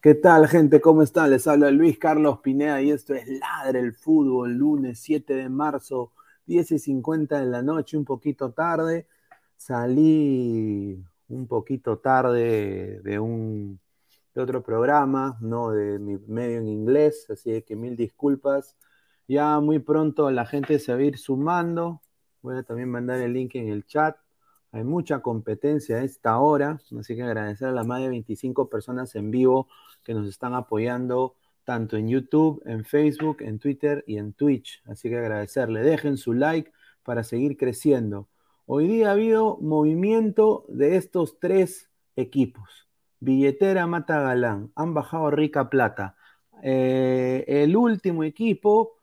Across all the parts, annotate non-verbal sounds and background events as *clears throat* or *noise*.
¿Qué tal, gente? ¿Cómo están? Les habla Luis Carlos Pineda y esto es Ladre el Fútbol, lunes 7 de marzo, 10 y 50 de la noche, un poquito tarde. Salí un poquito tarde de un de otro programa, no de mi medio en inglés, así que mil disculpas. Ya muy pronto la gente se va a ir sumando. Voy a también mandar el link en el chat. Hay mucha competencia a esta hora, así que agradecer a las más de 25 personas en vivo que nos están apoyando tanto en YouTube, en Facebook, en Twitter y en Twitch. Así que agradecerle. Dejen su like para seguir creciendo. Hoy día ha habido movimiento de estos tres equipos. Billetera Mata Galán, han bajado rica plata. Eh, el último equipo,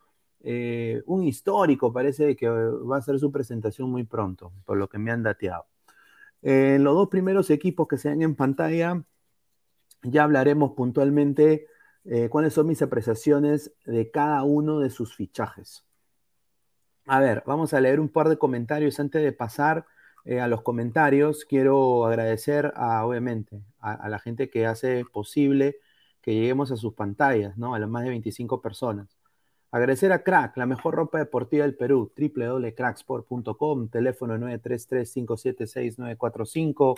eh, un histórico, parece que va a hacer su presentación muy pronto, por lo que me han dateado. Eh, los dos primeros equipos que se ven en pantalla ya hablaremos puntualmente eh, cuáles son mis apreciaciones de cada uno de sus fichajes. A ver, vamos a leer un par de comentarios antes de pasar eh, a los comentarios. Quiero agradecer a, obviamente, a, la gente que hace posible que lleguemos a sus pantallas, ¿no? A las más de 25 personas. Agradecer a Crack, la mejor ropa deportiva del Perú, www.cracksport.com, teléfono 933-576-945,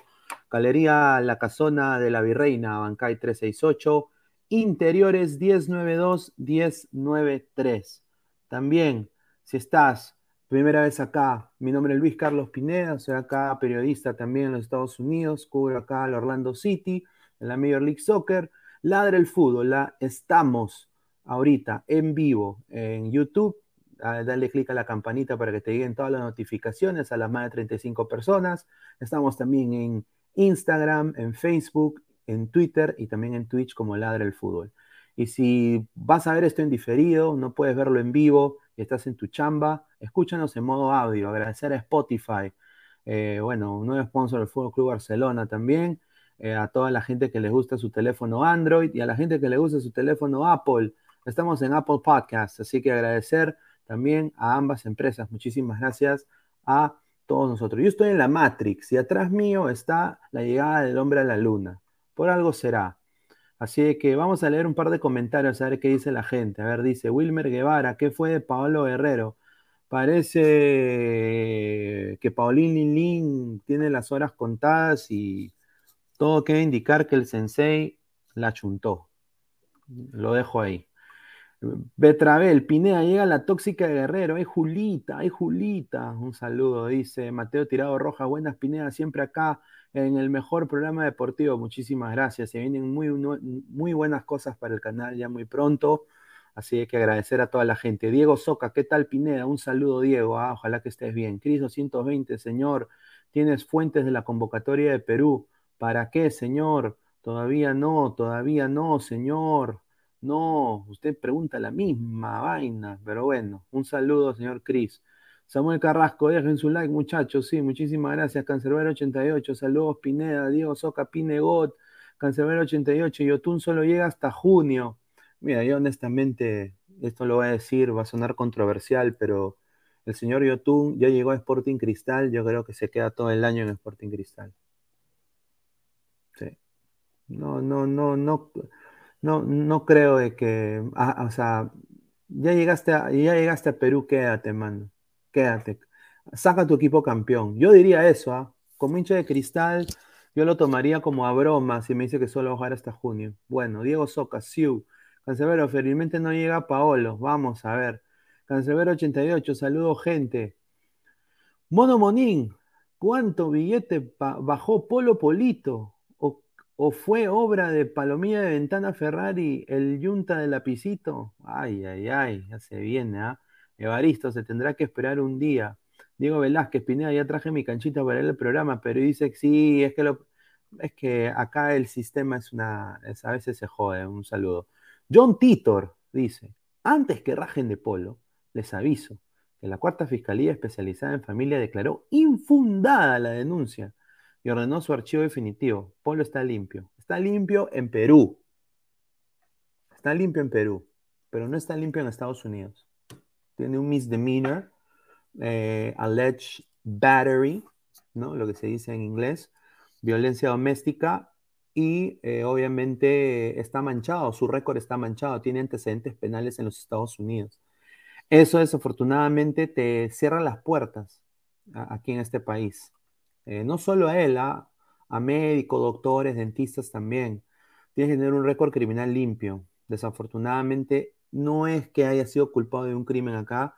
Galería La Casona de la Virreina, Bancay 368, Interiores 1092-1093. También, si estás primera vez acá, mi nombre es Luis Carlos Pineda, soy acá periodista también en los Estados Unidos, cubro acá al Orlando City, en la Major League Soccer, ladra el fútbol, la estamos ahorita en vivo en YouTube, dale clic a la campanita para que te lleguen todas las notificaciones a las más de 35 personas. Estamos también en Instagram, en Facebook, en Twitter y también en Twitch como Ladra el Fútbol. Y si vas a ver esto en diferido, no puedes verlo en vivo y estás en tu chamba, escúchanos en modo audio. Agradecer a Spotify, eh, bueno, un nuevo sponsor del Fútbol Club Barcelona también, eh, a toda la gente que les gusta su teléfono Android y a la gente que le gusta su teléfono Apple. Estamos en Apple Podcast, así que agradecer también a ambas empresas. Muchísimas gracias a todos nosotros. Yo estoy en la Matrix y atrás mío está la llegada del hombre a la luna. Por algo será. Así que vamos a leer un par de comentarios a ver qué dice la gente. A ver, dice Wilmer Guevara, ¿qué fue de Paolo Guerrero? Parece que Paulín Lin tiene las horas contadas y todo quiere indicar que el sensei la chuntó. Lo dejo ahí. Betravel, Pineda, llega la tóxica de Guerrero. Ay, Julita, ay, Julita. Un saludo, dice Mateo Tirado Roja. Buenas, Pineda, siempre acá en el mejor programa deportivo. Muchísimas gracias. Se vienen muy, muy buenas cosas para el canal ya muy pronto. Así que agradecer a toda la gente. Diego Soca, ¿qué tal, Pineda? Un saludo, Diego. Ah, ojalá que estés bien. Cris 220, señor. Tienes fuentes de la convocatoria de Perú. ¿Para qué, señor? Todavía no, todavía no, señor. No, usted pregunta la misma vaina, pero bueno, un saludo, señor Cris. Samuel Carrasco, dejen su like, muchachos. Sí, muchísimas gracias. Cancerbero88, saludos, Pineda, Diego Soca, Pinegot, Cancerbero88. Yotun solo llega hasta junio. Mira, yo honestamente, esto lo voy a decir, va a sonar controversial, pero el señor Yotun ya llegó a Sporting Cristal. Yo creo que se queda todo el año en Sporting Cristal. Sí. No, no, no, no. No, no creo de que, ah, o sea, ya llegaste, a, ya llegaste a Perú, quédate, mano, quédate, saca tu equipo campeón. Yo diría eso, ¿ah? Como hincha de cristal, yo lo tomaría como a broma si me dice que solo va a jugar hasta junio. Bueno, Diego Soca, Siu, Cancelero, felizmente no llega Paolo, vamos a ver. Cancelero 88, saludo gente. Mono Monín, ¿cuánto billete bajó Polo Polito? ¿O fue obra de Palomilla de Ventana Ferrari, el yunta del lapicito? Ay, ay, ay, ya se viene, ¿ah? Evaristo, se tendrá que esperar un día. Diego Velázquez, Pineda, ya traje mi canchita para el programa, pero dice que sí, es que lo, es que acá el sistema es una, a veces se jode, un saludo. John Titor dice, antes que rajen de polo, les aviso que la cuarta fiscalía especializada en familia declaró infundada la denuncia y ordenó su archivo definitivo. Polo está limpio. Está limpio en Perú. Está limpio en Perú, pero no está limpio en Estados Unidos. Tiene un misdemeanor, eh, alleged battery, ¿no? Lo que se dice en inglés, violencia doméstica y eh, obviamente está manchado, su récord está manchado, tiene antecedentes penales en los Estados Unidos. Eso desafortunadamente te cierra las puertas aquí en este país. Eh, no solo a él, a, médicos, doctores, dentistas también. Tienes que tener un récord criminal limpio. Desafortunadamente, no es que haya sido culpado de un crimen acá,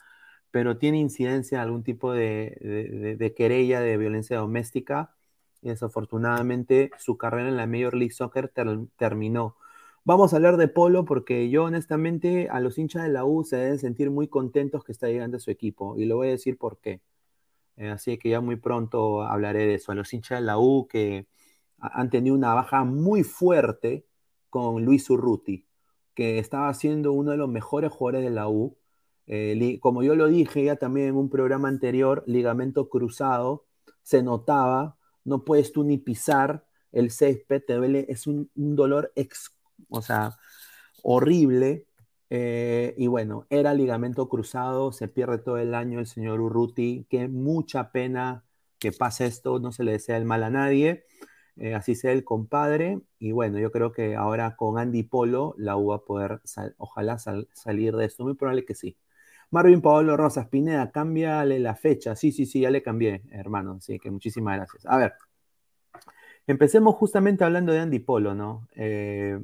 pero tiene incidencia de algún tipo de, querella de violencia doméstica. Y desafortunadamente, su carrera en la Major League Soccer terminó. Vamos a hablar de Polo porque yo honestamente a los hinchas de la U se deben sentir muy contentos que está llegando a su equipo y lo voy a decir por qué. Eh, así que ya muy pronto hablaré de eso. A los hinchas de la U que han tenido una baja muy fuerte con Luis Urruti, que estaba siendo uno de los mejores jugadores de la U. Eh, como yo lo dije ya también en un programa anterior, ligamento cruzado, se notaba, no puedes tú ni pisar el césped, te duele, es un, dolor o sea, horrible. Eh, y bueno, era ligamento cruzado, se pierde todo el año el señor Urruti, que mucha pena que pase esto, no se le desea el mal a nadie, eh, así sea el compadre, y bueno, yo creo que ahora con Andy Polo la U va a poder, ojalá salir de esto, muy probable que sí. Marvin Paolo Rosas Pineda, cámbiale la fecha, sí, sí, sí, ya le cambié, hermano, así que muchísimas gracias. A ver, empecemos justamente hablando de Andy Polo, ¿no? Eh,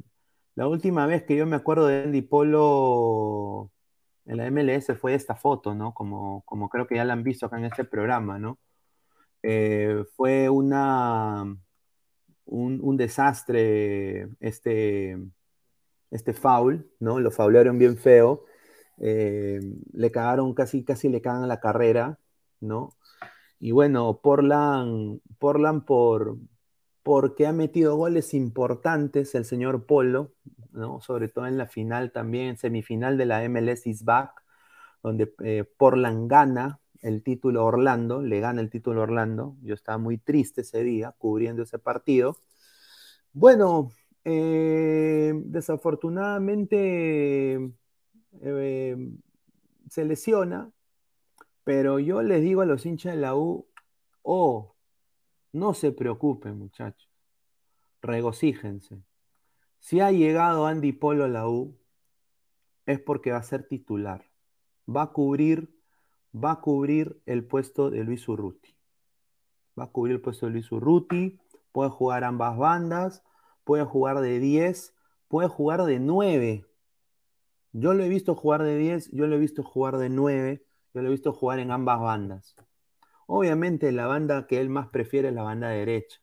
la última vez que yo me acuerdo de Andy Polo en la MLS fue esta foto, ¿no? Como, como creo que ya la han visto acá en este programa, ¿no? Eh, fue una, un, desastre este, este foul, ¿no? Lo faulearon bien feo. eh, le cagaron, casi, casi le cagan la carrera, ¿no? Y bueno, Portland, Portland por, porque ha metido goles importantes el señor Polo, ¿no? Sobre todo en la final también, semifinal de la MLS is back, donde eh, Portland gana el título Orlando, le gana el título Orlando. Yo estaba muy triste ese día cubriendo ese partido. Bueno, eh, desafortunadamente eh, se lesiona, pero yo les digo a los hinchas de la U, oh, no se preocupen muchachos, regocíjense. Si ha llegado Andy Polo a la U, es porque va a ser titular. Va a cubrir, va a cubrir el puesto de Luis Urruti. Va a cubrir el puesto de Luis Urruti, puede jugar ambas bandas, puede jugar de 10, puede jugar de 9. Yo lo he visto jugar de 10, yo lo he visto jugar de 9, yo lo he visto jugar en ambas bandas. Obviamente la banda que él más prefiere es la banda derecha.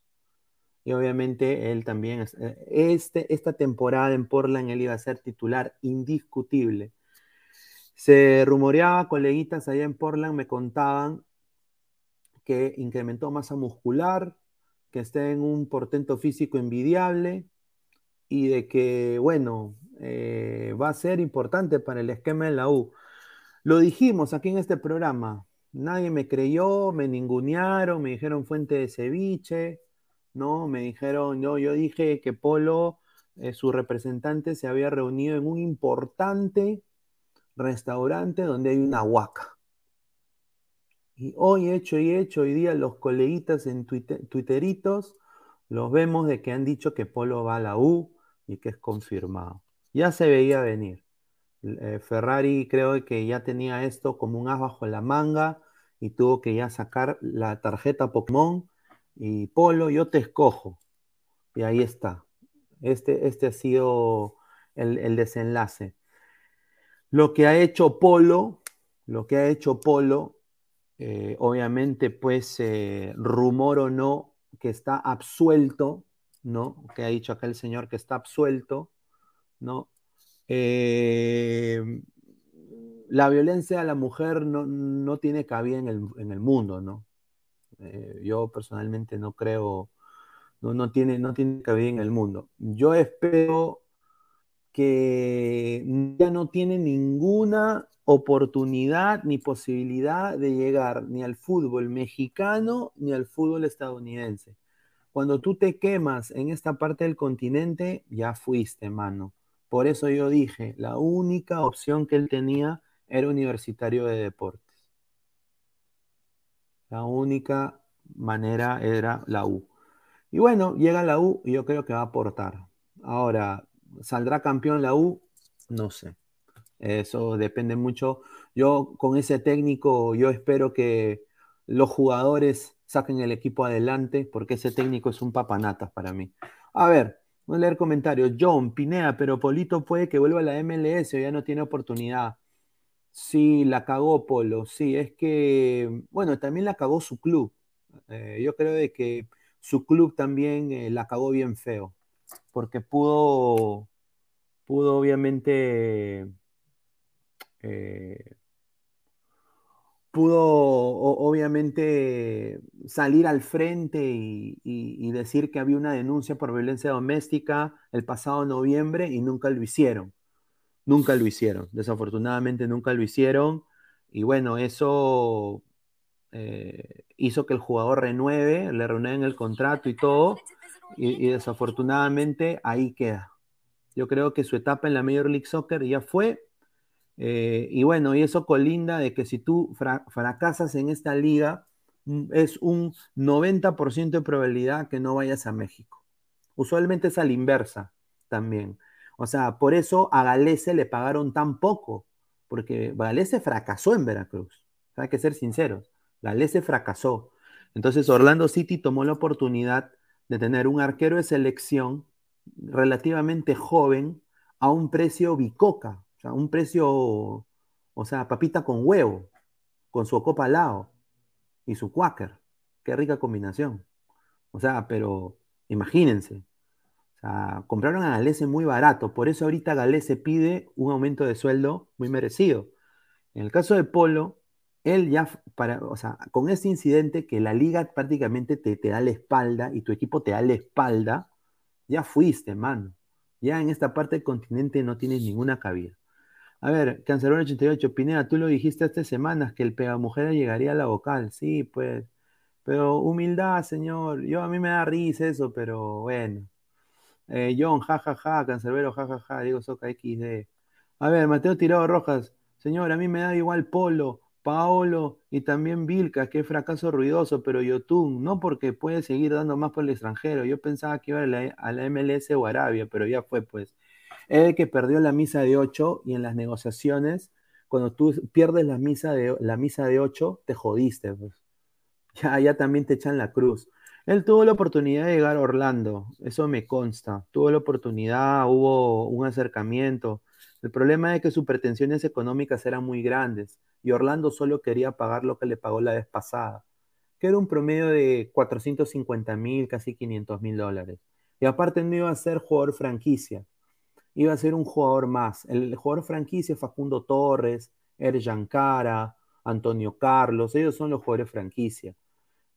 Y obviamente él también, eh, este, esta temporada en Portland él iba a ser titular indiscutible. Se rumoreaba, coleguitas allá en Portland me contaban que incrementó masa muscular, que esté en un portento físico envidiable y de que, bueno, eh, va a ser importante para el esquema de la U. Lo dijimos aquí en este programa, nadie me creyó, me ningunearon, me dijeron fuente de ceviche, ¿no? Me dijeron, no, yo dije que Polo, eh, su representante, se había reunido en un importante restaurante donde hay una huaca. Y hoy hecho y hecho, hoy día los coleguitas en Twitter, Twitteritos los vemos de que han dicho que Polo va a la U y que es confirmado. Ya se veía venir. Eh, Ferrari creo que ya tenía esto como un as bajo la manga y tuvo que ya sacar la tarjeta Pokémon y Polo, yo te escojo. Y ahí está. Este, este ha sido el, el desenlace. Lo que ha hecho Polo, lo que ha hecho Polo eh, obviamente, pues, eh, rumor o no, que está absuelto, ¿no? Que ha dicho acá el señor que está absuelto, ¿no? Eh, la violencia a la mujer no, tiene cabida en el, mundo, ¿no? yo personalmente no creo, no, no, tiene, no tiene cabida en el mundo. Yo espero que ya no tiene ninguna oportunidad ni posibilidad de llegar ni al fútbol mexicano ni al fútbol estadounidense. Cuando tú te quemas en esta parte del continente, ya fuiste, mano. Por eso yo dije, la única opción que él tenía era universitario de deportes. La única manera era la U. Y bueno, llega la U y yo creo que va a aportar. Ahora, ¿saldrá campeón la U? No sé. Eso depende mucho. Yo con ese técnico, yo espero que los jugadores saquen el equipo adelante, porque ese técnico es un papanatas para mí. A ver, voy a leer comentarios. John, Pinea, pero Polito puede que vuelva a la MLS o ya no tiene oportunidad. Sí, la cagó Polo. Sí, es que, bueno, también la cagó su club. Eh, yo creo de que su club también eh, la cagó bien feo, porque pudo, pudo obviamente eh, pudo obviamente salir al frente y, decir que había una denuncia por violencia doméstica el pasado noviembre y nunca lo hicieron. Nunca lo hicieron. Desafortunadamente nunca lo hicieron. Y bueno, eso eh, hizo que el jugador renueve, le renueven el contrato y todo. Y, desafortunadamente ahí queda. Yo creo que su etapa en la Major League Soccer ya fue eh, y bueno, y eso colinda de que si tú fracasas en esta liga, mm, es un 90% de probabilidad que no vayas a México. Usualmente es a la inversa también. O sea, por eso a Galese le pagaron tan poco, porque Galese fracasó en Veracruz. Hay que ser sinceros. Galese fracasó. Entonces Orlando City tomó la oportunidad de tener un arquero de selección relativamente joven a un precio bicoca, sea, un precio, o sea, papita con huevo, con su copa al lado y su quaker. Qué rica combinación. O sea, pero imagínense. Compraron a Galese muy barato. Por eso ahorita Galese pide un aumento de sueldo muy merecido. En el caso de Polo, él ya, para, o sea, con este incidente que la liga prácticamente te, te da la espalda y tu equipo te da la espalda, ya fuiste, mano. Ya en esta parte del continente no tienes ninguna cabida. A ver, Cancelón 88, Pineda, tú lo dijiste hace semanas que el pegamujer llegaría a la vocal. Sí, pues. Pero humildad, señor. Yo a mí me da risa eso, pero bueno. Eh, John, jajaja, ja, ja, Cancerbero, jajaja, Diego Soca XD. A ver, Mateo Tirado Rojas, señor, a mí me da igual Polo, Paolo y también Vilca, que fracaso ruidoso, pero Yotun, no porque puede seguir dando más por el extranjero. Yo pensaba que iba a la, a la MLS o Arabia, pero ya fue, pues. Es el que perdió la misa de 8 y en las negociaciones, cuando tú pierdes la misa de, la misa de 8, te jodiste. Pues. Ya, ya también te echan la cruz. Él tuvo la oportunidad de llegar a Orlando, eso me consta. Tuvo la oportunidad, hubo un acercamiento. El problema es que sus pretensiones económicas eran muy grandes y Orlando solo quería pagar lo que le pagó la vez pasada, que era un promedio de 450 mil, casi 500 mil dólares. Y aparte no iba a ser jugador franquicia, iba a ser un jugador más. El jugador franquicia, Facundo Torres, Erjan Cara, Antonio Carlos, ellos son los jugadores franquicia.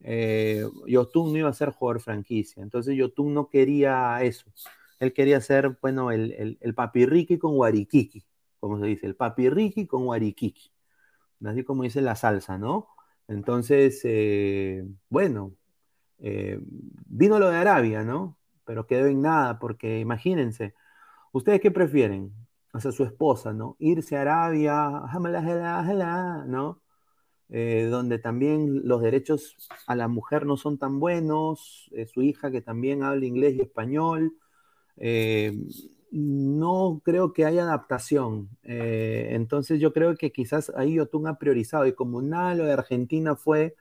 Eh, Yotun no iba a ser jugador franquicia, entonces Yotun no quería eso. Él quería ser, bueno, el, el, el papirriqui con guariquiqui, como se dice, el papirriqui con guariquiqui, así como dice la salsa, ¿no? Entonces, eh, bueno, eh, vino lo de Arabia, ¿no? Pero quedó en nada, porque imagínense, ¿Ustedes qué prefieren? O sea, su esposa, ¿no? Irse a Arabia, ¿no? Eh, donde también los derechos a la mujer no son tan buenos, eh, su hija que también habla inglés y español. Eh, no creo que haya adaptación. entonces yo creo que quizás ahí Yotun ha priorizado y como nada lo de Argentina fue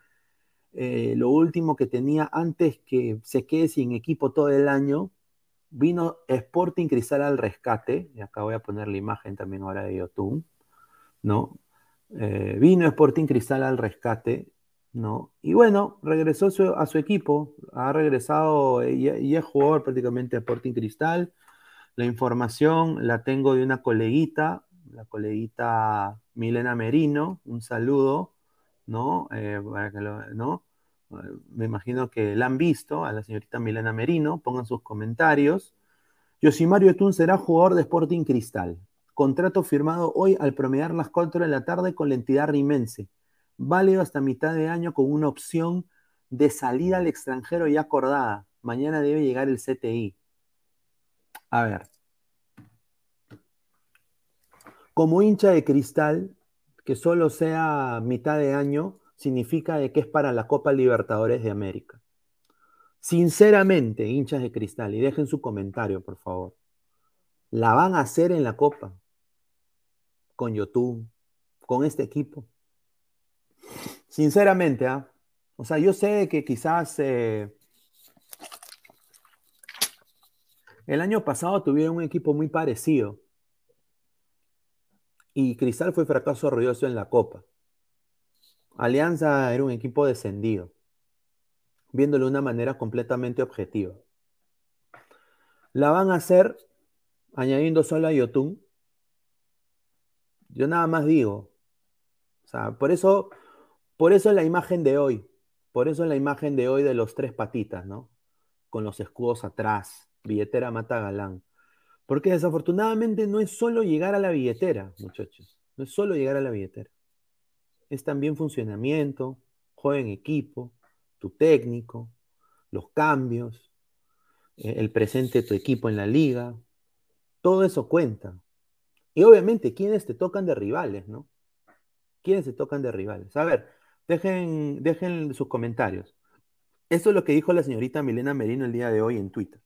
lo último que tenía antes que se quede sin equipo todo el año, Vino Sporting Cristal al rescate, y acá voy a poner la imagen también ahora de YouTube, ¿no? Eh, vino Sporting Cristal al rescate, ¿no? Y bueno, regresó a su equipo, ha regresado y, es jugador prácticamente de Sporting Cristal. La información la tengo de una coleguita, la coleguita Milena Merino, un saludo, ¿no? Eh, ¿no? me imagino que la han visto, a la señorita Milena Merino, pongan sus comentarios. Yosimario Etun será jugador de Sporting Cristal. Contrato firmado hoy al promediar las 4 de la tarde con la entidad rimense. Válido hasta mitad de año con una opción de salida al extranjero ya acordada. Mañana debe llegar el CTI. A ver. Como hincha de cristal, que solo sea mitad de año, significa de que es para la Copa Libertadores de América. Sinceramente, hinchas de cristal, y dejen su comentario, por favor. La van a hacer en la Copa. Con YouTube, con este equipo. Sinceramente, ¿ah? O sea, yo sé que quizás eh, el año pasado tuvieron un equipo muy parecido. Y Cristal fue fracaso ruidoso en la Copa. Alianza era un equipo descendido, viéndolo de una manera completamente objetiva. La van a hacer añadiendo solo a Yotun. Yo nada más digo. O sea, por eso, por eso la imagen de hoy. Por eso la imagen de hoy de los tres patitas, ¿no? Con los escudos atrás. Billetera mata galán. Porque desafortunadamente no es solo llegar a la billetera, muchachos. No es solo llegar a la billetera es también funcionamiento, juego en equipo, tu técnico, los cambios, eh, el presente de tu equipo en la liga. Todo eso cuenta. Y obviamente, ¿quiénes te tocan de rivales, no? ¿Quiénes te tocan de rivales? A ver, dejen, dejen sus comentarios. Esto es lo que dijo la señorita Milena Merino el día de hoy en Twitter.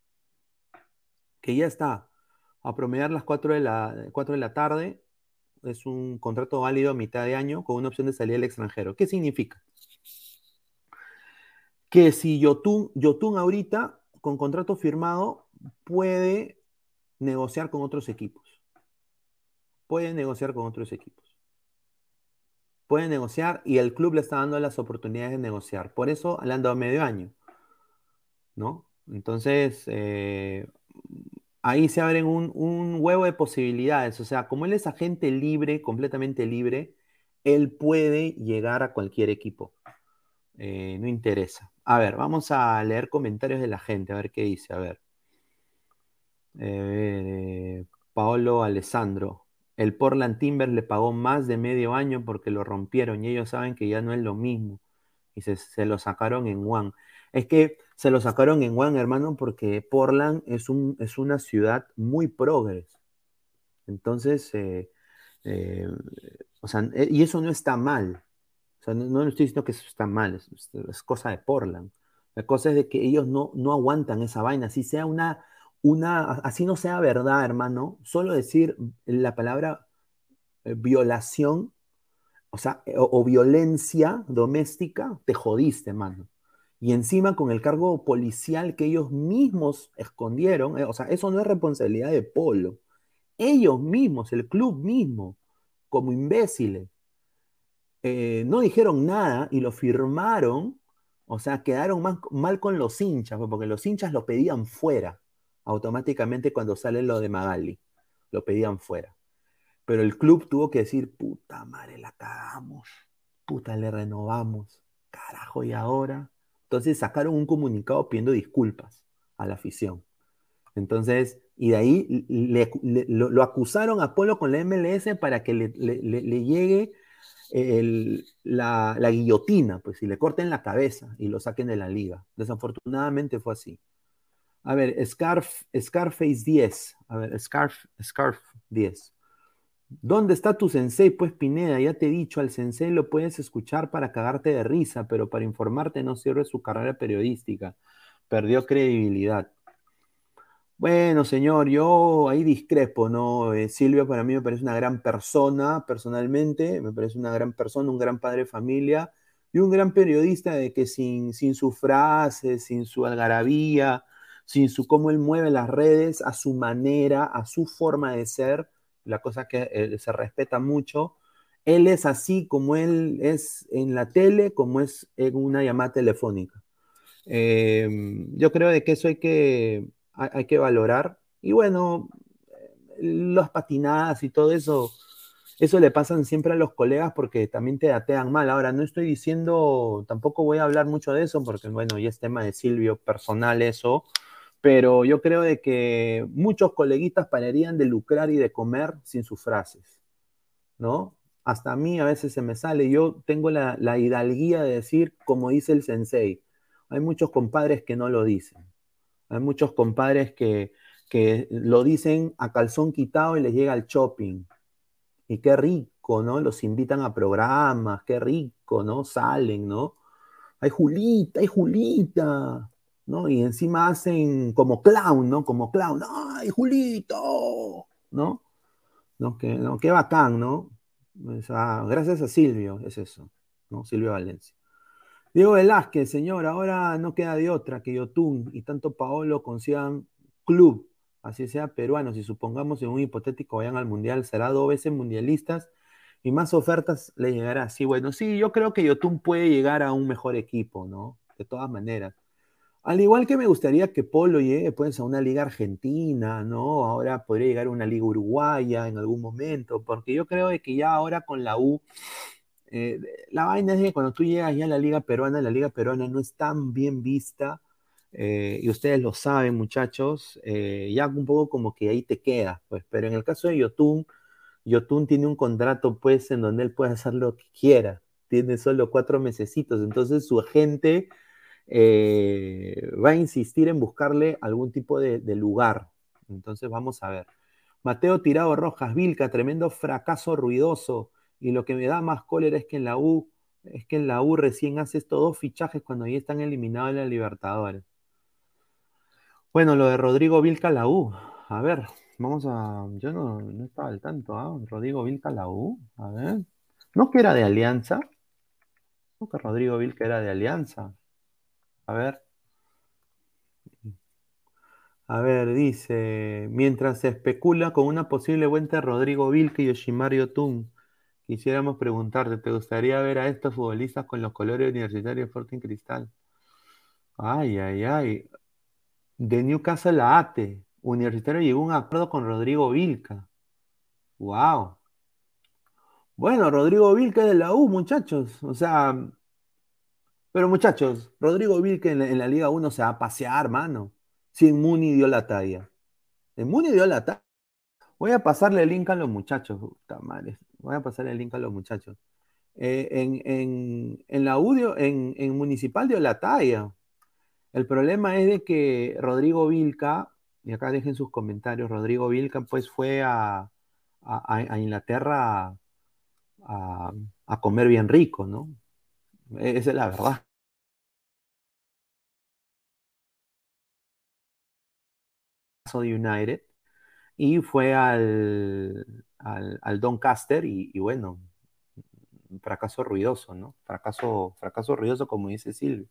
Que ya está a promediar las 4 de la, 4 de la tarde es un contrato válido a mitad de año con una opción de salida al extranjero. ¿Qué significa? Que si Yotun, Yotun ahorita, con contrato firmado, puede negociar con otros equipos. Puede negociar con otros equipos. Puede negociar y el club le está dando las oportunidades de negociar. Por eso le han medio año. ¿No? Entonces, eh, ahí se abren un, huevo de posibilidades. O sea, como él es agente libre, completamente libre, él puede llegar a cualquier equipo. Eh, no interesa. A ver, vamos a leer comentarios de la gente, a ver qué dice. A ver. Eh, Paolo Alessandro. El Portland Timber le pagó más de medio año porque lo rompieron y ellos saben que ya no es lo mismo. Y se, lo sacaron en One. Es que se lo sacaron en One, hermano, porque Portland es, un, es una ciudad muy progres. Entonces, eh, eh, o sea, eh, y eso no está mal. O sea, no, no estoy diciendo que eso está mal, es, cosa de Portland. La cosa es de que ellos no, no aguantan esa vaina. Si sea una una, así no sea verdad, hermano, solo decir la palabra eh, violación, o sea, eh, o, violencia doméstica, te jodiste, hermano. Y encima con el cargo policial que ellos mismos escondieron, eh, o sea, eso no es responsabilidad de Polo. Ellos mismos, el club mismo, como imbéciles, no dijeron nada y lo firmaron, o sea, quedaron mal con los hinchas, pues, porque los hinchas lo pedían fuera automáticamente cuando sale lo de Magali. Lo pedían fuera. Pero el club tuvo que decir, puta madre, la cagamos. Puta, le renovamos. Carajo, ¿y ahora? Entonces sacaron un comunicado pidiendo disculpas a la afición. Entonces, y de ahí lo, acusaron a Polo con la MLS para que le, llegue la, la, guillotina, pues, y le corten la cabeza y lo saquen de la liga. Desafortunadamente fue así. A ver, Scarf, Scarface 10. A ver, Scarf, Scarf 10. ¿Dónde está tu sensei? Pues Pineda, ya te he dicho, al sensei lo puedes escuchar para cagarte de risa, pero para informarte no sirve su carrera periodística. Perdió credibilidad. Bueno, señor, yo ahí discrepo, ¿no? Eh, Silvio para mí me parece una gran persona, personalmente, me parece una gran persona, un gran padre de familia y un gran periodista de que sin, sin su frase, sin su algarabía, sin su cómo él mueve las redes, a su manera, a su forma de ser, la cosa que eh, se respeta mucho. Él es así como él es en la tele, como es en una llamada telefónica. Em, yo creo de que eso hay que, hay, que valorar. Y bueno, las patinadas y todo eso, eso le pasan siempre a los colegas porque también te datean mal. Ahora, no estoy diciendo, tampoco voy a hablar mucho de eso porque, bueno, ya es tema de Silvio personal eso, pero yo creo de que muchos coleguitas pararían de lucrar y de comer sin sus frases, ¿no? Hasta a mí a veces se me sale, yo tengo la, hidalguía de decir, como dice el sensei, hay muchos compadres que no lo dicen, hay muchos compadres que, que lo dicen a calzón quitado y les llega al shopping, y qué rico, ¿no? Los invitan a programas, qué rico, ¿no? Salen, ¿no? Ay, Julita, ay, Julita, ¿no? Y encima hacen como clown, ¿no? Como clown, ¡ay, Julito! ¿No? ¿No? Que, no, qué bacán, ¿no? gracias a Silvio, es eso, ¿no? Silvio Valencia. Diego Velázquez, señor, ahora no queda de otra que Yotun y tanto Paolo consigan club, así sea peruanos, y supongamos en un hipotético vayan al mundial, será dos veces mundialistas y más ofertas le llegará. Sí, bueno, sí, yo creo que Yotun puede llegar a un mejor equipo, ¿no? De todas maneras. Al igual que me gustaría que Polo llegue a una liga argentina, ¿no? Ahora podría llegar a una liga uruguaya en algún momento, porque yo creo que ya ahora con la U, eh, la vaina es que cuando tú llegas ya a la liga peruana, la liga peruana no es tan bien vista, eh, y ustedes lo saben, muchachos, eh, ya un poco como que ahí te quedas, pues, pero en el caso de Yotun, Yotun tiene un contrato, pues, en donde él puede hacer lo que quiera, tiene solo cuatro mesecitos, entonces su agente eh, va a insistir en buscarle algún tipo de, lugar. Entonces vamos a ver. Mateo Tirado Rojas, Vilca, tremendo fracaso ruidoso. Y lo que me da más cólera es que en la U, es que en la U recién hace estos dos fichajes cuando ya están eliminados en la Libertadores. Bueno, lo de Rodrigo Vilca, la U. A ver, vamos a. Yo no, no estaba al tanto, ¿ah? Rodrigo Vilca, la U. A ver. ¿No que era de Alianza? ¿No que Rodrigo Vilca era de Alianza? A ver. A ver, dice, mientras se especula con una posible vuelta de Rodrigo Vilke y Yoshimaru Tun, quisiéramos preguntarte, ¿te gustaría ver a estos futbolistas con los colores universitarios Sporting Cristal? Ay, ay, ay. De Newcastle a ATE. Universitario llegó a un acuerdo con Rodrigo Vilca. Wow. Bueno, Rodrigo Vilca es de la U, muchachos. O sea, pero muchachos, Rodrigo Vilca en la, Liga 1 se va a pasear, mano. Si en Muni dio la talla. En Muni dio la talla. Voy a pasarle el link a los muchachos. Voy a pasarle el link a los muchachos. Eh, en, la audio, en, en Municipal dio la talla. El problema es de que Rodrigo Vilca, y acá dejen sus comentarios, Rodrigo Vilca pues fue a, Inglaterra a, a, comer bien rico, ¿no? E, esa es la verdad. de United y fue al, al, Doncaster y, y, bueno, fracaso ruidoso, ¿no? Fracaso, fracaso ruidoso como dice Silvio.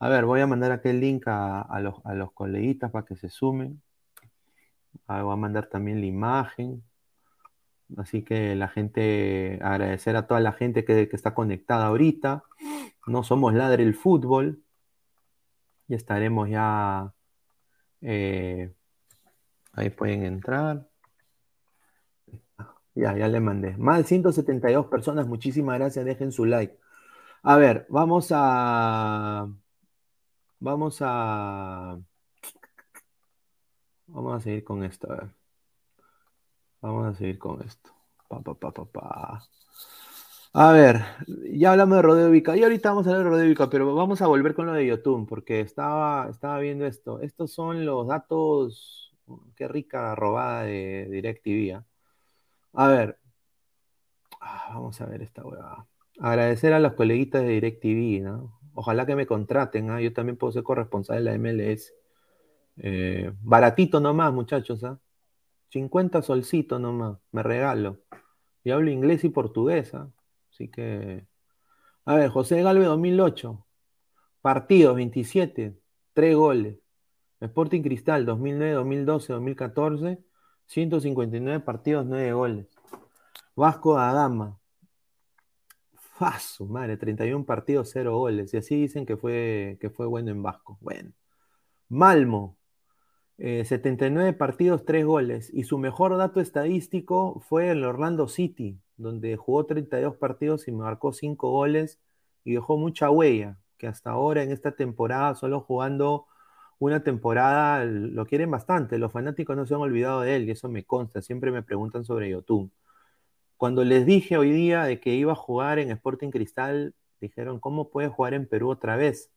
A ver, voy a mandar aquel link a, los, a los coleguitas para que se sumen. Ah, voy a mandar también la imagen. Así que la gente, agradecer a toda la gente que, está conectada ahorita. No somos ladre el fútbol. Y estaremos ya. Eh, ahí pueden entrar. Ya, ya le mandé. Más de 172 personas. Muchísimas gracias. Dejen su like. A ver, vamos a. Vamos a. Vamos a seguir con esto. A ver. Vamos a seguir con esto. Pa, pa, pa, pa, A ver, ya hablamos de Rodeo Vica. Y ahorita vamos a hablar de Rodeo Vica, pero vamos a volver con lo de YouTube, porque estaba, estaba viendo esto. Estos son los datos. Qué rica robada de DirecTV. ¿ah? A ver. Ah, vamos a ver esta huevada. Agradecer a los coleguitas de DirecTV, ¿no? Ojalá que me contraten, ¿ah? yo también puedo ser corresponsal de la MLS. Eh, baratito nomás, muchachos, ¿ah? 50 solcitos nomás, me regalo. Y hablo inglés y portugués, ¿ah? así que... A ver, José Galve 2008, partidos 27, 3 goles. Sporting Cristal 2009, 2012, 2014, 159 partidos, 9 goles. Vasco da Gama, Faso, madre, 31 partidos, 0 goles. Y así dicen que fue, que fue bueno en Vasco. Bueno. Malmo, 79 eh, partidos, 3 goles. Y su mejor dato estadístico fue el Orlando City, donde jugó 32 partidos y marcó 5 goles y dejó mucha huella, que hasta ahora en esta temporada, solo jugando una temporada, lo quieren bastante. Los fanáticos no se han olvidado de él y eso me consta. Siempre me preguntan sobre Yotun. Cuando les dije hoy día de que iba a jugar en Sporting Cristal, dijeron, ¿cómo puede jugar en Perú otra vez?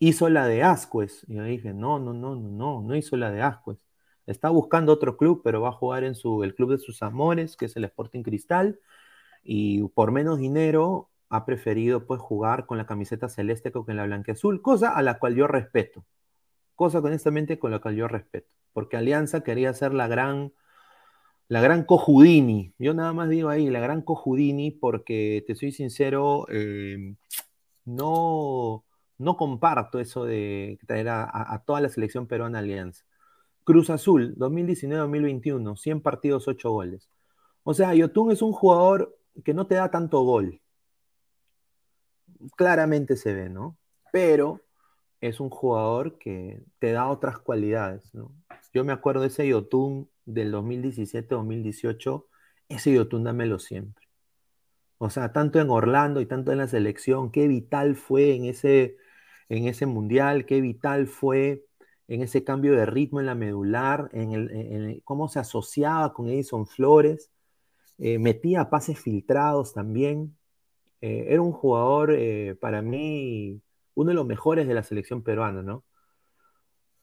Hizo la de Ascuez. Y yo dije, no, no, no, no, no, no hizo la de Ascuez. Está buscando otro club, pero va a jugar en su, el club de sus amores, que es el Sporting Cristal. Y por menos dinero ha preferido pues jugar con la camiseta celeste que con la blanqueazul, cosa a la cual yo respeto. Cosa honestamente con la cual yo respeto. Porque Alianza quería ser la gran la gran Cojudini. Yo nada más digo ahí, la gran Cojudini, porque te soy sincero, em, no, no comparto eso de traer a, toda la selección peruana alianza. Cruz Azul, 2019-2021, 100 partidos, 8 goles. O sea, Yotun es un jugador que no te da tanto gol. Claramente se ve, ¿no? Pero es un jugador que te da otras cualidades, ¿no? Yo me acuerdo de ese Yotun del 2017-2018, ese Yotun dámelo siempre. O sea, tanto en Orlando y tanto en la selección, qué vital fue en ese, en ese mundial, qué vital fue en ese cambio de ritmo en la medular, en, el, cómo se asociaba con Edison Flores, eh, metía pases filtrados también. Eh, era un jugador, eh, para mí, uno de los mejores de la selección peruana, ¿no?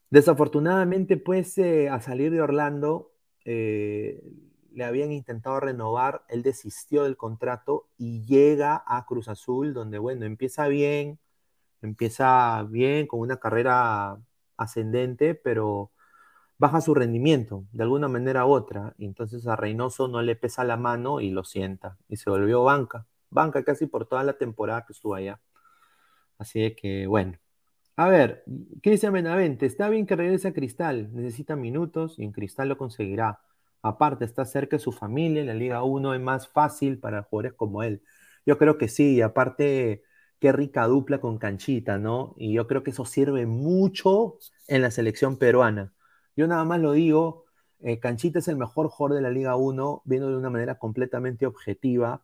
Desafortunadamente, pues, a salir de Orlando, le habían intentado renovar, él desistió del contrato y llega a Cruz Azul, donde, bueno, empieza bien, empieza bien, con una carrera ascendente, pero baja su rendimiento de alguna manera u otra. Entonces a Reynoso no le pesa la mano y lo sienta. Y se volvió banca. Banca casi por toda la temporada que estuvo allá. Así que, bueno. A ver, Cristian Benavente, está bien que regrese a Cristal, necesita minutos y en Cristal lo conseguirá. Aparte, está cerca de su familia, en la Liga 1 es más fácil para jugadores como él. Yo creo que sí, y aparte, qué rica dupla con Canchita, ¿no? Y yo creo que eso sirve mucho en la selección peruana. Yo nada más lo digo, eh, Canchita es el mejor jugador de la Liga 1, viendo de una manera completamente objetiva.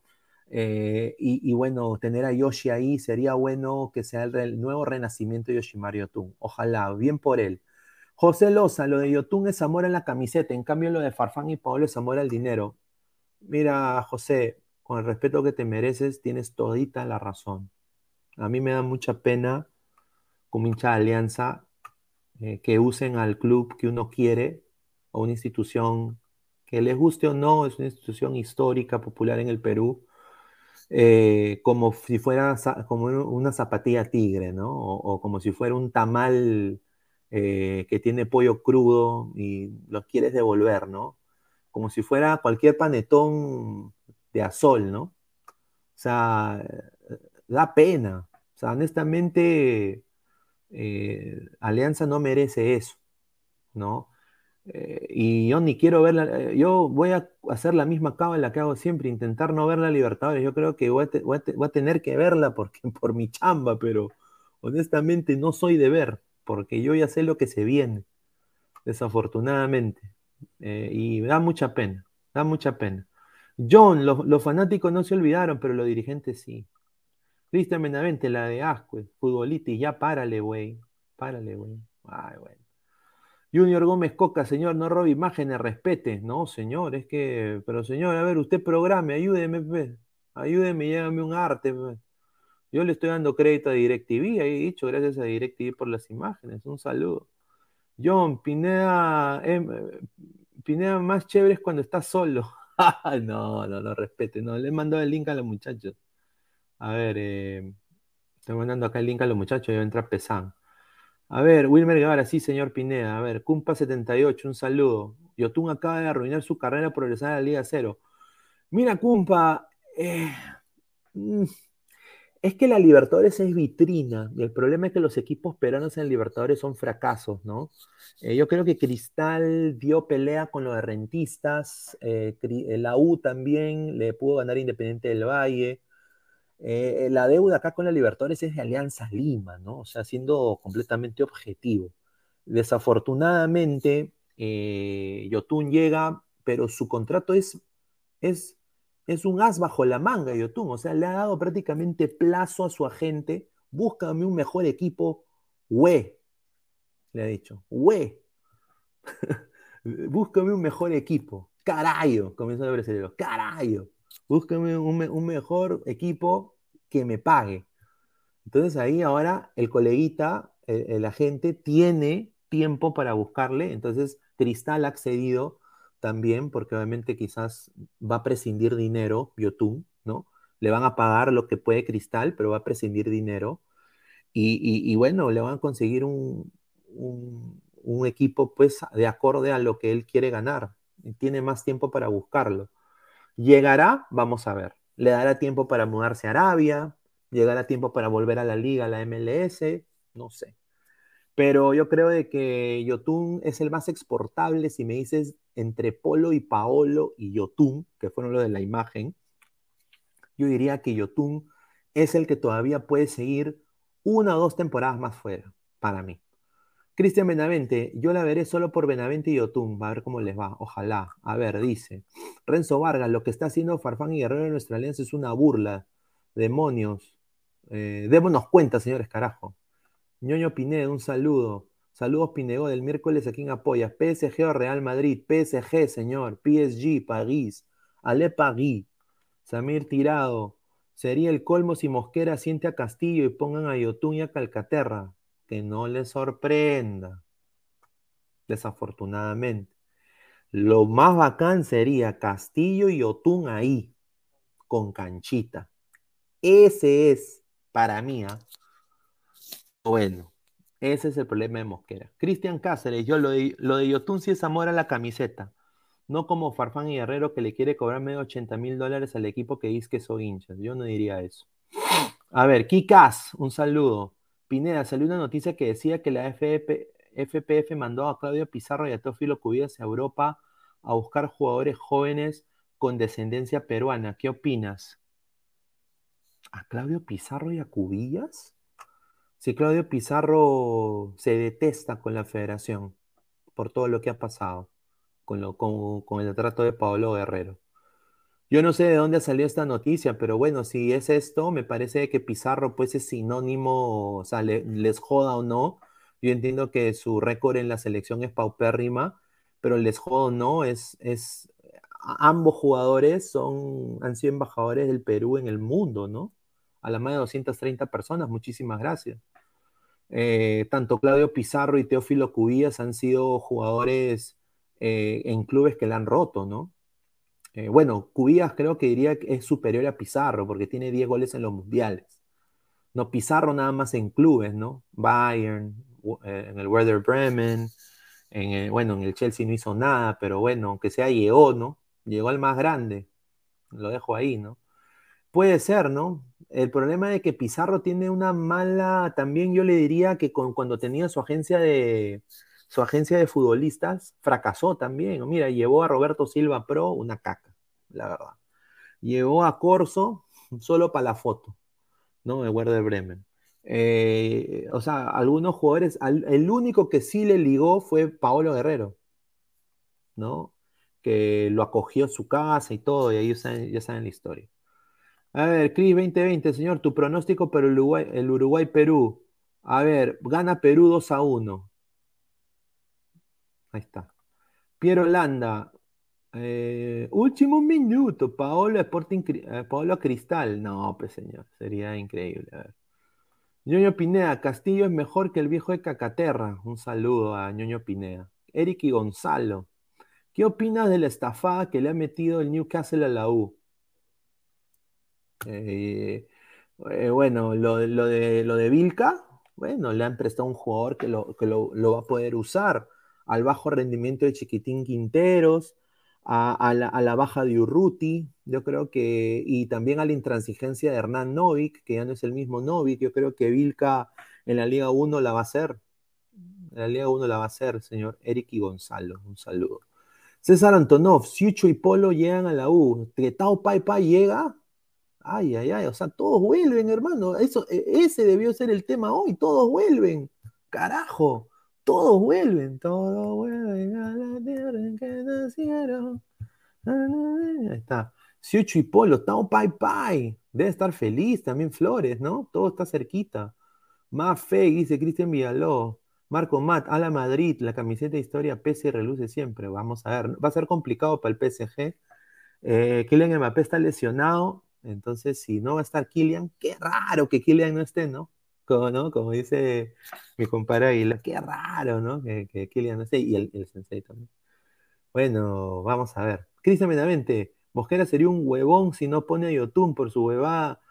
Eh, y, bueno, tener a Yoshi ahí sería bueno que sea el, nuevo renacimiento de Yoshimar Yotun. Ojalá, bien por él. José Loza, lo de Yotun es amor en la camiseta, en cambio lo de Farfán y Paolo es amor al dinero. Mira, José, con el respeto que te mereces, tienes todita la razón. A mí me da mucha pena, como hincha de alianza, eh, que usen al club que uno quiere o una institución que les guste o no, es una institución histórica, popular en el Perú, eh, como si fuera como una zapatilla tigre, ¿no? O, como si fuera un tamal eh, que tiene pollo crudo y lo quieres devolver, ¿no? Como si fuera cualquier panetón de azol, ¿no? O sea, da pena. O sea, honestamente, eh, Alianza no merece eso, ¿no? Eh, y yo ni quiero verla, eh, yo voy a hacer la misma la que hago siempre, intentar no ver la Libertadores. Yo creo que voy a, tener que verla porque, *laughs* por mi chamba, pero honestamente no soy de ver, porque yo ya sé lo que se viene, desafortunadamente. y da mucha pena, da mucha pena. John, los, fanáticos no se olvidaron, pero los dirigentes sí. Cristian Benavente, la de Ascue, futbolista, y ya párale, güey. Párale, güey. Ay, güey. Junior Gómez Coca, señor, no robe imágenes, respete. No, señor, es que, pero señor, a ver, usted programe, ayúdeme, ayúdeme, llévame un arte. Yo le estoy dando crédito a DirecTV, ahí dicho, gracias a DirecTV por las imágenes. Un saludo. John, Pineda, eh, Pineda más chévere es cuando está solo. *laughs* no, no, no, respete. No, le he mandado el link a los muchachos. A ver, eh, estoy mandando acá el link a los muchachos y va a entrar Pesan. A ver, Wilmer Guevara, sí, señor Pineda. A ver, Cumpa78, un saludo. Yotun acaba de arruinar su carrera por regresar a la Liga Cero. Mira, Cumpa, eh, mm, es que la Libertadores es vitrina y el problema es que los equipos peruanos en Libertadores son fracasos, ¿no? Eh, yo creo que Cristal dio pelea con los de rentistas, la U también le pudo ganar Independiente del Valle. La deuda acá con la Libertadores es de Alianza Lima, ¿no? O sea, siendo completamente objetivo. Desafortunadamente, Yotun llega, pero su contrato es, es es un as bajo la manga, Yotun. O sea, le ha dado prácticamente plazo a su agente. Búscame un mejor equipo, we. Le ha dicho, we. *laughs* Búscame un mejor equipo. Carayo, comenzó a brasileño. Carayo. Búscame un, mejor equipo que me pague. Entonces ahí ahora el coleguita, el, agente, tiene tiempo para buscarle. Entonces Cristal ha accedido también, porque obviamente quizás va a prescindir dinero, Yotun, ¿no? Le van a pagar lo que puede Cristal, pero va a prescindir dinero. Y, bueno, le van a conseguir un, un, equipo pues de acorde a lo que él quiere ganar. Tiene más tiempo para buscarlo. ¿Llegará? Vamos a ver. ¿Le dará tiempo para mudarse a Arabia? ¿Llegará tiempo para volver a la liga, a la MLS? No sé. Pero yo creo de que Yotun es el más exportable, si me dices, entre Polo y Paolo y Yotun, que fueron los de la imagen. Yo diría que Yotun es el que todavía puede seguir una o dos temporadas más fuera, para mí. Cristian Benavente, yo la veré solo por Benavente y Yotun, va a ver cómo les va, ojalá. A ver, dice. Renzo Vargas, lo que está haciendo Farfán y Guerrero en nuestra alianza es una burla. Demonios. Eh, démonos cuenta, señores, carajo. Ñoño Pineda, un saludo. Saludos Pinego del miércoles a quien apoya. PSG o Real Madrid. PSG, señor. PSG, París. Ale París. Samir Tirado. Sería el colmo si Mosquera siente a Castillo y pongan a Yotun y a Calcaterra. Que no le sorprenda. Desafortunadamente. Lo más bacán sería Castillo y Yotun ahí. Con canchita. Ese es, para mí, ¿ah? Bueno, ese es el problema de Mosquera. Cristian Cáceres, yo lo de, lo de Yotun sí es amor a la camiseta. No como Farfán y Guerrero que le quiere cobrar medio 80 mil dólares al equipo que dice que son hinchas. Yo no diría eso. A ver, Kikas, un saludo. Pineda, salió una noticia que decía que la FPF mandó a Claudio Pizarro y a Teófilo Cubillas a Europa a buscar jugadores jóvenes con descendencia peruana. ¿Qué opinas? ¿A Claudio Pizarro y a Cubillas? si Claudio Pizarro se detesta con la federación. por todo lo que ha pasado con, con, el trato de Pablo Guerrero. Yo no sé de dónde ha salido esta noticia, pero bueno, si es esto, me parece que Pizarro pues es sinónimo, o sea, les joda o no. Yo entiendo que su récord en la selección es paupérrima, pero les joda o no, es, es, ambos jugadores son, han sido embajadores del Perú en el mundo, ¿no? A la más de 230 personas, muchísimas gracias. Eh, tanto Claudio Pizarro y Teófilo Cubillas han sido jugadores eh, en clubes que la han roto, ¿no? Eh, bueno, Cubillas creo que diría que es superior a Pizarro porque tiene 10 goles en los mundiales. No, Pizarro nada más en clubes, ¿no? Bayern, en el Werder Bremen, en bueno, en el Chelsea no hizo nada, pero bueno, aunque sea llegó, ¿no? Llegó al más grande. Lo dejo ahí, ¿no? Puede ser, ¿no? El problema es que Pizarro tiene una mala, también yo le diría que cuando tenía su agencia de su agencia de futbolistas, fracasó también. Mira, llevó a Roberto Silva Pro una caca, la verdad. Llevó a Corso solo para la foto, ¿no? El Werder Bremen. Eh, o sea, algunos jugadores, el único que sí le ligó fue Paolo Guerrero, ¿no? Que lo acogió en su casa y todo, y ahí ya saben la historia. A ver, Cris 2020, señor, tu pronóstico para el Uruguay-Perú. a ver, gana Perú 2 a 1. Ahí está. Piero Landa. Eh, último minuto. Paolo Sporting, eh, Paolo Cristal. No, pues señor, sería increíble. A ver. Ñoño Pinea, Castillo es mejor que el viejo de Cacaterra. Un saludo a Ñoño Pinea. Eric y Gonzalo. ¿Qué opinas de la estafada que le ha metido el Newcastle a la U? Eh, bueno, lo, de, lo de Vilca, bueno, le han prestado un jugador que, lo, que lo, va a poder usar al bajo rendimiento de Chiquitín Quinteros, a, la, baja de Urruti, yo creo que, y también a la intransigencia de Hernán Novik, que ya no es el mismo Novik, yo creo que Vilca en la Liga 1 la va a hacer. En la Liga 1 la va a hacer, señor Eric y Gonzalo. Un saludo. César Antonov, Siucho y Polo llegan a la U. Que Tao Pai Pai llega, Ay, ay, ay, o sea, todos vuelven, hermano. Eso, e, ese debió ser el tema hoy, todos vuelven. Carajo, todos vuelven, todos vuelven a la tierra en que nacieron. Ahí está. Siucho y Polo, Tao Pai Pai. Debe estar feliz también Flores, ¿no? Todo está cerquita. Más fe, dice Cristian Villaló. Marco Matt, a la Madrid, la camiseta de historia PC reluce siempre. Vamos a ver, va a ser complicado para el PSG. Eh, Kylian Mbappé está lesionado, entonces, si no va a estar Killian, qué raro que Killian no esté, ¿no? Como, ¿no? Como dice mi compadre Aguilar, qué raro, ¿no? Que, que Killian no esté, y el, sensei también. Bueno, vamos a ver. Cristian Menamente, Mosquera sería un huevón si no pone a Yotun por su huevada.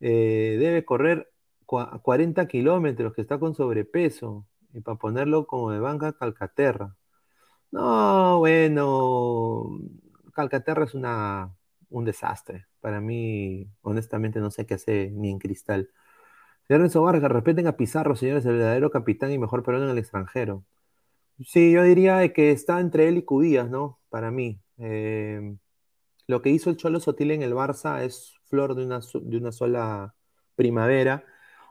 Eh, debe correr 40 kilómetros, que está con sobrepeso, y para ponerlo como de banca Calcaterra. No, bueno, Calcaterra es una, un desastre. Para mí, honestamente, no sé qué hace ni en cristal. Señor Renzo Vargas, respeten a Pizarro, señores, el verdadero capitán y mejor peruano en el extranjero. Sí, yo diría que está entre él y Cudías, ¿no? Para mí. Eh, lo que hizo el Cholo Sotil en el Barça es flor de una, de una sola primavera.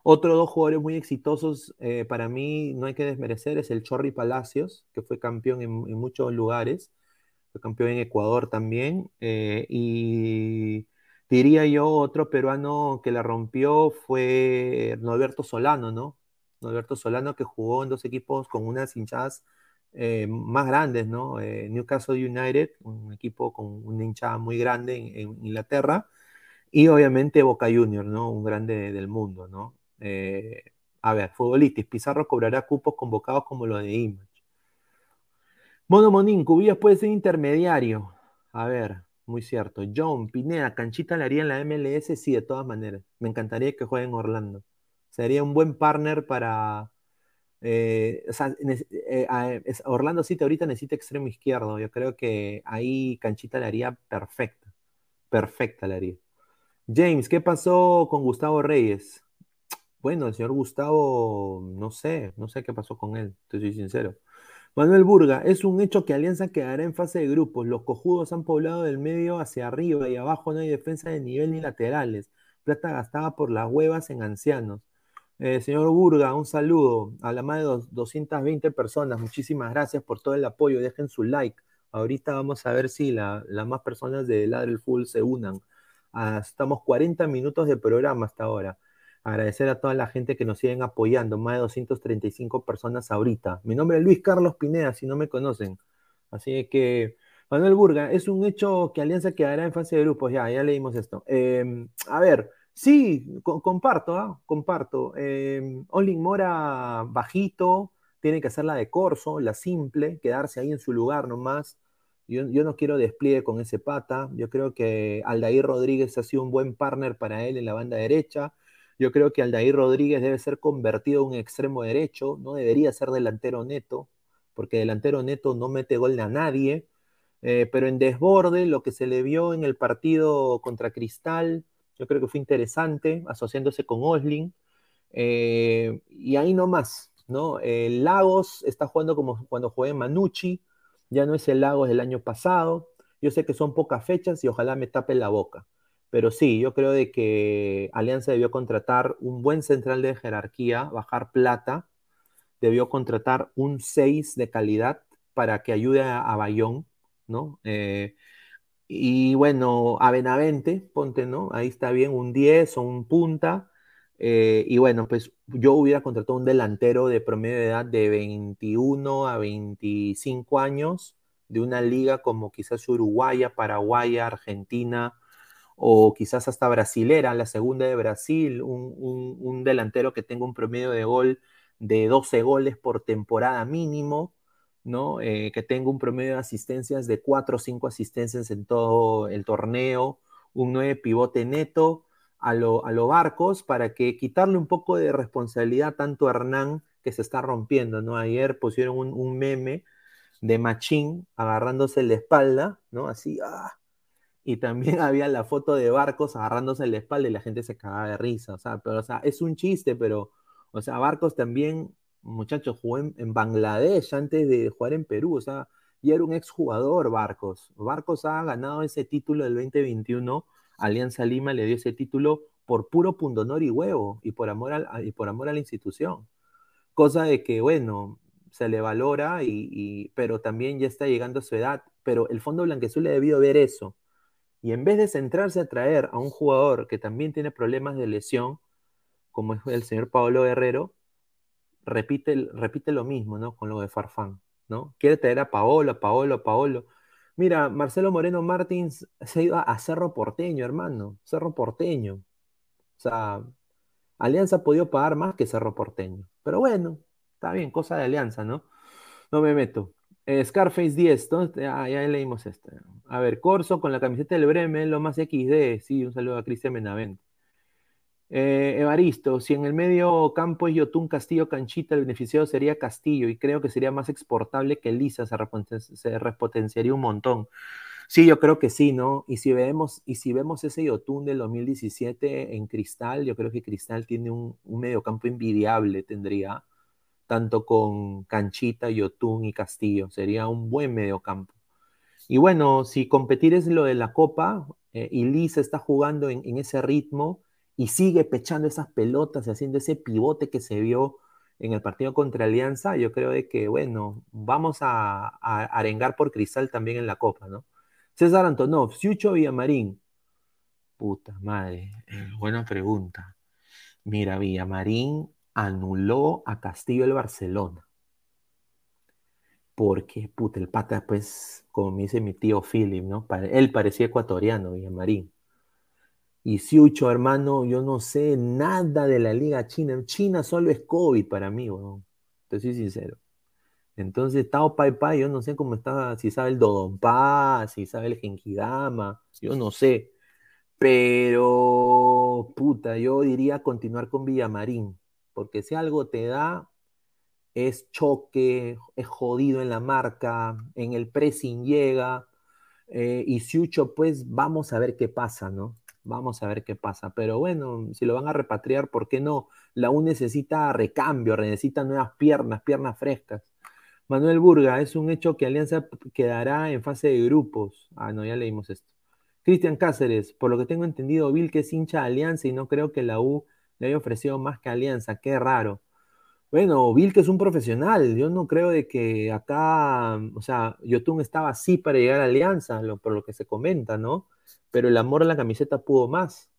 Otros dos jugadores muy exitosos, eh, para mí no hay que desmerecer, es el Chorri Palacios, que fue campeón en, en muchos lugares fue campeón en Ecuador también. Eh, y diría yo, otro peruano que la rompió fue Norberto Solano, ¿no? Norberto Solano que jugó en dos equipos con unas hinchadas eh, más grandes, ¿no? Eh, Newcastle United, un equipo con una hinchada muy grande en, Inglaterra, y obviamente Boca Juniors, ¿no? Un grande del mundo, ¿no? a ver, futbolistas, Pizarro cobrará cupos convocados como lo de Ima. Mono Monín, Cubillas puede ser intermediario. A ver, muy cierto. John, Pineda, Canchita la haría en la MLS, sí, de todas maneras. Me encantaría que juegue en Orlando. Sería un buen partner para. Eh, o sea, eh, Orlando City ahorita necesita extremo izquierdo. Yo creo que ahí Canchita la haría perfecta. Perfecta la haría. James, ¿qué pasó con Gustavo Reyes? Bueno, el señor Gustavo, no sé, no sé qué pasó con él, te soy sincero. Manuel Burga, es un hecho que Alianza quedará en fase de grupos. Los cojudos han poblado del medio hacia arriba y abajo no hay defensa de nivel ni laterales. Plata gastada por las huevas en ancianos. Eh, señor Burga, un saludo a la más de 220 personas. Muchísimas gracias por todo el apoyo. Dejen su like. Ahorita vamos a ver si las más personas de Ladre Full se unan. Ah, estamos 40 minutos de programa hasta ahora. Agradecer a toda la gente que nos siguen apoyando. Más de 235 personas ahorita. Mi nombre es Luis Carlos Pineda, si no me conocen. Así que, Manuel Burga, es un hecho que Alianza quedará en fase de grupos. Ya, ya leímos esto. Em, a ver. Sí, comparto, ¿ah? comparto. Eh, Olin Mora bajito, tiene que hacer la de Corso, la simple, quedarse ahí en su lugar nomás. Yo, yo, no quiero despliegue con ese pata. Yo creo que Aldair Rodríguez ha sido un buen partner para él en la banda derecha. Yo creo que Aldair Rodríguez debe ser convertido en un extremo derecho, no debería ser delantero neto, porque delantero neto no mete gol a nadie. Eh, pero en desborde, lo que se le vio en el partido contra Cristal, yo creo que fue interesante, asociándose con Osling. Eh, y ahí no más, ¿no? Lagos está jugando como cuando jugué Manucci, ya no es el Lagos del año pasado. Yo sé que son pocas fechas y ojalá me tape la boca. Pero sí, yo creo de que Alianza debió contratar un buen central de jerarquía, bajar plata, debió contratar un 6 de calidad para que ayude a, Bayón, ¿no? Eh, y bueno, a Benavente, ponte, ¿no? Ahí está bien, un 10 o un punta. Eh, y bueno, pues yo hubiera contratado un delantero de promedio de edad de 21 a 25 años, de una liga como quizás Uruguaya, Paraguaya, Argentina, o quizás hasta brasilera, la segunda de Brasil, un, un delantero que tenga un promedio de gol de 12 goles por temporada mínimo, ¿no? Eh, que tenga un promedio de asistencias de 4 o 5 asistencias en todo el torneo, un 9 pivote neto a lo, a Barcos para que quitarle un poco de responsabilidad tanto a Hernán que se está rompiendo, ¿no? Ayer pusieron un, meme de Machín agarrándose la espalda, ¿no? Así, ¡ah! Y también *laughs* había la foto de Barcos agarrándose la espalda y la gente se cagaba de risa, o sea, pero, o sea, es un chiste, pero, o sea, Barcos también muchachos, jugó en, Bangladesh antes de jugar en Perú, o sea, y era un exjugador Barcos. Barcos ha ganado ese título del 2021, Alianza Lima le dio ese título por puro pundonor y huevo, y por amor a, y por amor a la institución. Cosa de que, bueno, se le valora, y, pero también ya está llegando a su edad, pero el Fondo Blanquezul le debió ver eso. Y en vez de centrarse a traer a un jugador que también tiene problemas de lesión, como es el señor Pablo Guerrero, repite, repite lo mismo, ¿no? Con lo de Farfán, ¿no? Quiere traer a Paolo, Paolo, Paolo. Mira, Marcelo Moreno Martins se ido a, Cerro Porteño, hermano. Cerro Porteño. O sea, Alianza ha podido pagar más que Cerro Porteño. Pero bueno, está bien, cosa de Alianza, ¿no? No me meto. Eh, Scarface 10, ah, ya leímos esto. A ver, Corso con la camiseta del Bremen, lo más XD. Sí, un saludo a Cristian Menavente. Eh, Evaristo, si en el medio campo es Yotun Castillo Canchita, el beneficiado sería Castillo y creo que sería más exportable que Lisa, se, repotenciaría un montón. Sí, yo creo que sí, ¿no? Y si vemos, y si vemos ese Yotun del 2017 en Cristal, yo creo que Cristal tiene un, un mediocampo envidiable, tendría, tanto con Canchita, Yotun y Castillo, sería un buen mediocampo. Y bueno, si competir es lo de la Copa eh, y Lisa está jugando en, en ese ritmo, y sigue pechando esas pelotas y haciendo ese pivote que se vio en el partido contra Alianza, yo creo de que, bueno, vamos a, arengar por Cristal también en la Copa, ¿no? César Antonov, Siucho Villamarín. Puta madre, eh, buena pregunta. Mira, Villamarín anuló a Castillo el Barcelona. Porque, puta, el pata, pues, como me dice mi tío Philip, ¿no? Él parecía ecuatoriano, Villamarín. Y Siucho, hermano, yo no sé nada de la Liga China. China solo es COVID para mí, weón. Te soy sincero. Entonces, Tao Pai Pai, yo no sé cómo está, si sabe el Dodonpa, si sabe el Genkidama, yo no sé. Pero, puta, yo diría continuar con Villamarín, porque si algo te da, es choque, es jodido en la marca, en el pressing llega, eh, y Siucho, pues vamos a ver qué pasa, ¿no? Vamos a ver qué pasa. Pero bueno, si lo van a repatriar, ¿por qué no? La U necesita recambio, necesita nuevas piernas, piernas frescas. Manuel Burga, es un hecho que Alianza quedará en fase de grupos. Ah, no, ya leímos esto. Cristian Cáceres, por lo que tengo entendido, Bill que es hincha de Alianza y no creo que la U le haya ofrecido más que Alianza, qué raro. Bueno, que es un profesional, yo no creo de que acá, o sea, Yotun estaba así para llegar a Alianza, por lo que se comenta, ¿no? Pero el amor a la camiseta pudo más.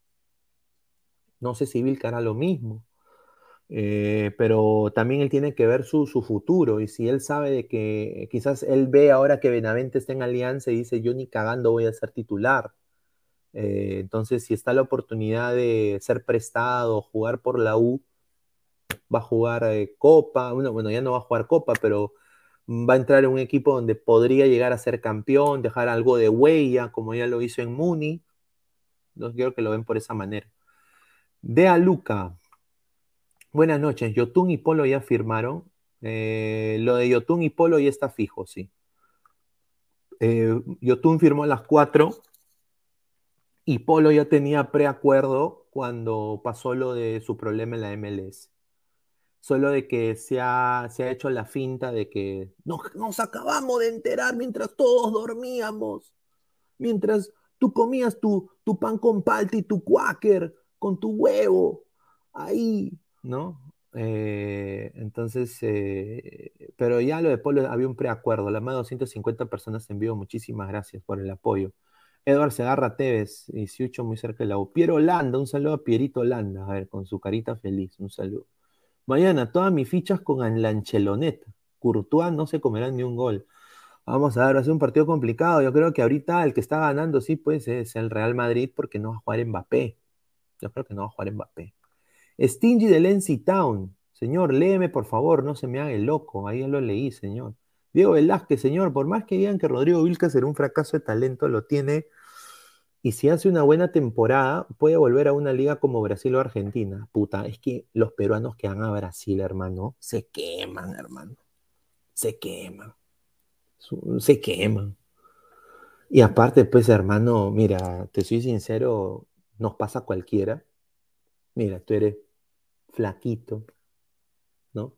No sé si Vilca hará lo mismo. Eh, pero también él tiene que ver su, futuro y si él sabe de que quizás él ve ahora que Benavente está en alianza y dice yo ni cagando voy a ser titular. Eh, entonces si está la oportunidad de ser prestado, jugar por la U, va a jugar eh, Copa, bueno, bueno, ya no va a jugar Copa, pero va a entrar en un equipo donde podría llegar a ser campeón, dejar algo de huella, como ya lo hizo en Muni. No quiero que lo ven por esa manera. De a Luca. Buenas noches. Yotun y Polo ya firmaron. Eh, lo de Yotun y Polo ya está fijo, sí. Yotun firmó las 4 y Polo ya tenía preacuerdo cuando pasó lo de su problema en la MLS. Solo de que se ha, se ha hecho la finta de que nos, nos acabamos de enterar mientras todos dormíamos. Mientras tú comías tu, tu pan con palta y tu quaker con tu huevo. Ahí, ¿no? Eh, entonces, eh, pero ya lo de Polo había un preacuerdo. La más de 250 personas en vivo, muchísimas gracias por el apoyo. Edward Segarra Tevez, 18 muy cerca de la. Piero Holanda, un saludo a Pierito Holanda, a ver, con su carita feliz, un saludo. Mañana, todas mis fichas con la. Courtois no se comerá ni un gol. Vamos a ver, va a ser un partido complicado. Yo creo que ahorita el que está ganando, sí, pues es el Real Madrid porque no va a jugar Mbappé. Yo creo que no va a jugar Mbappé. Stingy de Lency Town. Señor, léeme por favor, no se me haga el loco. Ahí ya lo leí, señor. Diego Velázquez, señor, por más que digan que Rodrigo Vilca será un fracaso de talento, lo tiene. Y si hace una buena temporada, puede volver a una liga como Brasil o Argentina. Puta, es que los peruanos que van a Brasil, hermano, se queman, hermano. Se queman. Se queman. Y aparte, pues, hermano, mira, te soy sincero, nos pasa a cualquiera. Mira, tú eres flaquito, ¿no?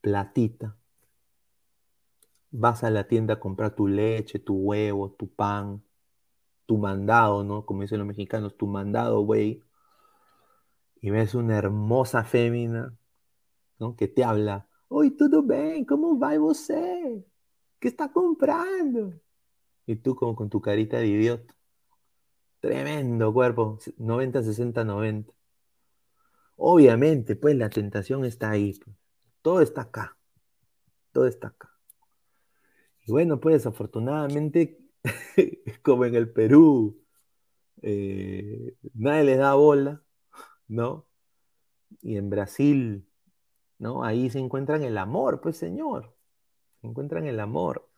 Platita. Vas a la tienda a comprar tu leche, tu huevo, tu pan, tu mandado, ¿no? Como dicen los mexicanos, tu mandado, güey. Y ves una hermosa fémina, ¿no? Que te habla. Oi, tudo bem? Como vai você? ¿Qué está comprando? Y tú como con tu carita de idiota. Tremendo cuerpo, 90, 60, 90. Obviamente, pues la tentación está ahí. Pues. Todo está acá. Todo está acá. Y bueno, pues afortunadamente, *laughs* como en el Perú, eh, nadie les da bola, ¿no? Y en Brasil, ¿no? Ahí se encuentran el amor, pues señor. Se encuentran el amor.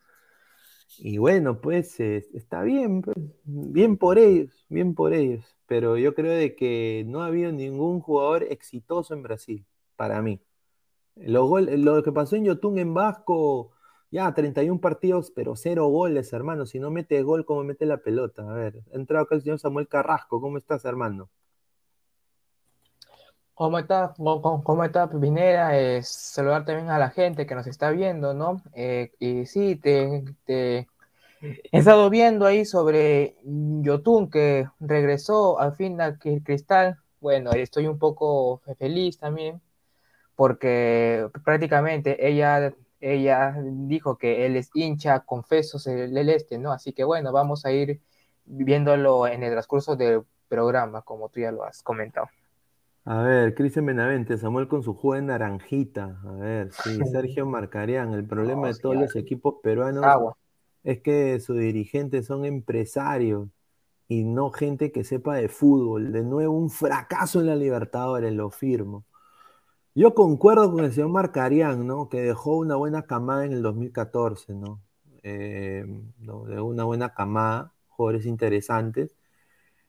Y bueno, pues eh, está bien, pues, bien por ellos, bien por ellos. Pero yo creo de que no ha habido ningún jugador exitoso en Brasil, para mí. Lo, lo que pasó en Yotun en Vasco, ya 31 partidos, pero cero goles, hermano. Si no mete gol, ¿cómo mete la pelota? A ver, ha entrado acá el señor Samuel Carrasco. ¿Cómo estás, hermano? ¿Cómo estás, cómo, está Pineda? Eh, saludar también a la gente que nos está viendo, ¿no? Eh, y sí, te, he estado viendo ahí sobre Yotun que regresó al fin al Cristal. Bueno, estoy un poco feliz también porque prácticamente ella, ella dijo que él es hincha, confeso del este, ¿no? Así que bueno, vamos a ir viéndolo en el transcurso del programa, como tú ya lo has comentado. A ver, Cristian Benavente, Samuel con su de naranjita. A ver, sí, *laughs* Sergio Marcarían. El problema de todos los equipos peruanos es que sus dirigentes son empresarios y no gente que sepa de fútbol. De nuevo, un fracaso en la Libertadores, lo firmo. Yo concuerdo con el señor Marcarián, ¿no? Que dejó una buena camada en el 2014, ¿no? Eh, una buena camada, jugadores interesantes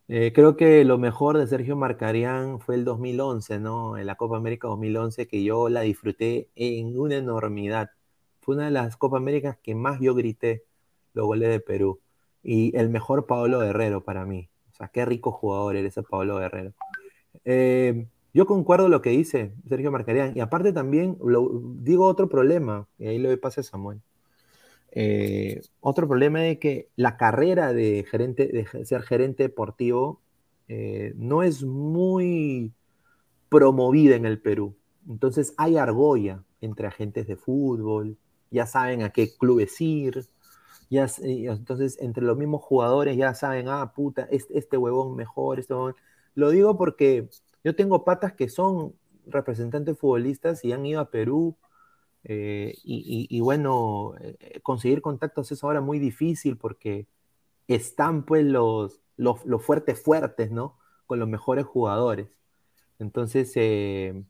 eh, creo que lo mejor de Sergio Marcarián fue el 2011, ¿no? En la Copa América 2011, que yo la disfruté en una enormidad. Fue una de las Copa Américas que más yo grité los goles de Perú. Y el mejor Pablo Guerrero para mí. O sea, qué rico jugador eres ese Pablo Guerrero. Eh, yo concuerdo lo que dice Sergio Marcarián. Y aparte también digo otro problema, y ahí lo doy pase a Samuel. Eh, otro problema es que la carrera de, gerente, de ser gerente deportivo eh, no es muy promovida en el Perú. Entonces hay argolla entre agentes de fútbol, ya saben a qué clubes ir, ya, entonces entre los mismos jugadores ya saben, ah, puta, este, este huevón mejor, este huevón. Lo digo porque yo tengo patas que son representantes futbolistas y han ido a Perú. Eh, y, bueno, eh, conseguir contactos es ahora muy difícil porque están pues los, los, fuertes fuertes, ¿no? Con los mejores jugadores. Entonces, eh,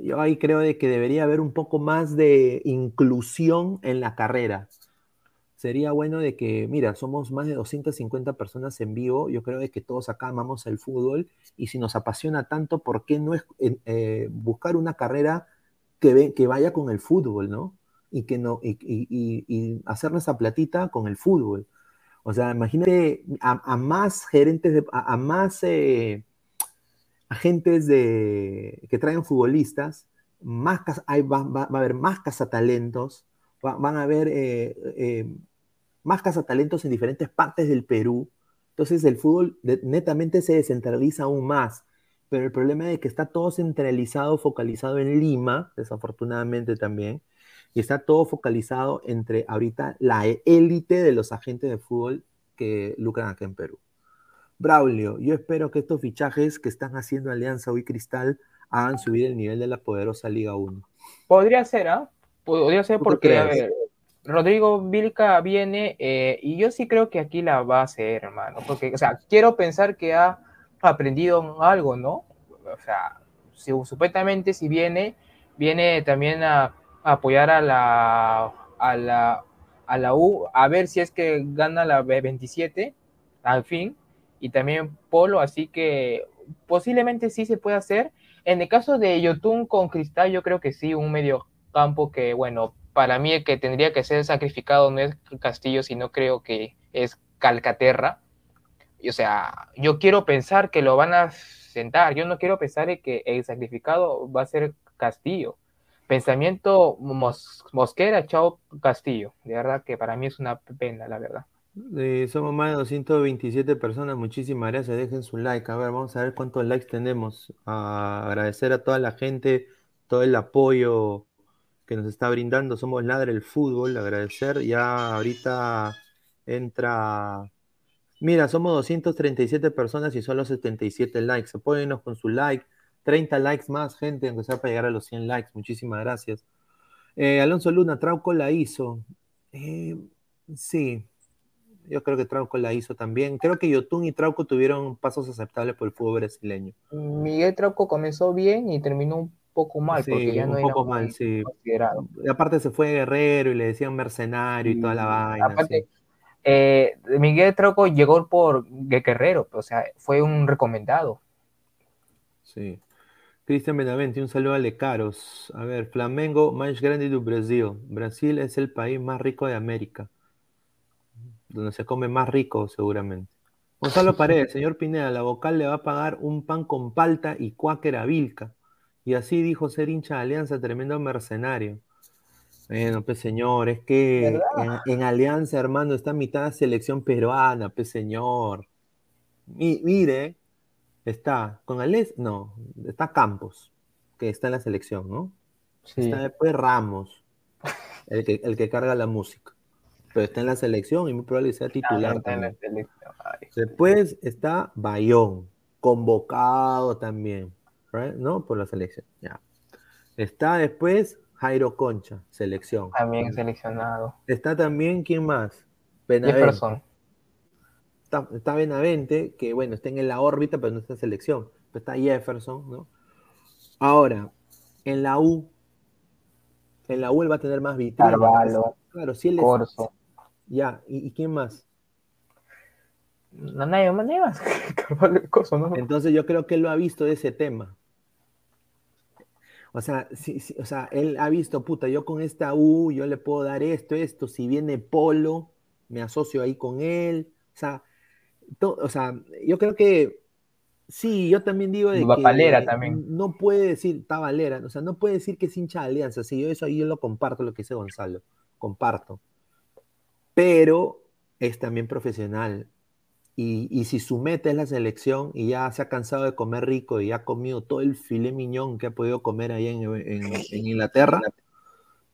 yo ahí creo de que debería haber un poco más de inclusión en la carrera. Sería bueno de que, mira, somos más de 250 personas en vivo, yo creo de que todos acá amamos el fútbol y si nos apasiona tanto, ¿por qué no es eh, buscar una carrera que, que vaya con el fútbol, ¿no? Y, que no, y, y, hacer nuestra platita con el fútbol. O sea, imagínate a, más gerentes, de, a, más eh, agentes de, que traen futbolistas, más, hay, va, va, a haber más cazatalentos, van a haber eh, eh, más cazatalentos en diferentes partes del Perú. Entonces el fútbol netamente se descentraliza aún más. Pero el problema es que está todo centralizado, focalizado en Lima, desafortunadamente también, y está todo focalizado entre ahorita la élite de los agentes de fútbol que lucran aquí en Perú. Braulio, yo espero que estos fichajes que están haciendo Alianza Hoy Cristal hagan subir el nivel de la poderosa Liga 1. Podría ser, ¿ah? Podría ser porque, Rodrigo Vilca viene eh, y yo sí creo que aquí la va a hacer, hermano. Porque, o sea, quiero pensar que ha aprendido algo, ¿no? O sea, si, supuestamente si viene, viene también a, apoyar a la, a la, a la U, a ver si es que gana la B27 al fin, y también Polo, así que posiblemente sí se puede hacer. En el caso de Yotun con Cristal, yo creo que sí, un medio campo que, bueno, para mí el que tendría que ser sacrificado no es Castillo, sino creo que es Calcaterra. o sea, yo quiero pensar que lo van a sentar, yo no quiero pensar que el sacrificado va a ser Castillo. Pensamiento Mosquera, chao Castillo. De verdad que para mí es una pena, la verdad. somos más de 227 personas, muchísimas gracias, dejen su like. A ver, vamos a ver cuántos likes tenemos. agradecer a toda la gente, todo el apoyo que nos está brindando. Somos Ladre el Fútbol, agradecer. Ya ahorita entra. Mira, somos 237 personas y solo 77 likes. Apóyennos con su like. 30 likes más, gente, aunque sea para llegar a los 100 likes. Muchísimas gracias. Eh, Alonso Luna, Trauco la hizo. Eh, sí, yo creo que Trauco la hizo también. Creo que Yotun y Trauco tuvieron pasos aceptables por el fútbol brasileño. Miguel Trauco comenzó bien y terminó un poco mal, porque ya no un poco mal, sí. Y aparte se fue Guerrero y le decían mercenario y toda la vaina. Aparte, eh, Miguel Troco llegó por Guerrero, o sea, fue un recomendado. Sí. Cristian Benavente, un saludo a Lecaros. A ver, Flamengo más grande do Brasil. Brasil es el país más rico de América. Donde se come más rico, seguramente. Gonzalo *laughs* Paredes, señor Pineda, la vocal le va a pagar un pan con palta y cuáquer a Vilca. Y así dijo ser hincha de Alianza, tremendo mercenario. Bueno, pues señor, es que en, Alianza, hermano, está mitad selección peruana, pues señor. mire, está con Alex, no, está Campos, que está en la selección, ¿no? Está después Ramos, el que, el que carga la música. Pero está en la selección y muy probable que sea titular. Después está Bayón, convocado también. ¿No? Por la selección. Ya. Está después Jairo Concha, selección. También seleccionado. Está también, ¿quién más? Benavente. Está, está, Benavente, que bueno, está en la órbita, pero no está en selección. está Jefferson, ¿no? Ahora, en la U, en la U él va a tener más vitrina. Claro, si él es, Ya, ¿y, quién más? No, nadie más. *laughs* Entonces yo creo que él lo ha visto de ese tema. O sea, o sea, él ha visto, puta, yo con esta U, yo le puedo dar esto, esto, si viene Polo, me asocio ahí con él. O sea, o sea yo creo que sí, yo también digo de que también. no puede decir, está Valera, o sea, no puede decir que es hincha de Alianza, sí, yo eso ahí yo lo comparto, lo que dice Gonzalo, comparto. Pero es también profesional y, si su meta es la selección y ya se ha cansado de comer rico y ha comido todo el filé miñón que ha podido comer ahí en, *laughs* Inglaterra,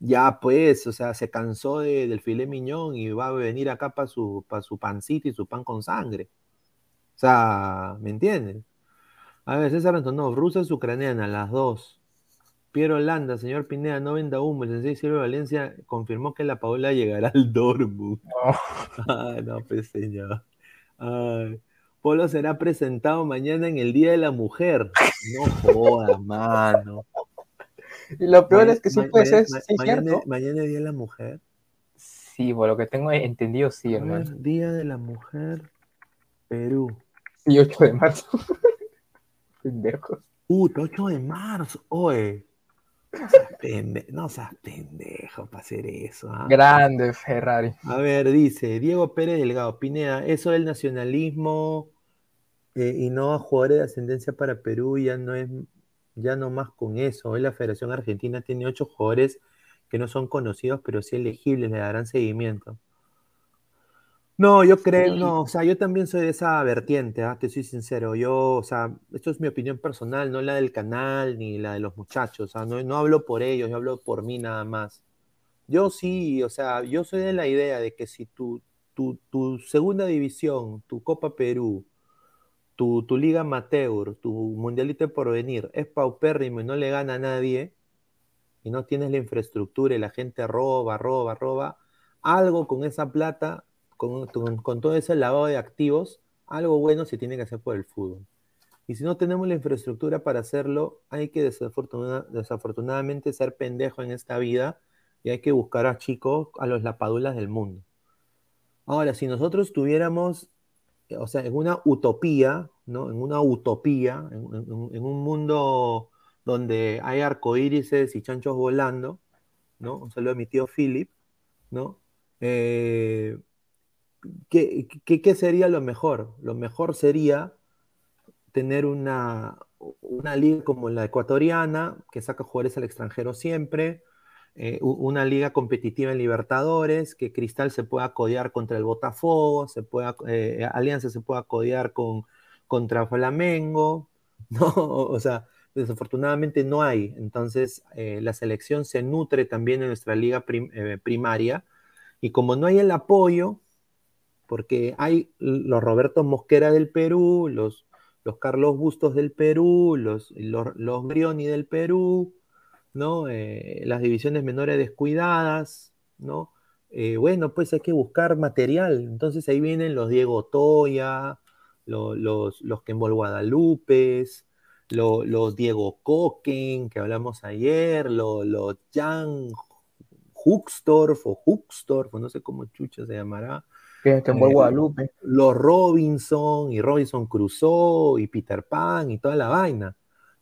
ya pues, o sea, se cansó del filé miñón y va a venir acá para su, para su pancito y su pan con sangre. O sea, ¿me entiendes? A ver, César Antonov, rusa es ucraniana, las dos. Piero Landa, señor Pineda, no venda humo. El sensei Silvio Valencia confirmó que la Paola llegará al Dortmund. No. *laughs* *laughs* no, pues señor. Polo será presentado mañana en el Día de la Mujer. No joda, mano. Y lo peor es que sí puede ser, mañana, mañana es Día de la Mujer. Sí, por lo que tengo entendido, sí, hermano. Día de la Mujer, Perú. Y 8 de marzo. *laughs* Pendejos. Uh, 8 de marzo, oye. No seas, pendejo para hacer eso. ¿ah? Grande Ferrari. A ver, dice Diego Pérez Delgado, Pineda, eso del nacionalismo eh, y no a jugadores de ascendencia para Perú ya no es, ya no más con eso. Hoy la Federación Argentina tiene ocho jugadores que no son conocidos, pero sí elegibles, le darán seguimiento. No, yo creo, no, o sea, yo también soy de esa vertiente, ¿ah? te soy sincero. Yo, o sea, esto es mi opinión personal, no la del canal ni la de los muchachos. O sea, no, no hablo por ellos, yo hablo por mí nada más. Yo sí, o sea, yo soy de la idea de que si tu, tu, tu segunda división, tu Copa Perú, tu, tu Liga Amateur, tu Mundialito por venir es paupérrimo y no le gana a nadie, y no tienes la infraestructura y la gente roba, roba, roba, algo con esa plata con, todo ese lavado de activos, algo bueno se tiene que hacer por el fútbol. Y si no tenemos la infraestructura para hacerlo, hay que desafortunadamente ser pendejo en esta vida y hay que buscar a chicos, a los lapadulas del mundo. Ahora, si nosotros tuviéramos, o sea, en una utopía, ¿no? En una utopía, en, un mundo donde hay arcoírises y chanchos volando, ¿no? Un saludo a mi tío Philip, ¿no? Eh, ¿qué, qué, sería lo mejor? Lo mejor sería tener una, una liga como la ecuatoriana, que saca jugadores al extranjero siempre, eh, una liga competitiva en Libertadores, que Cristal se pueda codear contra el Botafogo, se pueda, eh, Alianza se pueda codear con, contra Flamengo, *laughs* ¿no? O sea, desafortunadamente no hay. Entonces, eh, la selección se nutre también en nuestra liga primaria, y como no hay el apoyo, porque hay los Roberto Mosquera del Perú, los, los Carlos Bustos del Perú, los, los, los Grioni del Perú, ¿no? Eh, las divisiones menores descuidadas, ¿no? Eh, bueno, pues hay que buscar material. Entonces ahí vienen los Diego Toya, los, los, los Kembol Guadalupe, los, Diego Coquen, que hablamos ayer, los, los Jan Huxtorf o Huxtorf, no sé cómo chucha se llamará, que, en eh, Guadalupe. Los Robinson y Robinson Crusoe y Peter Pan y toda la vaina.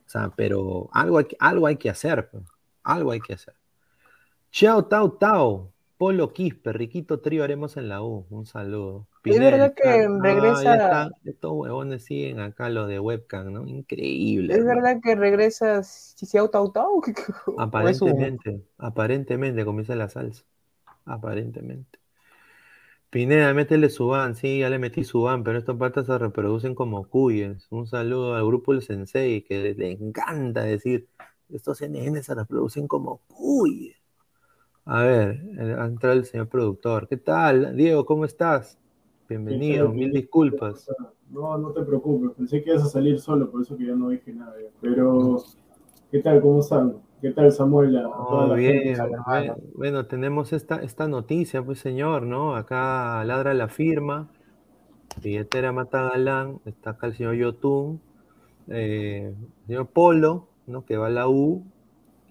O sea, pero algo hay, algo hay que hacer. Algo hay que hacer. Chao, Tao, Tao. Polo Quispe, Riquito Trío haremos en la U. Un saludo. es verdad que regresa. estos huevones siguen acá los de webcam, ¿no? Increíble. Es verdad que regresa Chao, Tao, Tao. *laughs* Aparentemente, aparentemente comienza la salsa. Aparentemente. Pineda, métele su van, sí, ya le metí su van, pero estos patas se reproducen como cuyes. Un saludo al grupo El Sensei, que le, encanta decir, estos CNN se reproducen como cuyes. A ver, ha entrado el señor productor. ¿Qué tal? Diego, ¿cómo estás? Bienvenido, mil disculpas. No, no te preocupes, pensé que ibas a salir solo, por eso que ya no dije nada. Pero, ¿qué tal? ¿Cómo están? ¿Qué tal, Samuel? bien, bueno, tenemos esta, esta noticia, pues señor, ¿no? Acá ladra la firma, billetera Mata Galán, está acá el señor Yotun, eh, señor Polo, ¿no? Que va a la U,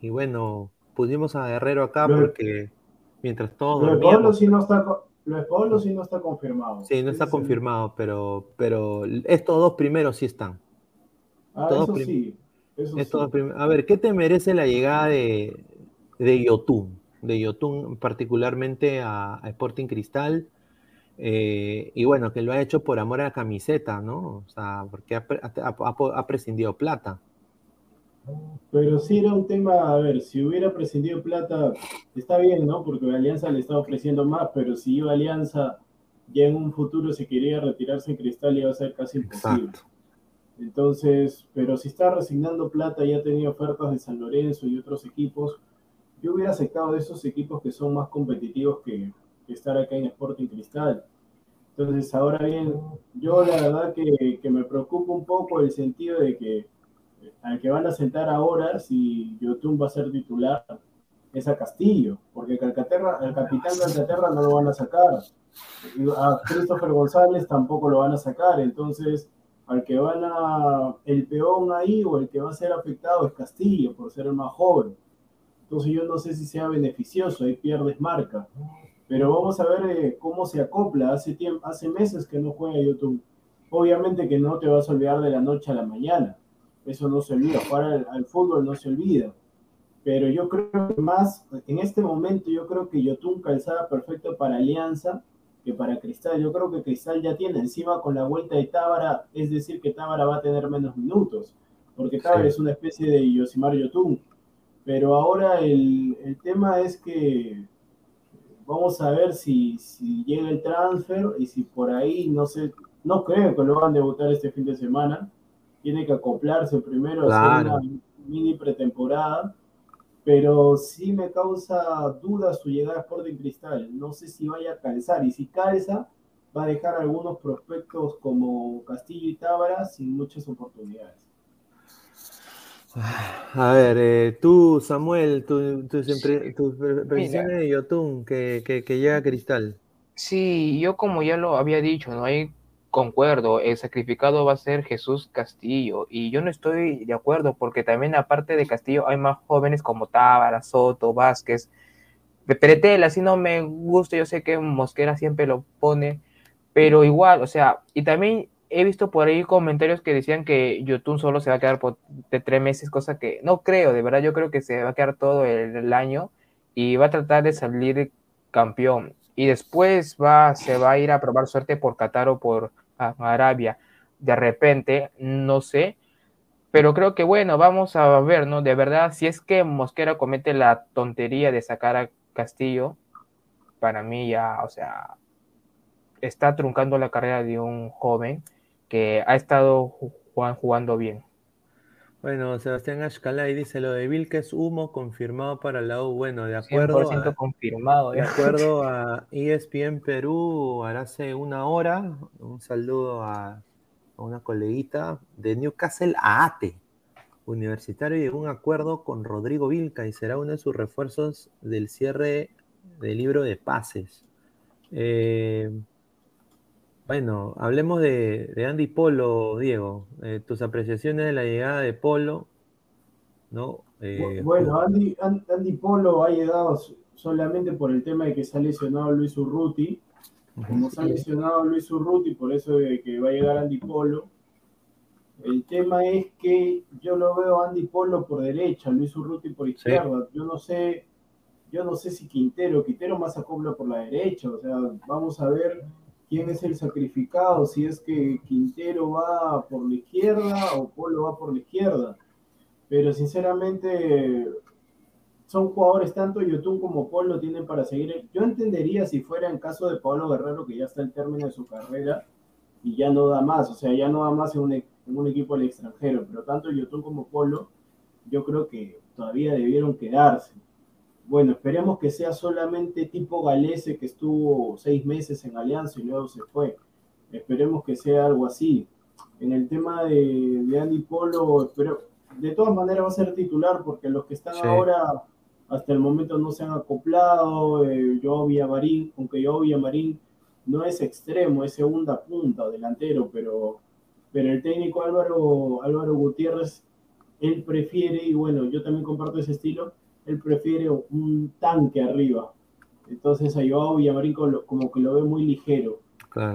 y bueno, pusimos a Guerrero acá porque mientras todos... Lo de Polo sí no está... Lo de Polo sí no está confirmado. Sí, no está confirmado, pero, pero estos dos primeros sí están. Ah, eso sí a ver, ¿qué te merece la llegada de, de Yotun? De Yotun particularmente a, Sporting Cristal. Eh, y bueno, que lo ha hecho por amor a la camiseta, ¿no? O sea, porque ha, prescindido plata. Pero sí era un tema, a ver, si hubiera prescindido plata, está bien, ¿no? Porque Alianza le está ofreciendo más, pero si iba Alianza ya en un futuro si quería retirarse en Cristal iba a ser casi imposible. Entonces, pero si está resignando plata y ha tenido ofertas de San Lorenzo y otros equipos, yo hubiera aceptado de esos equipos que son más competitivos que, estar acá en Sporting Cristal. Entonces, ahora bien, yo la verdad que, me preocupa un poco el sentido de que al que van a sentar ahora, si Yotun va a ser titular, es a Castillo, porque Calcaterra, el capitán Calcaterra no lo van a sacar. A Christopher González tampoco lo van a sacar, entonces al que van a, el peón ahí o el que va a ser afectado es Castillo, por ser el más joven. Entonces yo no sé si sea beneficioso, ahí pierdes marca. Pero vamos a ver eh, cómo se acopla. Hace, tiempo, hace meses que no juega YouTube. Obviamente que no te vas a olvidar de la noche a la mañana. Eso no se olvida. Jugar al fútbol no se olvida pero yo creo que más, en este momento, yo creo que Yotun calzada perfecto para Alianza que para Cristal. Yo creo que Cristal ya tiene encima con la vuelta de Tábara, es decir, que Tábara va a tener menos minutos, porque Tábara es una especie de Yosimar Yotun. Pero ahora el, el, tema es que vamos a ver si, si llega el transfer y si por ahí, no sé, no creo que lo van a debutar este fin de semana. Tiene que acoplarse primero, a hacer una mini pretemporada pero sí me causa duda su llegada a Sporting Cristal. No sé si vaya a calzar y si calza, va a dejar algunos prospectos como Castillo y Tábara sin muchas oportunidades. A ver, eh, tú, Samuel, tus tu, tu, previsiones de Yotun que, que, que, llega a Cristal. Sí, yo como ya lo había dicho, no hay concuerdo, el sacrificado va a ser Jesús Castillo y yo no estoy de acuerdo porque también aparte de Castillo hay más jóvenes como Tábara, Soto, Vázquez, Peretela, si no me gusta, yo sé que Mosquera siempre lo pone, pero igual, o sea, y también he visto por ahí comentarios que decían que Yotun solo se va a quedar por de tres meses, cosa que no creo, de verdad yo creo que se va a quedar todo el, año y va a tratar de salir campeón y después va, se va a ir a probar suerte por Qatar o por Arabia de repente, no sé, pero creo que bueno, vamos a ver, ¿no? De verdad, si es que Mosquera comete la tontería de sacar a Castillo, para mí ya, o sea, está truncando la carrera de un joven que ha estado jugando bien. Bueno, Sebastián Ashkalay dice lo de Vilques humo confirmado para la U. Bueno, de acuerdo. A, confirmado. De acuerdo *laughs* a ESPN Perú, hace una hora, un saludo a, una coleguita de Newcastle a ATE. Universitario llegó a un acuerdo con Rodrigo Vilca y será uno de sus refuerzos del cierre del libro de pases. Eh, bueno, hablemos de, Andy Polo, Diego. Eh, tus apreciaciones de la llegada de Polo, ¿no? Eh, bueno, Andy, Andy, Polo ha llegado solamente por el tema de que se ha lesionado Luis Urruti. Como se ha lesionado Luis Urruti, por eso de que va a llegar Andy Polo. El tema es que yo lo veo a Andy Polo por derecha, Luis Urruti por izquierda. Yo no sé, yo no sé si Quintero, Quintero más acopla por la derecha. O sea, vamos a ver quién es el sacrificado, si es que Quintero va por la izquierda o Polo va por la izquierda. Pero sinceramente son jugadores tanto Yotun como Polo tienen para seguir. Yo entendería si fuera en caso de Pablo Guerrero que ya está en término de su carrera y ya no da más, o sea, ya no da más en un, en un equipo del extranjero, pero tanto Yotun como Polo yo creo que todavía debieron quedarse bueno, esperemos que sea solamente tipo Galese que estuvo seis meses en Alianza y luego se fue. Esperemos que sea algo así. En el tema de, Andy Polo, pero de todas maneras va a ser titular porque los que están ahora hasta el momento no se han acoplado. Eh, Joao Villamarín, aunque Joao Villamarín no es extremo, es segunda punta, delantero, pero, pero el técnico Álvaro, Álvaro Gutiérrez, él prefiere, y bueno, yo también comparto ese estilo, él prefiere un tanque arriba. Entonces a Joao Villamarín como que lo ve muy ligero.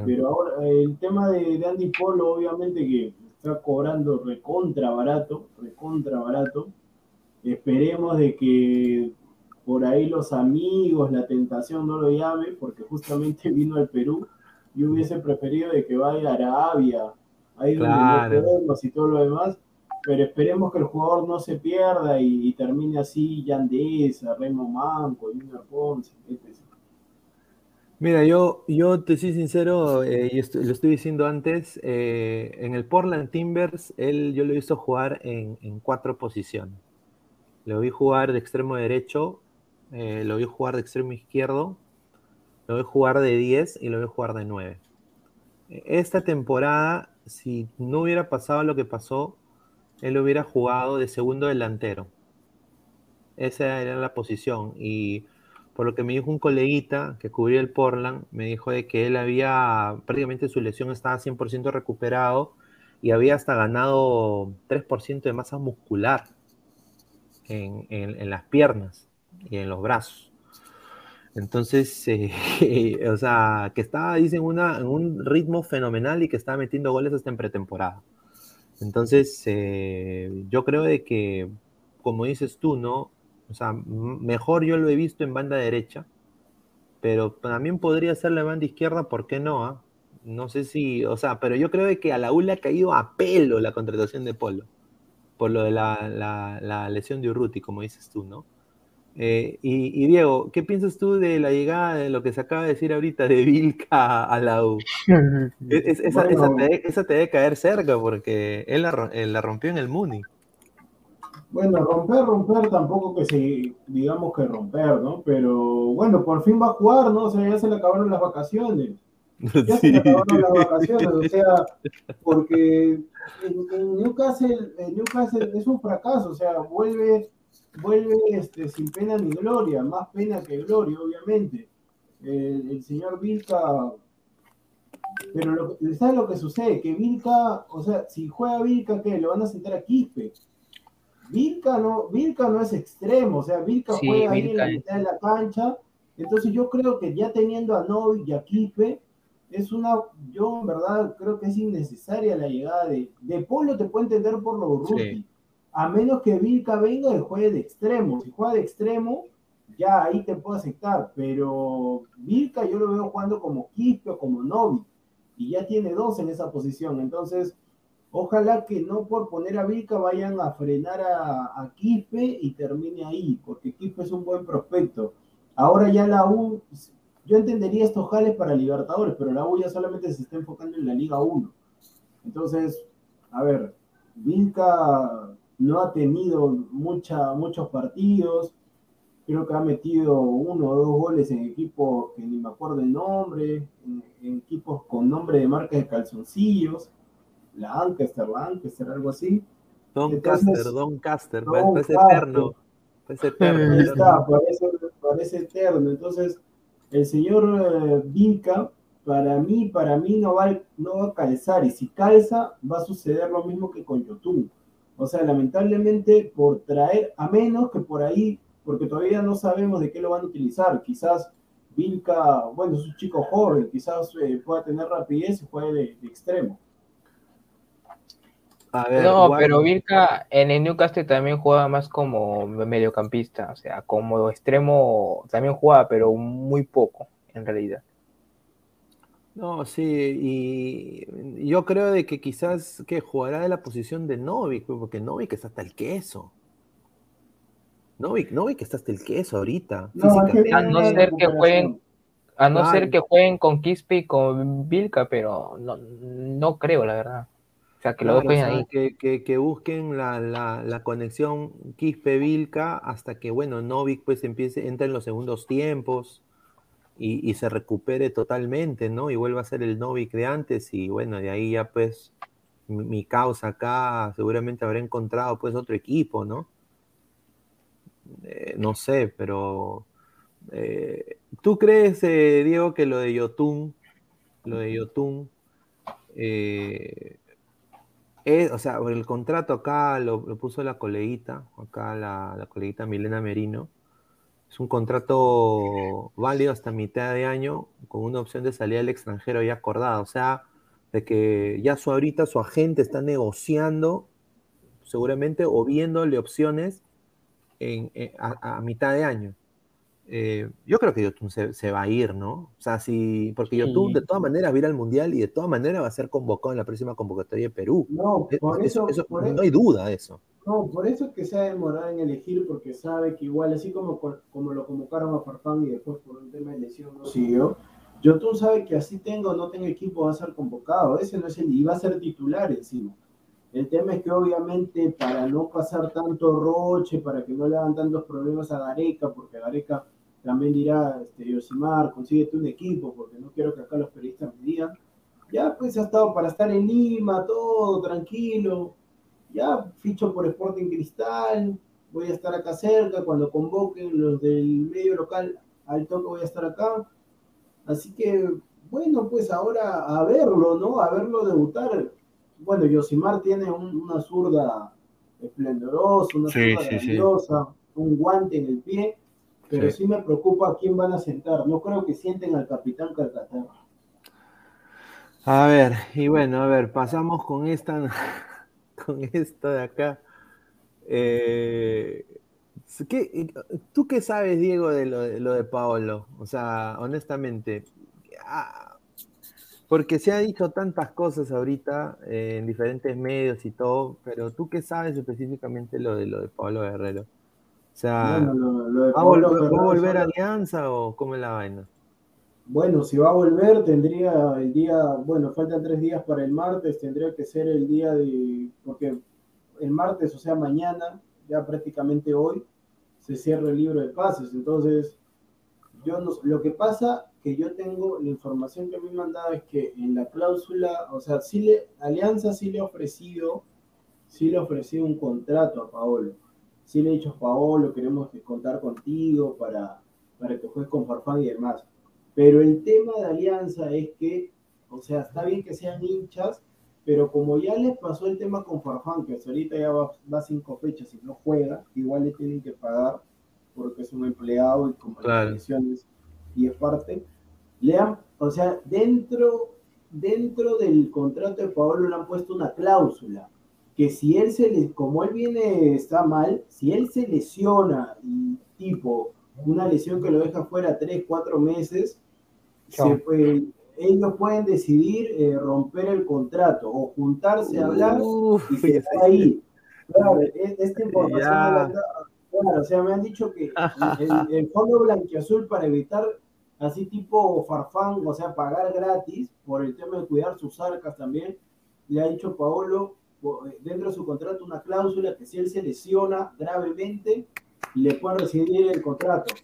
Pero ahora el tema de, Andy Polo, obviamente que está cobrando recontra barato, recontra barato. Esperemos de que por ahí los amigos, la tentación no lo llame, porque justamente *laughs* vino al Perú. y hubiese preferido de que vaya a Arabia, ahí donde no podemos y todo lo demás, pero esperemos que el jugador no se pierda y, termine así Yandesa, Remo Manco, Junior Ponce, etc. Mira, yo, yo te soy sincero, eh, y lo estoy diciendo antes, eh, en el Portland Timbers, él, yo lo he visto jugar en, cuatro posiciones. Lo vi jugar de extremo derecho, eh, lo vi jugar de extremo izquierdo, lo vi jugar de 10 y lo vi jugar de 9. Esta temporada, si no hubiera pasado lo que pasó, él hubiera jugado de segundo delantero. Esa era la posición. Y por lo que me dijo un coleguita que cubría el Portland, me dijo de que él había, prácticamente su lesión estaba 100% recuperado y había hasta ganado 3% de masa muscular en, las piernas y en los brazos. Entonces, *laughs* eh, o sea, que estaba, dicen, en un ritmo fenomenal y que estaba metiendo goles hasta en pretemporada. Entonces, eh, yo creo de que, como dices tú, ¿no? O sea, mejor yo lo he visto en banda derecha, pero también podría ser la banda izquierda, ¿por qué no? ah? No sé si, o sea, pero yo creo de que a la U le ha caído a pelo la contratación de Polo, por lo de la, la- la lesión de Urruti, como dices tú, ¿no? Eh, y, y Diego, ¿qué piensas tú de la llegada de lo que se acaba de decir ahorita de Vilca a la U? Es- es- esa, te, esa te debe caer cerca porque él la, ro- él la rompió en el Muni. Bueno, romper, romper, tampoco que se, digamos que romper, ¿no? Pero bueno, por fin va a jugar, ¿no? O sea, ya se le acabaron las vacaciones. *laughs* Ya se le acabaron las vacaciones, o sea, porque en, en Newcastle, en Newcastle es un fracaso, o sea, vuelve, vuelve este, sin pena ni gloria, más pena que gloria, obviamente. El, el señor Vilca, pero lo, ¿sabes lo que sucede? Que Vilca, o sea, si juega Vilca, ¿qué? Lo van a sentar a Quispe. Vilca no, Vilca no es extremo, o sea, Vilca Sí, juega ahí en Vilca la mitad de la cancha. Entonces yo creo que ya teniendo a Novik y a Quispe, es una, yo en verdad creo que es innecesaria la llegada de, de Polo, te puedo entender por lo Urruti, Sí. A menos que Vilca venga y juegue de extremo. Si juega de extremo, ya ahí te puedo aceptar, pero Vilca yo lo veo jugando como Quispe o como Novik, y ya tiene dos en esa posición, entonces Ojalá que no por poner a Vilca vayan a frenar a, a Quispe y termine ahí, porque Quispe es un buen prospecto. Ahora ya la U, yo entendería estos jales para Libertadores, pero la U ya solamente se está enfocando en la Liga 1. Entonces, a ver, Vilca no ha tenido mucha, muchos partidos, creo que ha metido uno o dos goles en equipos que ni me acuerdo el nombre, en, en equipos con nombre de marca de calzoncillos la Ancaster, la Ancaster, algo así. Doncaster, Doncaster, Doncaster. parece eterno. Parece eterno. Ahí está, parece, parece eterno. Entonces, el señor eh, Vilca, para mí, para mí no va, no va a calzar. Y si calza, va a suceder lo mismo que con Yotun. O sea, lamentablemente, por traer, a menos que por ahí, porque todavía no sabemos de qué lo van a utilizar. Quizás Vilca, bueno, es un chico joven, quizás eh, pueda tener rapidez y juegue de, de extremo. A ver, No, pero Vilca en el Newcastle también juega más como mediocampista, o sea, como extremo también juega, pero muy poco en realidad. No, sí, y yo creo de que quizás que jugará de la posición de Novik, pues, porque Novik está hasta el queso. Novik, Novik está hasta el queso ahorita. No. A no ser que jueguen, a no ser que jueguen con Quispe y con Vilca, pero no, no creo, la verdad. O sea, que Claro, o sea, ahí. que, que- que busquen la, la- la conexión Quispe-Vilca hasta que, bueno, Novik pues empiece, entra en los segundos tiempos y, y se recupere totalmente, ¿no? Y vuelva a ser el Novik de antes y, bueno, de ahí ya pues mi, mi causa acá seguramente habrá encontrado pues otro equipo, ¿no? Eh, no sé, pero eh, ¿tú crees, eh, Diego, que lo de Yotun, lo de Yotun, es- o sea, el contrato acá lo, lo puso la coleguita, acá la, la coleguita Milena Merino. Es un contrato válido hasta mitad de año con una opción de salida al extranjero ya acordada. O sea, de que ya su ahorita su agente está negociando seguramente o viéndole opciones en- en- a, a mitad de año. Eh, yo creo que Yotun se, se va a ir, ¿no? O sea, si, porque Sí. Yotun de todas maneras va a ir al Mundial y de todas maneras va a ser convocado en la próxima convocatoria de Perú. No, por eso- eso, eso- por, no hay duda de eso. No, por eso es que se ha demorado en elegir, porque sabe que igual, así como, como lo convocaron a Farfán y después por un tema de lesión no siguió, tú sabe que así tengo o no tengo equipo va a ser convocado. Ese no es el, y va a ser titular encima. El tema es que obviamente para no pasar tanto roche, para que no le hagan tantos problemas a Gareca, porque Gareca también dirá, este, Yosimar, consíguete un equipo, porque no quiero que acá los periodistas me digan. Ya pues ha estado para estar en Lima, todo tranquilo. Ya ficho por Sporting Cristal, voy a estar acá cerca, cuando convoquen los del medio local, al toque voy a estar acá. Así que, bueno, pues ahora a verlo, ¿no? A verlo debutar. Bueno, Yosimar tiene una zurda esplendorosa, una zurda grandiosa, un guante en el pie, pero sí. me preocupa a quién van a sentar. No creo que sienten al capitán Calcaterra. A ver, y bueno, a ver, pasamos con esta, con esto de acá. Eh, ¿Tú qué sabes, Diego, de lo, de lo, de Paolo? O sea, honestamente, ah, porque se ha dicho tantas cosas ahorita eh, en diferentes medios y todo, pero ¿tú qué sabes específicamente lo de lo de Paolo Guerrero? O sea, ¿va, a volver a Alianza o cómo es la vaina? Bueno, si va a volver, tendría el día, bueno, faltan tres días para el martes, tendría que ser el día de, porque el martes, o sea, mañana, ya prácticamente hoy, se cierra el libro de pases. Entonces, yo no, lo que pasa que yo tengo, la información que me han mandado es que en la cláusula, o sea, sí le, Alianza sí le ha ofrecido, sí le ha ofrecido un contrato a Paolo. Sí le he dicho Paolo, queremos contar contigo para, para que juegues con Farfán y demás. Pero el tema de Alianza es que, o sea, está bien que sean hinchas, pero como ya les pasó el tema con Farfán, que ahorita ya va, va, cinco fechas y no juega, igual le tienen que pagar porque es un empleado y con condiciones y es parte. Le han, o sea, dentro, dentro del contrato de Pablo le han puesto una cláusula que si él se le, como él viene, está mal, si él se lesiona y tipo una lesión que lo deja fuera tres, cuatro meses, se, ellos pueden decidir eh, romper el contrato o juntarse a hablar y quedar ahí. Claro, esta información o sea, me han dicho que *laughs* el, el fondo blanquiazul para evitar así tipo farfán, o sea, pagar gratis por el tema de cuidar sus arcas también, le ha dicho Paolo dentro de su contrato una cláusula que si él se lesiona gravemente, le puede recibir el contrato.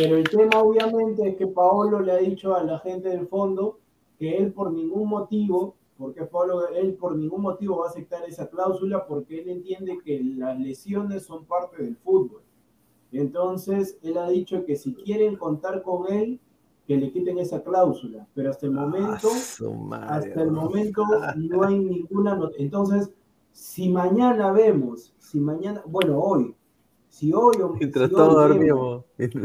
Pero el tema obviamente es que Paolo le ha dicho a la gente del fondo que él por ningún motivo, porque Pablo, él por ningún motivo va a aceptar esa cláusula porque él entiende que las lesiones son parte del fútbol. Entonces, él ha dicho que si quieren contar con él, que le quiten esa cláusula, pero hasta el ah, momento, hasta el momento no hay ninguna. Entonces, si mañana vemos, si mañana, bueno, hoy, si hoy,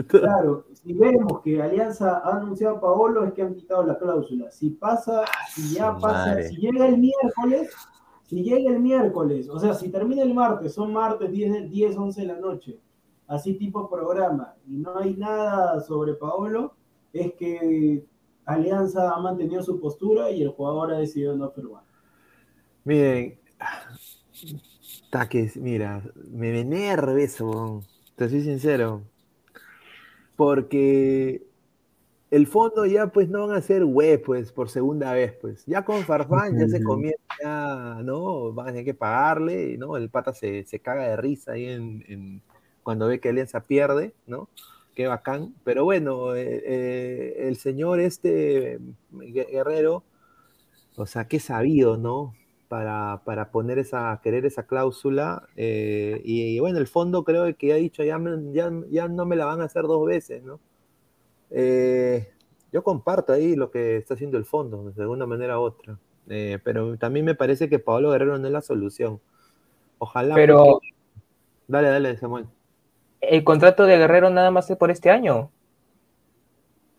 claro, si vemos que Alianza ha anunciado a Paolo es que han quitado la cláusula. Si pasa, ah, si ya pasa, si llega el miércoles, si llega el miércoles, o sea, si termina el martes, son martes 10, 10 11 de la noche, así tipo programa, y no hay nada sobre Paolo, es que Alianza ha mantenido su postura y el jugador ha decidido no firmar. Miren, Taques, mira, me enerva eso, te soy sincero. Porque el fondo ya pues no van a ser web pues por segunda vez pues. Ya con Farfán ya se comienza, ¿no? Van a tener que pagarle, ¿no? El pata se, caga de risa ahí en, cuando ve que Alianza pierde, ¿no? Qué bacán. Pero bueno, eh, eh, el señor este Guerrero, o sea, qué sabido, ¿no? Para, para poner esa, querer esa cláusula. Eh, y, bueno, el fondo creo que ha dicho, ya, ya, ya, no me la van a hacer dos veces, ¿no? Eh, yo comparto ahí lo que está haciendo el fondo, de alguna manera u otra. Eh, pero también me parece que Pablo Guerrero no es la solución. Ojalá. Pero. Dale, dale, Samuel. ¿El contrato de Guerrero nada más es por este año?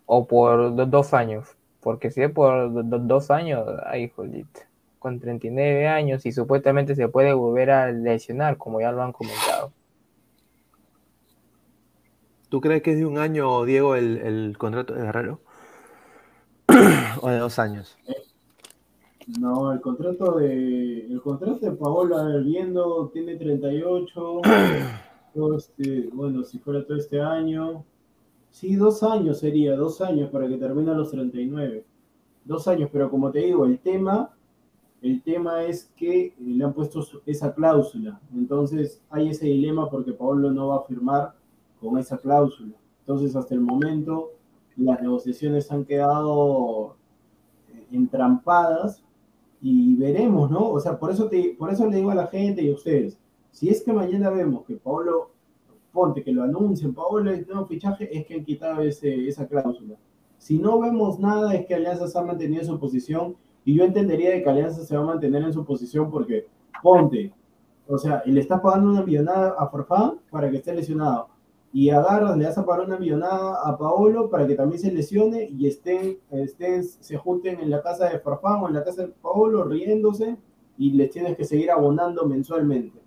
¿O por dos años? Porque si es por dos años, ay, jolito con 39 años y supuestamente se puede volver a lesionar, como ya lo han comentado. ¿Tú crees que es de un año, Diego, el, contrato de Guerrero? *clears throat* ¿O de dos años? No, el contrato de el contrato de Paola viendo tiene 38. *clears throat* este, bueno, si fuera todo este año, Sí, dos años sería, dos años para que termine a los 39. Dos años, pero como te digo, el tema, el tema es que le han puesto esa cláusula. Entonces hay ese dilema porque Paolo no va a firmar con esa cláusula. Entonces hasta el momento las negociaciones han quedado eh, entrampadas y veremos, ¿no? O sea, por eso, te, por eso le digo a la gente y a ustedes, si es que mañana vemos que Paolo ponte que lo anuncien, Paolo es nuevo fichaje, es que han quitado ese, esa cláusula. Si no vemos nada, es que Alianza se ha mantenido en su posición, y yo entendería de que Alianza se va a mantener en su posición porque, ponte, o sea, le estás pagando una millonada a Farfán para que esté lesionado, y agarras, le vas a pagar una millonada a Paolo para que también se lesione y estén, estén, se junten en la casa de Farfán o en la casa de Paolo riéndose y les tienes que seguir abonando mensualmente.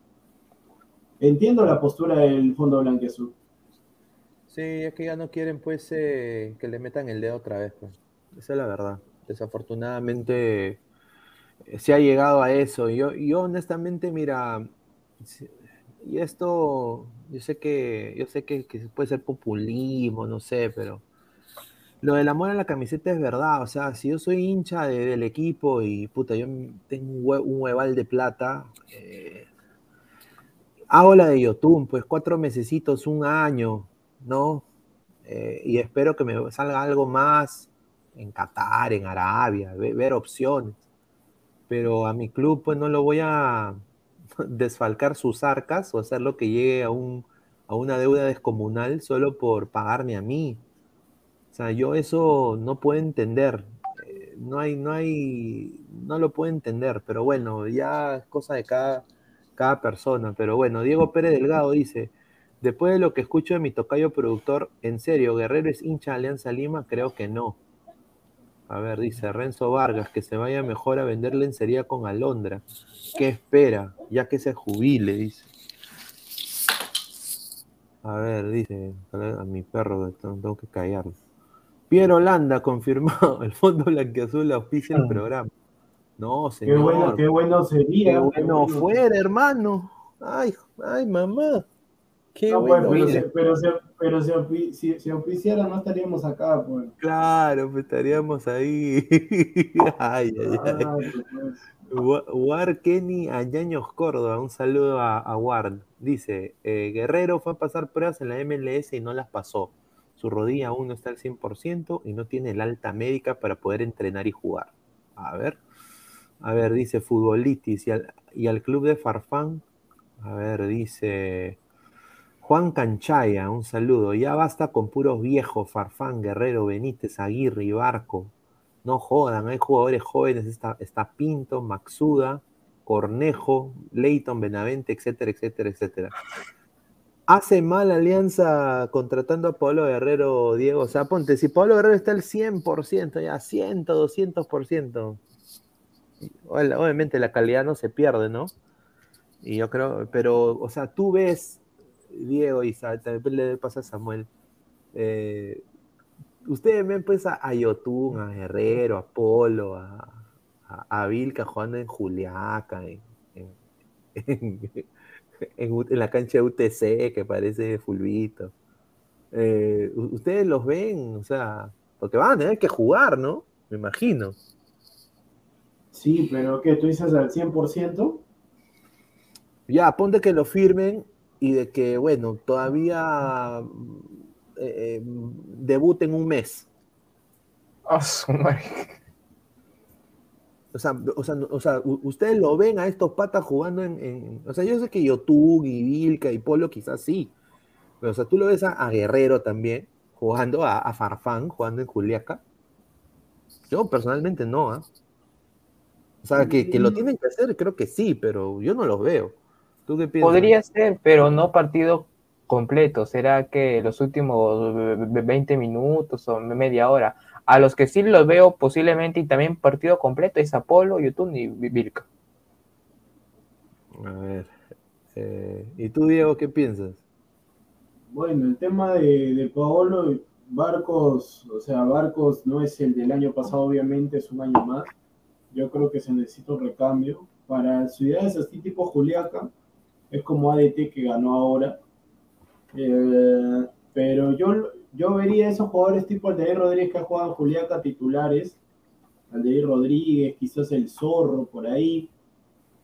Entiendo la postura del Fondo Blanqueazul. Sí, es que ya no quieren pues eh, que le metan el dedo otra vez. Pues. Esa es la verdad. Desafortunadamente eh, se ha llegado a eso. Yo, yo honestamente, mira, y esto, yo sé que, yo sé que, puede ser populismo, no sé, pero lo del amor a la camiseta es verdad. O sea, si yo soy hincha del equipo y puta, yo tengo un, hueval de plata, eh, hago la de Yotun, pues cuatro mesecitos, un año, ¿no? Eh, y espero que me salga algo más en Qatar, en Arabia, ver, opciones. Pero a mi club, pues no lo voy a *laughs* desfalcar sus arcas o hacer lo que llegue a, un, a una deuda descomunal solo por pagarme a mí. O sea, yo eso no puedo entender. Eh, no hay, no hay, no lo puedo entender, pero bueno, ya es cosa de cada cada persona. Pero bueno, Diego Pérez Delgado dice, después de lo que escucho de mi tocayo productor, ¿en serio, Guerrero es hincha de Alianza Lima? Creo que no. A ver, dice Renzo Vargas, que se vaya mejor a vender lencería con Alondra. ¿Qué espera? Ya que se jubile, dice. A ver, dice, a mi perro tengo que callarlo. Pierre Holanda confirmado, *laughs* el Fondo Blanqueazul auspicia el ah. programa. No, señor. Qué bueno, qué bueno sería. Qué bueno, fuera, hermano. Ay, ay, mamá. Qué bueno. pero, pero, si, si, oficiara no estaríamos acá, pues. Claro, pues estaríamos ahí. *laughs* ay, ay, ay. Pues. War Kenny Añaños Córdoba, un saludo a, a Ward. Dice, eh, Guerrero fue a pasar pruebas en la MLS y no las pasó. Su rodilla aún no está al 100% y no tiene el alta médica para poder entrenar y jugar. A ver. A ver, dice Futbolitis y al, club de Farfán. A ver, dice Juan Canchaya, un saludo. Ya basta con puros viejos, Farfán, Guerrero, Benítez, Aguirre y Barco. No jodan, hay jugadores jóvenes, está, Pinto, Maxuda, Cornejo, Leighton, Benavente, etcétera, etcétera, etcétera. Hace mal Alianza contratando a Pablo Guerrero, Diego. O sea, ponte, si Pablo Guerrero está al 100%, ya 100, 200%, obviamente la calidad no se pierde, ¿no? Y yo creo, pero, o sea, tú ves, Diego y también le pasa a Samuel, eh, ustedes ven pues a, Yotun, a Herrero, a Polo, a, a, Vilca jugando en Juliaca, en, en, *laughs* la cancha de UTC que parece fulvito. Eh, ustedes los ven, o sea, porque van a tener que jugar, ¿no? Me imagino. Sí, pero ¿qué? ¿Tú dices al 100%? Ya, ponte que lo firmen y de que, bueno, todavía eh, eh, debuten un mes. Oh, o sea, o sea, o sea, ustedes lo ven a estos patas jugando en, O sea, yo sé que Yotug y Vilca y Polo quizás sí. Pero, o sea, tú lo ves a, Guerrero también, jugando a, Farfán, jugando en Juliaca. Yo personalmente no, ¿ah? O sea, que, lo tienen que hacer, creo que sí, pero yo no los veo. ¿Tú qué piensas? Podría ser, pero no partido completo. Será que los últimos 20 minutos o media hora. A los que sí los veo posiblemente y también partido completo es Apolo, YouTube y Vilca. A ver. Eh, ¿Y tú, Diego, qué piensas? Bueno, el tema de, de Paolo, Barcos, o sea, Barcos no es el del año pasado, obviamente, es un año más yo creo que se necesita un recambio. Para ciudades así tipo Juliaca, es como ADT que ganó ahora. Eh, pero yo, yo vería esos jugadores tipo Aldair Rodríguez que ha jugado Juliaca titulares, Aldair Rodríguez, quizás el Zorro por ahí.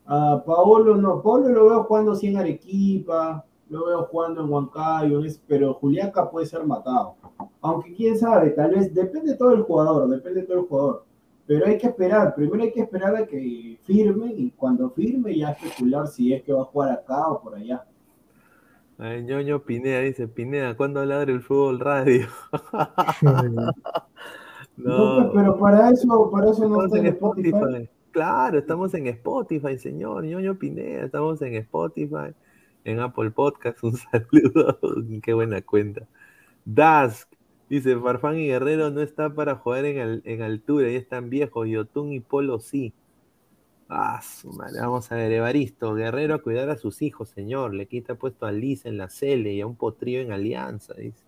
A Paolo no, Paolo lo veo jugando así en Arequipa, lo veo jugando en Huancayo, pero Juliaca puede ser matado. Aunque quién sabe, tal vez depende todo el jugador, depende todo el jugador. Pero hay que esperar, primero hay que esperar a que firme y cuando firme ya especular si es que va a jugar acá o por allá. Ay, ñoño Pineda dice, Pineda, ¿cuándo ladre el fútbol radio? *laughs* no, pues, pero para eso, para eso no está en Spotify. Claro, estamos en Spotify, señor, ñoño Pineda, estamos en Spotify, en Apple Podcast, *laughs* un saludo, qué buena cuenta. Dask, dice, Farfán y Guerrero no está para jugar en, en altura, ya están viejos, Yotun y Polo sí. Ah. Vamos a ver, Evaristo, Guerrero a cuidar a sus hijos, señor. Le quita puesto a Liz en la Cele y a un potrillo en Alianza, dice.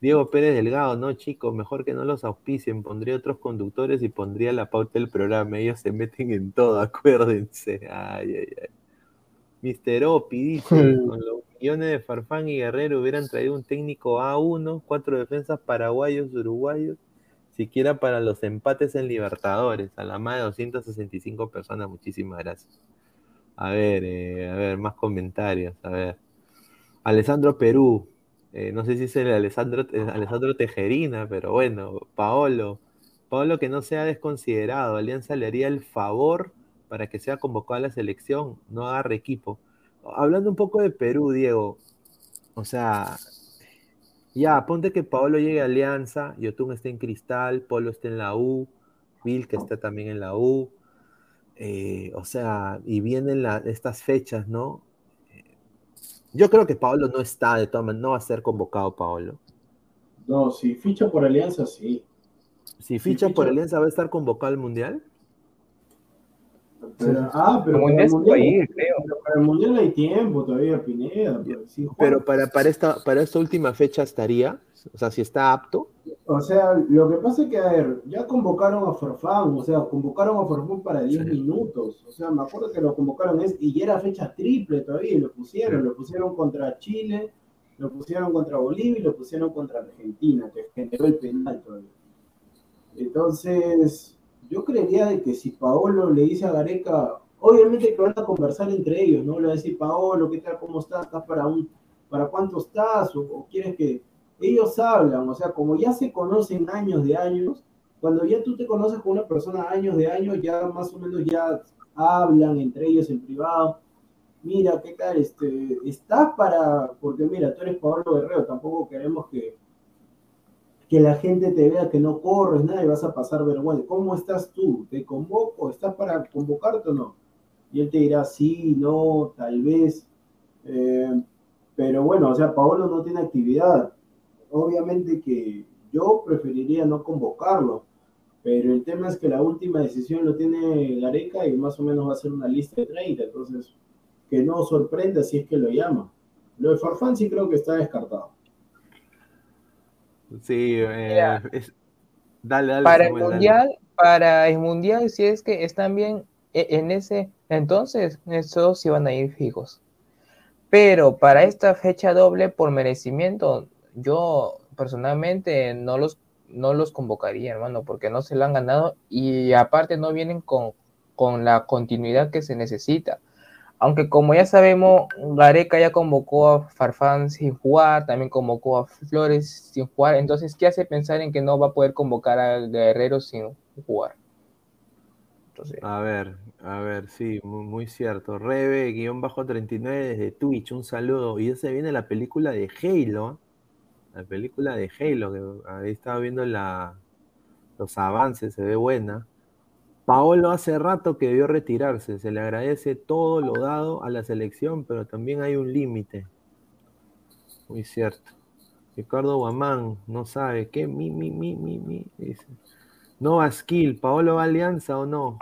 Diego Pérez Delgado, no, chicos, mejor que no los auspicien. Pondría otros conductores y pondría la pauta del programa. Ellos se meten en todo, *laughs* acuérdense. Ay, ay, ay. Mister Opi dice: *laughs* con los millones de Farfán y Guerrero hubieran traído un técnico A1, cuatro defensas paraguayos, uruguayos siquiera para los empates en Libertadores, a la más de 265 personas, muchísimas gracias. A ver, eh, a ver, más comentarios, a ver. Alessandro Perú, eh, no sé si es el Alessandro, eh, Alessandro Tejerina, pero bueno, Paolo, Paolo que no sea desconsiderado, Alianza le haría el favor para que sea convocado a la selección, no agarre equipo. Hablando un poco de Perú, Diego, o sea, ya, ponte que Paolo llegue a Alianza, Yotun esté en Cristal, Polo esté en la U, Bill que está también en la U. Eh, o sea, y vienen estas fechas, ¿no? Yo creo que Paolo no está, de todas maneras, no va a ser convocado Paolo. No, si ficha por Alianza, sí. Si ficha, por Alianza, ¿va a estar convocado al Mundial? Ah, pero para el, mundial, para el mundial hay tiempo todavía, Pineda. Pero, para, para, esta, para esta última fecha estaría, o sea, si está apto. O sea, lo que pasa es que, a ver, ya convocaron a Forfán, o sea, convocaron a Forfán para 10 minutos. O sea, me acuerdo que lo convocaron es, y ya era fecha triple todavía, y lo pusieron, lo pusieron contra Chile, lo pusieron contra Bolivia y lo pusieron contra Argentina, que generó el penal todavía. Entonces, yo creería de que si Paolo le dice a Gareca, obviamente que van a conversar entre ellos, ¿no? Le va a decir, Paolo, ¿qué tal? ¿Cómo estás? ¿Estás para un, para cuánto estás? O, quieres que ellos hablan, o sea, como ya se conocen años de años, cuando ya tú te conoces con una persona años de años, ya más o menos ya hablan entre ellos en privado. Mira, ¿qué tal? Este, estás para, porque mira, tú eres Pablo Guerrero, tampoco queremos que, que la gente te vea que no corres nada y vas a pasar vergüenza. ¿Cómo estás tú? ¿Te convoco? ¿Estás para convocarte o no? Y él te dirá, sí, no, tal vez. Eh, pero bueno, o sea, Paolo no tiene actividad. Obviamente que yo preferiría no convocarlo, pero el tema es que la última decisión lo tiene Gareca y más o menos va a ser una lista de 30, entonces que no sorprenda si es que lo llama. Lo de Farfán sí creo que está descartado. Sí, eh, dale, dale. Para el mundial, para el mundial, si es que están bien e, en ese, entonces esos iban a ir fijos. Pero para esta fecha doble por merecimiento, yo personalmente no los, no los convocaría, hermano, porque no se lo han ganado y aparte no vienen con, con la continuidad que se necesita. Aunque como ya sabemos, Gareca ya convocó a Farfán sin jugar, también convocó a Flores sin jugar, entonces, ¿qué hace pensar en que no va a poder convocar a Guerrero sin jugar? A ver, a ver, sí, muy, cierto. Rebe, guion bajo 39 desde Twitch, un saludo. Y ya se viene la película de Halo, la película de Halo, que ahí estaba viendo la, los avances, se ve buena. Paolo hace rato que debió retirarse, se le agradece todo lo dado a la selección, pero también hay un límite. Muy cierto. Ricardo Guamán no sabe qué, mi, mi, mi, mi, mi, dice. No a skill, ¿Paolo va a Alianza o no?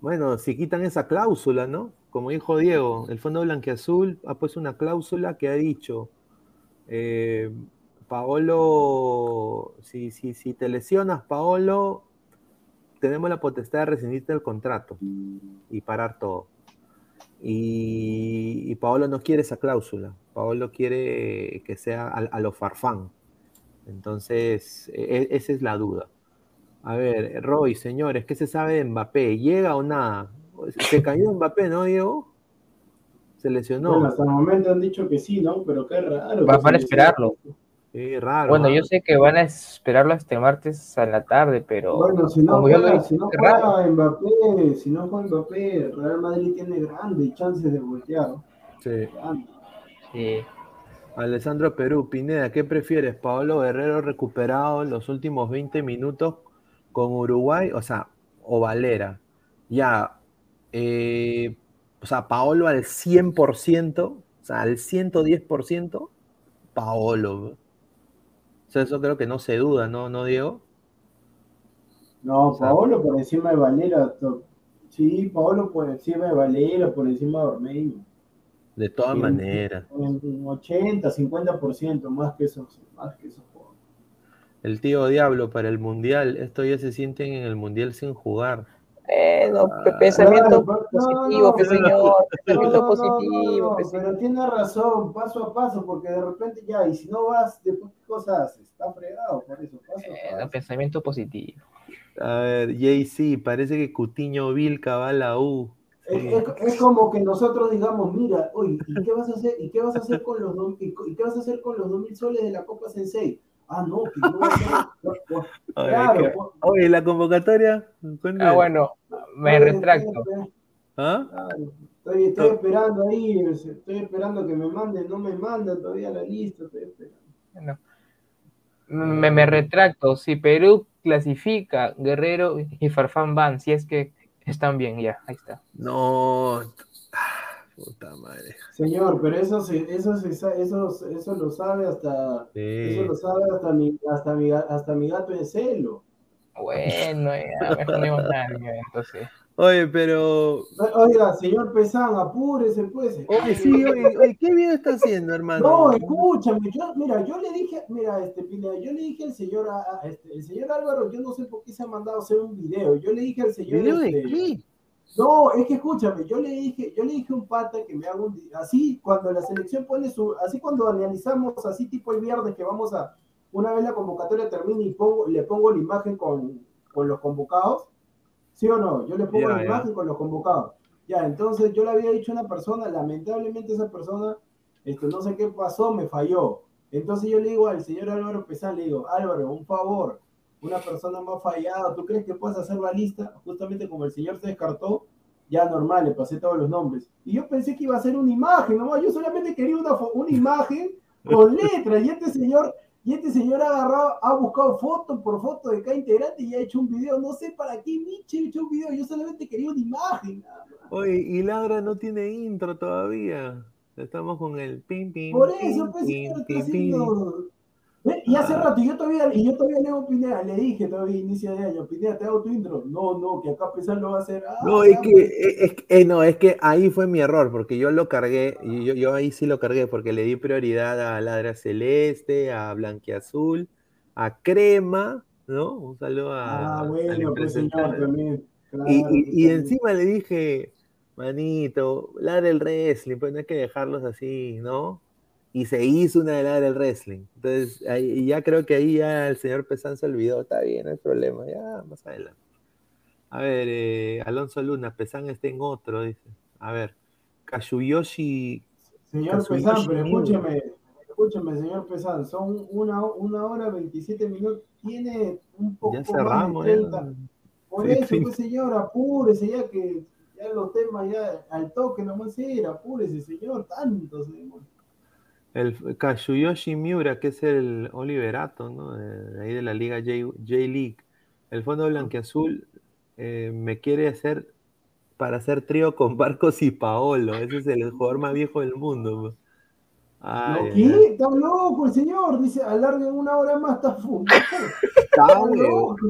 bueno, si quitan esa cláusula, ¿no? Como dijo Diego, el Fondo Blanqueazul ha puesto una cláusula que ha dicho, eh, Paolo, si, si, si te lesionas, Paolo, tenemos la potestad de rescindirte el contrato y parar todo. Y, y Paolo no quiere esa cláusula. Paolo quiere que sea a, a lo farfán. Entonces, e- esa es la duda. A ver, Roy, señores, ¿qué se sabe de Mbappé? ¿Llega o nada? Se cayó Mbappé, ¿no, Diego? Se lesionó. Bueno, hasta el momento han dicho que sí, ¿no? Pero qué raro. Va- que van a se esperarlo. Sí, raro. Bueno, yo sé que van a esperarlo hasta el martes a la tarde, pero Bueno, si no juega, dije, si no juega Mbappé, si no juega Mbappé, Real Madrid tiene grandes chances de voltear. Sí. Sí. Alessandro Perú, Pineda, ¿qué prefieres? ¿Paolo Guerrero recuperado en los últimos 20 minutos con Uruguay? O sea, o Valera. Ya, eh, o sea, Paolo al 100%, o sea, al 110%, Paolo. Sea, eso creo que no se duda, ¿no, ¿No Diego? No, Paolo por encima de Valera. Sí, Paolo por encima de Valera, por encima de Ormeño. De todas maneras. En 80, 50%, más que esos, más que esos jugadores. El tío Diablo para el Mundial, estos ya se sienten en el Mundial sin jugar. Bueno, Ah, pe- pensamiento claro, positivo, no, señor, No, pensamiento no, positivo, no, *laughs* pero tiene razón, paso a paso, porque de repente ya, y si no vas, después qué cosa haces, está fregado, por eso, paso a Bueno, paso. pensamiento positivo. A ver, JC, parece que Cutiño Vilca va a la U. Es, Sí. es- es como que nosotros digamos, mira, oye, ¿y qué vas a hacer? ¿Y qué vas a hacer con los dos, y, y qué vas a hacer con los dos mil soles de la Copa Sensei? Ah, no, que a hacer. *laughs* Oye, Claro, que- pues, oye, la convocatoria. Ah, bueno, me oye, retracto. estoy- ¿Ah? claro, Estoy, estoy esperando ahí, estoy esperando que me manden, no me mandan todavía la lista, estoy esperando. Bueno, me, me retracto. Si Perú clasifica, Guerrero y Farfán van, si es que están bien, ya, ahí está. No. Puta madre. Señor, pero eso se, eso eso, eso lo sabe hasta, Sí. eso lo sabe hasta mi, hasta mi, hasta mi gato en celo. Bueno, ya, mejor no entonces. Oye, pero. Oiga, señor Pesán, apúrese, pues. Oye, sí, oye, oye, ¿qué bien está haciendo, hermano? No, escúchame, yo, mira, yo le dije, mira, este Pineda, yo le dije al señor, a- a- este, el señor Álvaro, yo no sé por qué se ha mandado a hacer un video. Yo le dije al señor, ¿Video de este, qué? No, es que escúchame, yo le dije, yo le dije a un pata que me haga un así cuando la selección pone su, así cuando analizamos así tipo el viernes que vamos a, una vez la convocatoria termine y pongo, le pongo la imagen con, con los convocados, ¿sí o no? Yo le pongo la imagen con los convocados. Ya, entonces yo le había dicho a una persona, lamentablemente esa persona, este, no sé qué pasó, me falló. Entonces yo le digo al señor Álvaro Pesán, le digo, Álvaro, un favor, una persona más fallada, ¿tú crees que puedes hacer la lista? Justamente como el señor se descartó, ya normal, le pasé todos los nombres. Y yo pensé que iba a ser una imagen, nomás, yo solamente quería una, una imagen con *laughs* letras, y este señor, y este señor ha agarrado, ha buscado foto por foto de cada integrante y ha hecho un video, no sé para qué Miche ha hecho un video, yo solamente quería una imagen, nada más. Oye, y Ladra no tiene intro todavía. Estamos con el pim pim. Por pim, eso, pues, pim, pim, pim. Ve, Y hace Ah. rato, y yo todavía, y yo todavía leo Pineda, le dije todavía inicio de año, Pineda, te hago tu intro. No, no, que acá Pesán lo va a hacer. Ah, No, es que, es, que- eh, no, es que ahí fue mi error, porque yo lo cargué, y yo, yo ahí sí lo cargué, porque le di prioridad a Ladra Celeste, a Blanquiazul, a Crema, ¿no? Un saludo a, Ah, bueno, pues señor, impresentable. también. Claro, Y, y- y encima le dije, manito, ladra el wrestling, pues no hay que dejarlos así, ¿no? Y se hizo una de ladra el wrestling. Entonces, ahí, ya creo que ahí ya el señor Pesán se olvidó, está bien, no hay problema, ya más adelante. A ver, eh, Alonso Luna, Pesán está en otro, dice. A ver, Kayuyoshi, Señor Kazuyoshi Pesán, pero escúcheme, escúcheme, señor Pesán, son una, una hora 27 minutos, tiene un poco ya más de ya. 30. Por eso, sí. pues señor, apúrese ya que ya los temas ya al toque nomás era, apúrese, señor, tanto, señor. El Kayuyoshi Miura, que es el Oliverato, ¿no? De, ahí de la liga J- J-League. El Fondo Blanquiazul eh, me quiere hacer para hacer trío con Barcos y Paolo. Ese es el jugador más viejo del mundo. Ay, ¿No ay, qué? ay. Está loco el señor, dice, alarguen una hora más, está fumando. *laughs* Ah,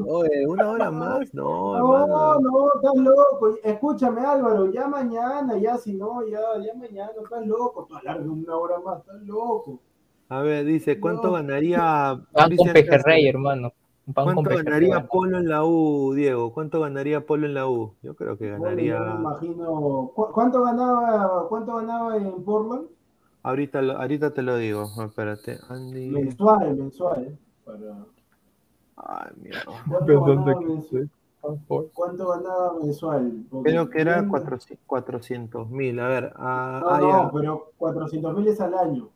oye, una hora más, no, No, hermano. no, estás loco. Escúchame, Álvaro, ya mañana, ya si no, ya, ya mañana, estás loco. Tú alargas una hora más, estás loco. A ver, dice, ¿cuánto No. ganaría Van con pejerrey, hermano. Pan ¿Cuánto ganaría Polo en la U, Diego? ¿Cuánto ganaría Polo en la U? Yo creo que Bueno, ganaría. yo me imagino. ¿cu- ¿Cuánto ganaba, cuánto ganaba en Portland? Ahorita, lo- ahorita te lo digo. Espérate, Andy. Mensual, mensual. Para... Ay, mierda. ¿Cuánto, *laughs* ganaba mensual? ¿Cuánto ganaba mensual? Porque Creo que era bien- 400 mil. A ver, ah, No, ah, no, ya. pero 400 mil es al año.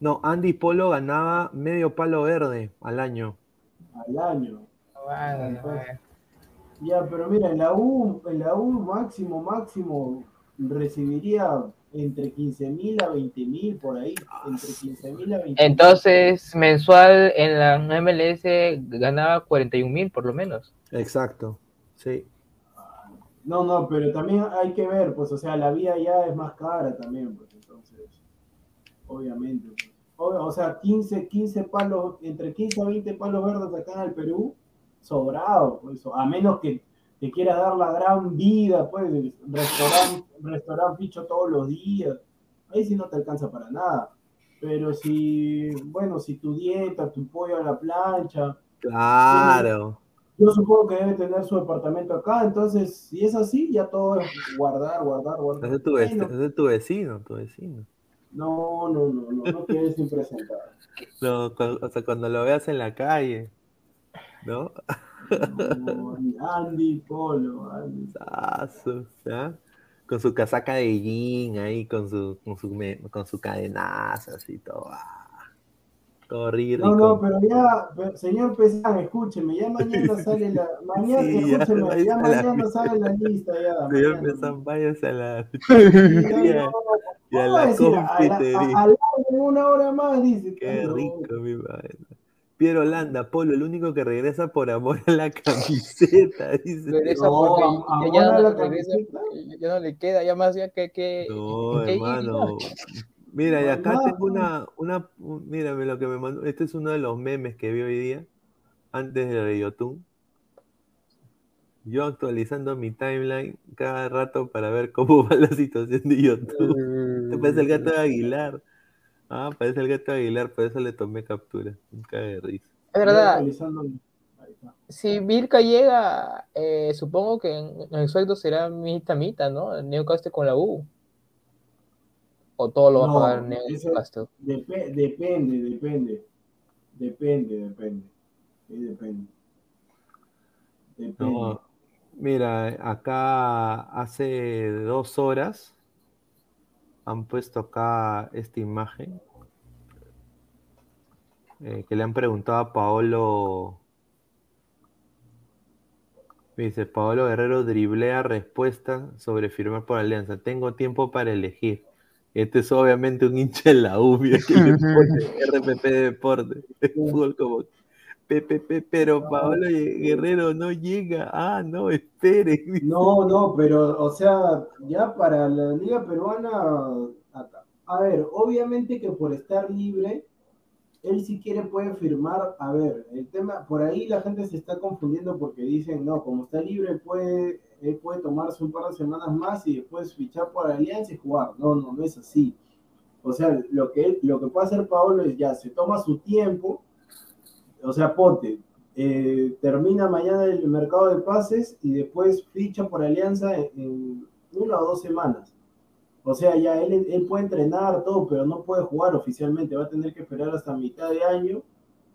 No, Andy Polo ganaba medio palo verde al año. Al año. Bueno. Ya, pero mira, en la U, en la U máximo, máximo, recibiría entre 15 mil a 20 mil por ahí. Entre 15 mil a 20 Entonces, mensual en la MLS ganaba 41 mil por lo menos. Exacto. Sí. No, no, pero también hay que ver, pues, o sea, la vía ya es más cara también, pues, entonces, obviamente. pues. O, o sea, 15, 15 palos, entre 15 a 20 palos verdes acá en el Perú, sobrado, pues, a menos que te quiera dar la gran vida, pues, restaurante, restaurante picho todos los días, ahí sí no te alcanza para nada. Pero si, bueno, si tu dieta, tu pollo a la plancha, Claro. yo supongo que debe tener su departamento acá, entonces, si es así, ya todo es guardar, guardar, guardar. Es tu, vec- Bueno, ese es tu vecino, tu vecino. no, no, no, no, no quieres impresentar. *laughs* No, o sea, cuando lo veas en la calle, ¿no? *laughs* Andy Polo, Andy. Sazo, ¿ya? Con su casaca de jean ahí, con su, con su, con su cadenazo, así todo. ah, Todo rico. No, no, pero ya, señor Pesán, escúcheme, ya mañana *laughs* sale la, mañana, Sí, ya, escúcheme, ya a la mañana mierda. sale la lista, ya. Señor mañana. Pesán, váyase a la. *laughs* Ya, y a ¿cómo va a la? A la- a- de una hora más, dice. Qué rico, mi madre. Piero Landa, Polo, el único que regresa por amor a la *laughs* camiseta, dice. Regresa No, ya, no la camiseta. ya no le queda, ya más ya que, que No, que ir, hermano. Mira, y acá tengo una, una, un- mírame lo que me mandó. Este es uno de los memes que vi hoy día, antes de Yotun. Yo actualizando mi timeline cada rato para ver cómo *laughs* va la situación de Yotun. Te parece el gato de Aguilar. Ah, parece el gato de Aguilar, por eso le tomé captura. Un cague de risa. Es verdad, si Vilca llega, eh, supongo que en, en el sueldo será mitad mitad, ¿no? Newcastle con la U. O todo lo va No, a pagar Newcastle. Depe- depende, depende. Depende, depende. Sí, depende. Depende. No, mira, acá hace dos horas han puesto acá esta imagen eh, que le han preguntado a Paolo. Dice, Paolo Guerrero driblea respuesta sobre firmar por Alianza. Tengo tiempo para elegir. Este es obviamente un hincha en la U, que le *laughs* pone RPP Deporte. Fútbol como pero Paolo Guerrero no llega. Ah, no, espere. *laughs* No, no, pero, o sea, ya para la Liga Peruana, a, ver, obviamente que por estar libre, él si quiere puede firmar, a ver, el tema, por ahí la gente se está confundiendo porque dicen, no, como está libre, puede, él puede tomarse un par de semanas más y después fichar por Alianza y jugar. No, no, no es así. O sea, lo que, él- lo que puede hacer Paolo es ya, se toma su tiempo, o sea, ponte, eh, termina mañana el mercado de pases y después ficha por Alianza en, en una o dos semanas. O sea, ya él, él puede entrenar todo, pero no puede jugar oficialmente. Va a tener que esperar hasta mitad de año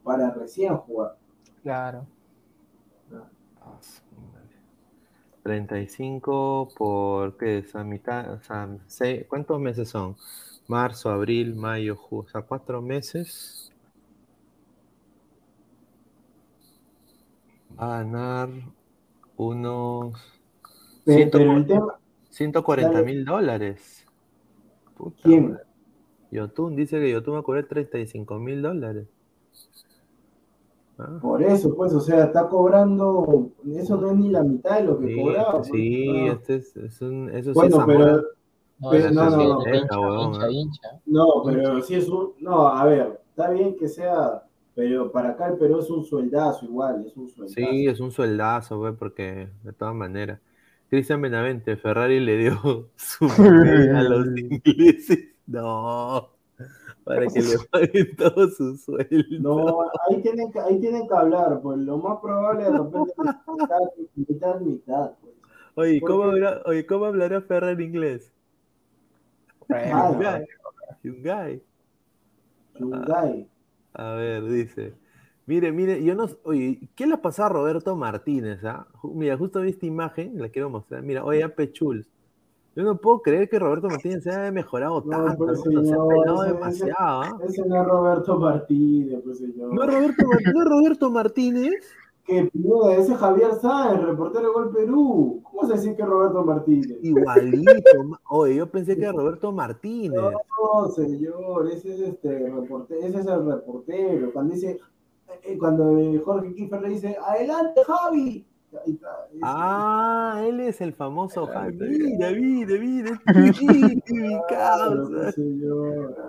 para recién jugar. Claro. 35 por, ¿qué es? A mitad, o sea, seis- ¿cuántos meses son? Marzo, abril, mayo, julio, o sea, cuatro meses. A ganar unos Pero, Ciento- pero el tema, 140 Dale. mil dólares. Puta ¿quién? madre. Yotun dice que Yotun va a cobrar 35 mil dólares. Ah, Por eso, pues, o sea, está cobrando, eso no es ni la mitad de lo que Sí, cobraba. pues. sí, Ah. este es, es un, eso sí Bueno, es pero. No, Pero no, sí, no, hincha, hincha, ¿eh? hincha. no, pero sí es un, no, a ver, está bien que sea, pero para acá el Perú es un sueldazo igual, es un sueldazo. Sí, es un sueldazo, güey, porque de todas maneras. Cristian Benavente, Ferrari le dio *laughs* su *laughs* a los ingleses. No. para que le *laughs* paguen todo su sueldo. No, ahí tienen, que, ahí tienen que hablar, pues lo más probable de repente es mitad, mitad, mitad. Pues. Oye, ¿Por ¿cómo, habla- oye, ¿cómo hablará Ferrer en inglés? Ah, Hyundai. Hyundai. A ver, dice. Mire, mire, yo no. Oye, ¿qué le pasó a Roberto Martínez? ah? Mira, justo vi esta imagen, la quiero mostrar. Mira, oye, Ape Chuls. Yo no puedo creer que Roberto Martínez se haya mejorado No, tanto. pues, se ha peinado ese- demasiado. ¿ah? Ese no es Roberto Martínez, pues señor. ¿No es Roberto, no es Roberto Martínez? Que Pineda, ese es Javier Sáenz, reportero de Gol Perú. ¿Cómo se dice que Roberto Martínez? Igualito. Oye, yo pensé que era Roberto Martínez. No, señor, ese es este reportero, ese es el reportero. Cuando dice, eh, cuando eh, Jorge Kiefer le dice, adelante, Javi. Ahí está, ese. Ah, él es el famoso Javi. está Mira, mira, mira. Mi causa.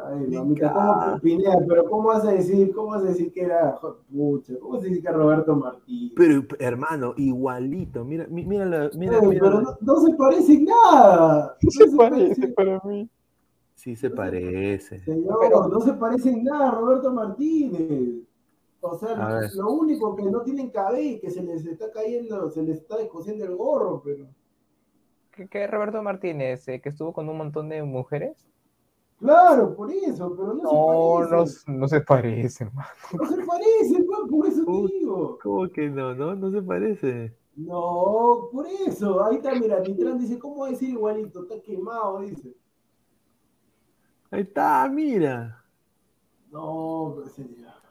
Ay, mamita, ¿cómo Pineda, pero cómo vas a decir, cómo vas a decir que era pucha, cómo vas a decir que era Roberto Martínez? Pero, hermano, igualito. Mira, mi- mira, la- mira, Ay, mira. pero no, no se parece en nada. No Se parece para mí. Sí se parece. Señor, Pero- no se parece en nada a Roberto Martínez. O sea, lo único que no tienen cabello, que se les está cayendo, se les está descosiendo el gorro, pero. ¿Qué, qué Roberto Martínez, eh, que estuvo con un montón de mujeres? Claro, por eso, pero no, No, se no, parece. no se parece, hermano. No se parece, pues, por eso Puta. digo. ¿Cómo que no? No, no se parece. No, por eso. Ahí está, mira, Nitran dice, ¿cómo decir igualito? Está quemado, dice. Ahí está, mira. No, pero señor.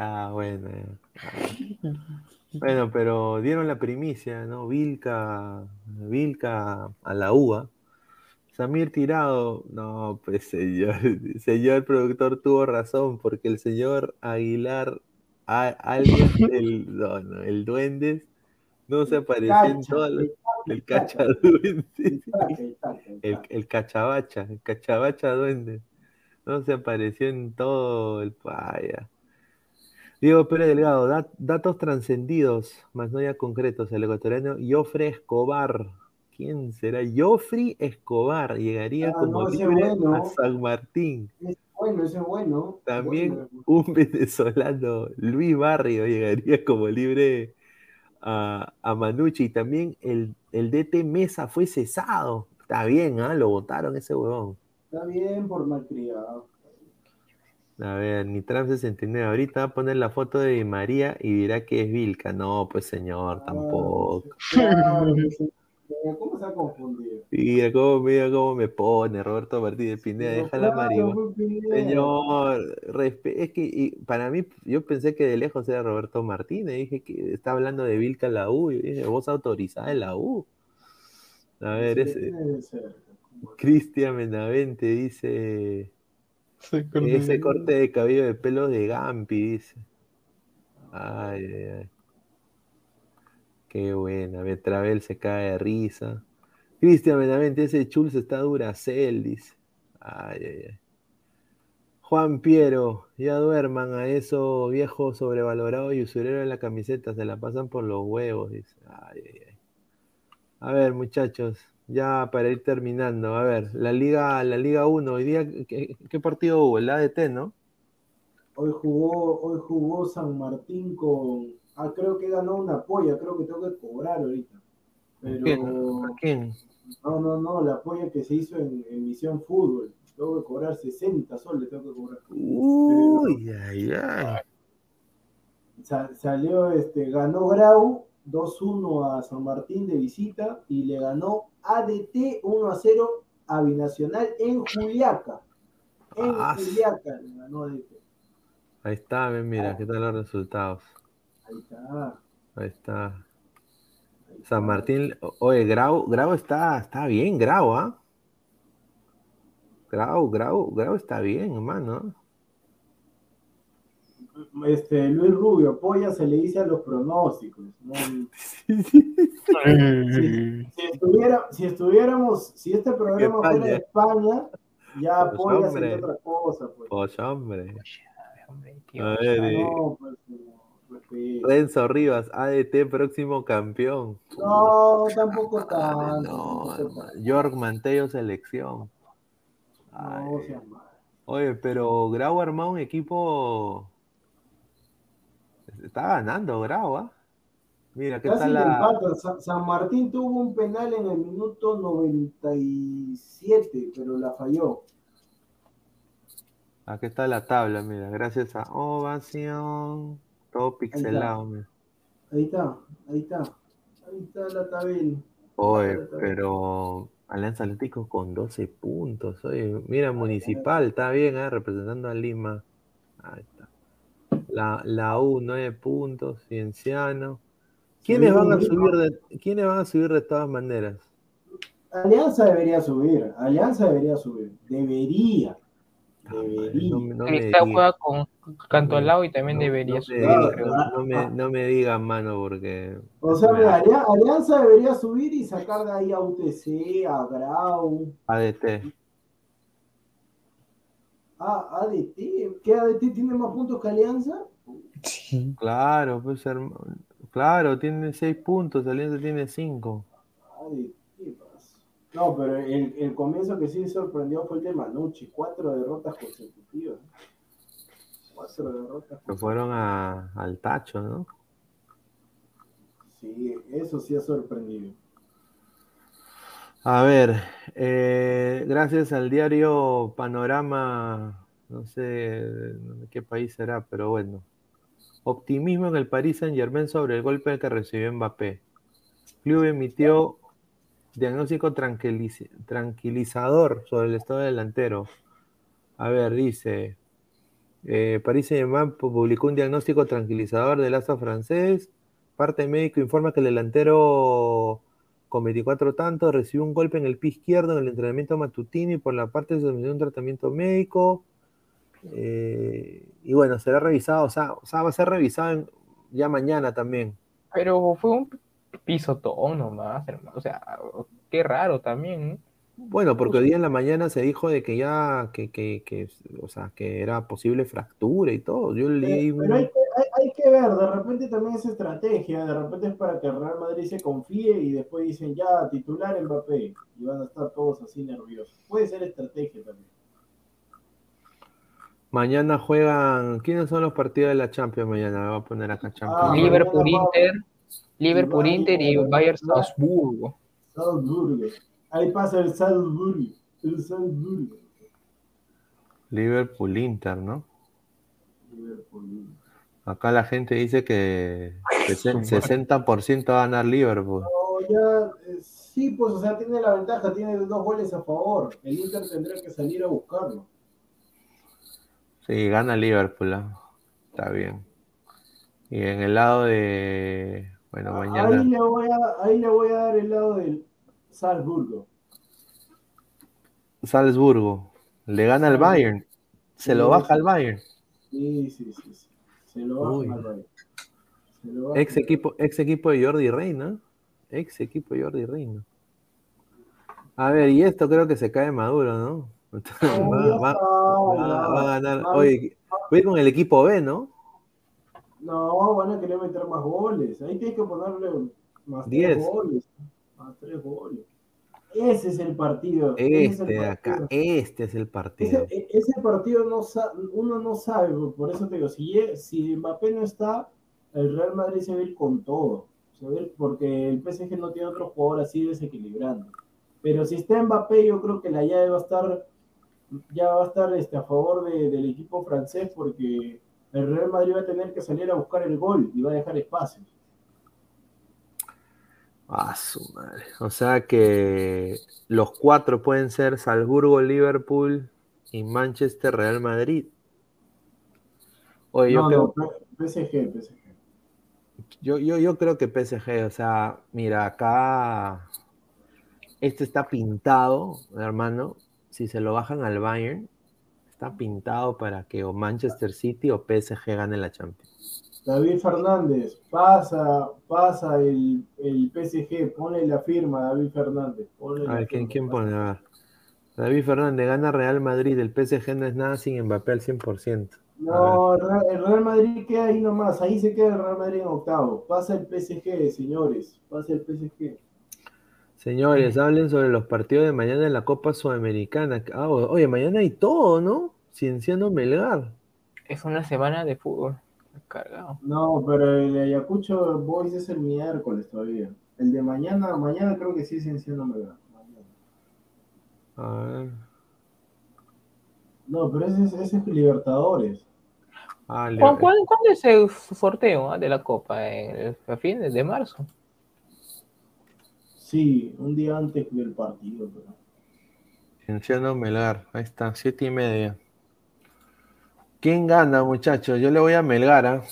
Ah, bueno. *laughs* Bueno, pero dieron la primicia, ¿no? Vilca, Vilca a la UA. Samir Tirado, no, pues señor, *laughs* señor productor tuvo razón, porque el señor Aguilar, a- alias *laughs* el, no, no, el Duendes, no se apareció en todas las, el cacha, duende, el el cachabacha, el cachabacha duende, no se apareció en todo el paya. Diego Pérez Delgado, dat- datos trascendidos, más no ya concretos. El ecuatoriano Jofre Escobar. ¿Quién será? Jofre Escobar llegaría Ah, como no, libre bueno. a San Martín. Es bueno, ese es bueno. También Bueno, un *laughs* venezolano, Luis Barrio, llegaría como libre a, a Manucci. Y también el, el DT Mesa fue cesado. Está bien, ¿ah? Lo votaron ese huevón. Está bien por malcriado. A ver, Nitram 69. Ahorita va a poner la foto de María y dirá que es Vilca. No, pues señor, tampoco. Claro, ese- ¿Cómo se ha confundido? Mira cómo, mira cómo me pone Roberto Martínez Pineda, deja la marihuana. pues. Señor, es que y para mí, yo pensé que de lejos era Roberto Martínez, dije que está hablando de Vilca la U, y dije, voz autorizada en la U. A ver, Sí, ese. Cristian Menavente dice, *laughs* ese corte de cabello de pelo de Gampi, dice. Ay, ay, ay. Qué buena, Betravel se cae de risa. Cristian Benavente, ese Chulz está duracel, dice. Ay, ay, ay. Juan Piero, ya duerman a eso viejo sobrevalorado y usurero en la camiseta, se la pasan por los huevos, dice. Ay, ay, ay. A ver, muchachos, ya para ir terminando, a ver, la Liga, la Liga 1, hoy día, ¿qué, qué partido hubo? El ADT, ¿no? Hoy jugó, hoy jugó San Martín con. Ah, creo que ganó una polla, creo que tengo que cobrar ahorita. Pero. ¿Quién? ¿A quién? No, no, no, la polla que se hizo en, en Misión Fútbol. Tengo que cobrar 60 soles, tengo que cobrar. Uy, ay, ay. Sa- salió, este, ganó Grau 2-1 a San Martín de visita y le ganó ADT 1-0 a Binacional en Juliaca. En Ah, Juliaca le ganó ADT. Ahí está, mira, ¿qué tal los resultados? Ahí está. Ahí está. ahí está. San Martín, oye, Grau, Grau está, está bien, Grau, ¿ah? Grau, Grau, Grau está bien, hermano. Este, Luis Rubio, polla se le dice a los pronósticos. ¿no? *laughs* Si, si estuviera, si estuviéramos, si este programa España. fuera de España, ya Pues, polla hombre. sería otra cosa. Pues. Pues, hombre. Tío. A ver, eh, No, pues. Renzo Rivas, ADT próximo campeón. No, tampoco Ah, tanto. no. York Manteo selección. No. Oye, pero Grau armado un equipo. Está ganando Grau, ¿ah? Mira, ¿qué Casi tal la. empatan. Sa- San Martín tuvo un penal en el minuto 97, pero la falló. Aquí está la tabla, mira, gracias a Ovación. Todo pixelado, mira. Ahí está, ahí está. Ahí está la tabla. Oye, pero Alianza Atlético con 12 puntos. Oye, mira, Municipal, está bien, ¿eh? representando a Lima. Ahí está. La, la U, 9 puntos, Cienciano. ¿Quiénes van a subir de, ¿quiénes van a subir de todas maneras? Alianza debería subir. Alianza debería subir. Debería. Debería. No, me- no me Cristal juega con Cantolao y también No, debería no me subir, no, no me, no me digas, mano, porque. O sea, Alianza debería subir y sacar de ahí a UTC, a Grau, ADT. A ADT. ¿Qué ADT tiene más puntos que Alianza? Claro, pues hermano. Claro, tiene 6 puntos, Alianza tiene 5. ADT, pasa. No, pero el, el comienzo que sí sorprendió fue el de Manucci. Cuatro derrotas consecutivas. Cuatro derrotas Que fueron a- al tacho, ¿no? Sí, eso sí ha sorprendido. A ver, eh, gracias al diario Panorama, no sé de qué país será, pero bueno. Optimismo en el Paris Saint Germain sobre el golpe que recibió Mbappé. Club emitió diagnóstico tranquiliz- tranquilizador sobre el estado delantero. A ver, dice, eh, Paris Saint-Germain pu- publicó un diagnóstico tranquilizador del asa francés. Parte médico informa que el delantero con 24 tantos recibió un golpe en el pie izquierdo en el entrenamiento matutino y por la parte se sometió a un tratamiento médico. Eh, y bueno, será revisado, o sea, o sea, va a ser revisado en- ya mañana también. Pero fue un pisotón nomás, hermano. O sea, qué raro también. ¿no? Bueno, porque hoy día en la mañana se dijo de que ya, que, que, que, o sea, que era posible fractura y todo. Yo leí un... Pero hay que, hay, hay que ver, de repente también es estrategia, de repente es para que el Real Madrid se confíe y después dicen ya titular Mbappé y van a estar todos así nerviosos. Puede ser estrategia también. Mañana juegan. ¿Quiénes son los partidos de la Champions mañana? Me voy a poner acá Champions. Ah, Liverpool, Inter, Liverpool, Inter y Bayern Salzburgo. Salzburgo. Ahí pasa el Salzburgo. El Salzburgo. Liverpool Inter, ¿no? Liverpool. Acá la gente dice que sesen- 60% va a ganar Liverpool. No, ya, eh, sí, pues, o sea, tiene la ventaja, tiene dos goles a favor. El Inter tendrá que salir a buscarlo. Sí, gana Liverpool. ¿ah? Está bien. Y en el lado de. Bueno, Ahí mañana. le, voy a, ahí le voy a dar el lado del Salzburgo. Salzburgo. Le gana al Bayern. Se lo baja al Bayern. Sí, sí, sí. sí. Se lo Uy. al Bayern. Se lo Ex equipo, ex equipo de Jordi Reina. Ex equipo de Jordi Reina. A ver, y esto creo que se cae maduro, ¿no? *laughs* Va, va- va- va a ganar. Va- Oye, voy a con el equipo B, ¿no? No, van a querer meter más goles. Ahí tienes que ponerle más Diez. tres goles. Más tres goles. Ese es el partido. ese es el Este de acá, partido. este es el partido. Ese, ese partido no uno no sabe, por eso te digo, si, si Mbappé no está, el Real Madrid se va a ir con todo, se va a ir porque el PSG no tiene otro jugador así desequilibrante. Pero si está Mbappé, yo creo que la llave va a estar, ya va a estar este, a favor de- del equipo francés porque el Real Madrid va a tener que salir a buscar el gol y va a dejar Ah, su madre. O sea que los cuatro pueden ser Salzburgo, Liverpool y Manchester, Real Madrid. Oye, yo, No, creo, no, PSG, PSG. yo, yo, yo creo que PSG, o sea, mira, acá este está pintado, hermano. Si se lo bajan al Bayern, está pintado para que o Manchester City o PSG gane la Champions. David Fernández, pasa, pasa el, el PSG, pone la firma David Fernández. ponle A la ver, ¿quién, firma. quién pone? A ver. David Fernández gana Real Madrid, el PSG no es nada sin Mbappé al 100%. No, el Real- el Real Madrid queda ahí nomás, ahí se queda el Real Madrid en octavo. Pasa el PSG, señores, pasa el PSG. Señores, hablen sobre los partidos de mañana en la Copa Sudamericana. Ah, oye, mañana hay todo, ¿no? Cienciano Melgar. Es una semana de fútbol. Cargado. No, pero el Ayacucho Boys es el miércoles todavía. El de mañana, mañana creo que sí es Cienciano Melgar. Mañana. A ver. No, pero ese, es- ese es Libertadores. Ah, le- ¿Cu- ¿Cuándo, cuándo es el sorteo ah, de la Copa? ¿En- ¿A fines de marzo? Sí, un día antes del partido. Pero... Cienciano Melgar. Ahí está, siete y media. ¿Quién gana, muchachos? Yo le voy a Melgar, ¿ah?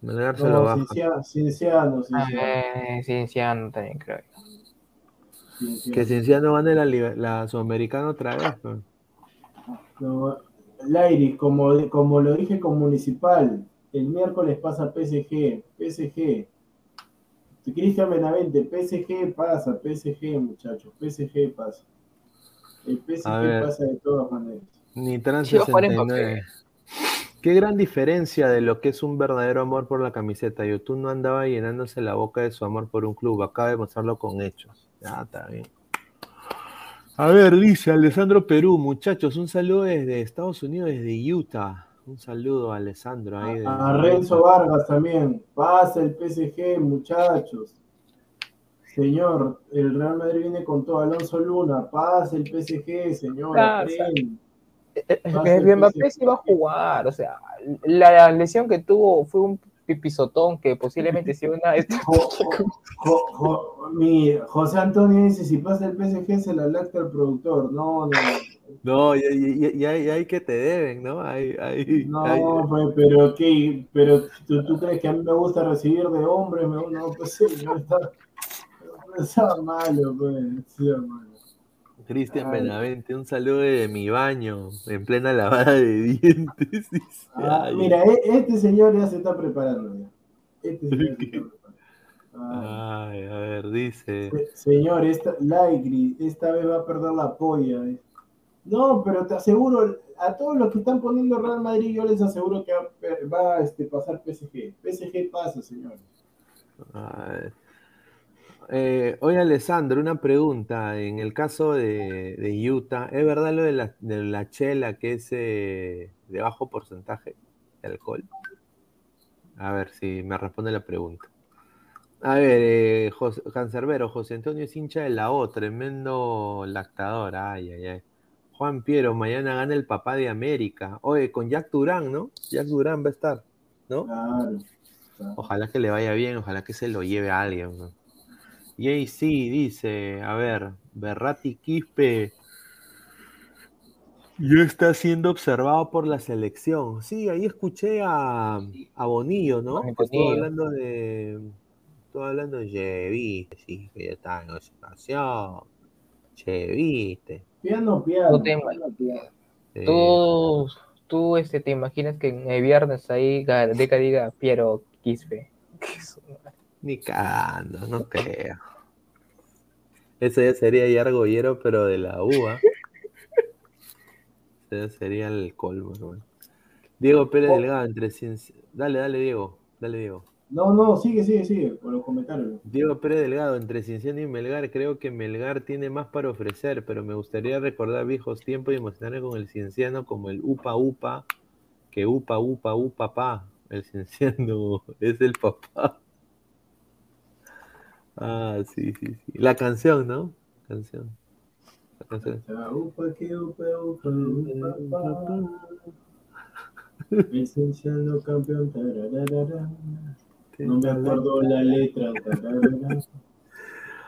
Melgar se lo No, baja. Cienciano, Cienciano, Cienciano, Eh, Cienciano también creo. Cienciano. Que Cienciano gane la, la Sudamericana otra vez. pues. No, Lairi, como, como lo dije con Municipal, el miércoles pasa PSG, PSG. Cristian Benavente, PSG pasa, PSG, muchachos, PSG pasa. El PSG pasa de todas maneras. A jugar 69. Qué gran diferencia de lo que es un verdadero amor por la camiseta. Yotun no andaba llenándose la boca de su amor por un club. Acaba de mostrarlo con hechos. Ya, está bien. A ver, dice Alessandro Perú, muchachos, un saludo desde Estados Unidos, desde Utah. Un saludo a Alessandro ahí. de- A Renzo Vargas también, pasa el PSG, muchachos. Señor, el Real Madrid viene con todo. Alonso Luna, pasa el PSG, señor. Pasa. Eh, El Mbappé sí va a jugar, o sea, la lesión que tuvo fue un pipisotón que posiblemente sea una Jo- jo- jo- mi José Antonio dice, si pasa el PSG se la lacta el productor. No, no, No, y, y- y- y hay, y hay que te deben, ¿no? Hay, hay, no, hay- pues, pero qué, pero ¿tú, tú crees que a mí me gusta recibir de hombres, me, no, pues señor, está, está malo, pues, está malo. Cristian Ay. Benavente, un saludo de mi baño, en plena lavada de *laughs* dientes. Ah, Ay, mira, e- este señor ya se está preparando ya. Este señor se está preparando. Ay, a ver, dice. se- señor, esta, esta vez va a perder la polla. eh. No, pero te aseguro, a todos los que están poniendo Real Madrid, yo les aseguro que va, va a este, pasar PSG. PSG pasa, señor. a ver. Eh, oye, Alessandro, una pregunta. En el caso de, de Utah, ¿es verdad lo de la, de la chela que es eh, de bajo porcentaje de alcohol? A ver si me responde la pregunta. A ver, eh, Jos- Cancerbero, José Antonio es hincha de la O, tremendo lactador. Ay, ay, ay. Juan Piero, mañana gana el papá de América. Oye, con Jack Durán, ¿no? Jack Durán va a estar, ¿no? Claro. Ojalá que le vaya bien, ojalá que se lo lleve a alguien. ¿no? Y sí, dice, a ver, Berrati Quispe ya está siendo observado por la selección. Sí, ahí escuché a, a Bonillo, ¿no? Bonillo. Estuvo hablando de. Estuvo hablando de che, viste, sí, que ya está en observación. Che, viste. Piano, piano. No te- piano, piano. Tú, tú este, te imaginas que en el viernes ahí Gareca diga Piero Quispe. *laughs* Una- Ni cagando, no creo. Eso ya sería Yargoyero, pero de la UA. *laughs* Eso ya sería el colmo, hermano. Diego Pérez Oh. Delgado, entre cien- Dale, dale, Diego. Dale, Diego. No, no, sigue, sigue, sigue, por los comentarios. Diego Pérez Delgado, entre Cienciano y Melgar, creo que Melgar tiene más para ofrecer, pero me gustaría recordar viejos tiempos y emocionarme con el Cienciano como el Upa Upa, que Upa Upa Upa Pa. El Cienciano *laughs* es el papá. Ah, sí, sí, sí. La canción, ¿no? Canción. La canción. *laughs* Campeón. tararara. No me acuerdo la letra. tararara.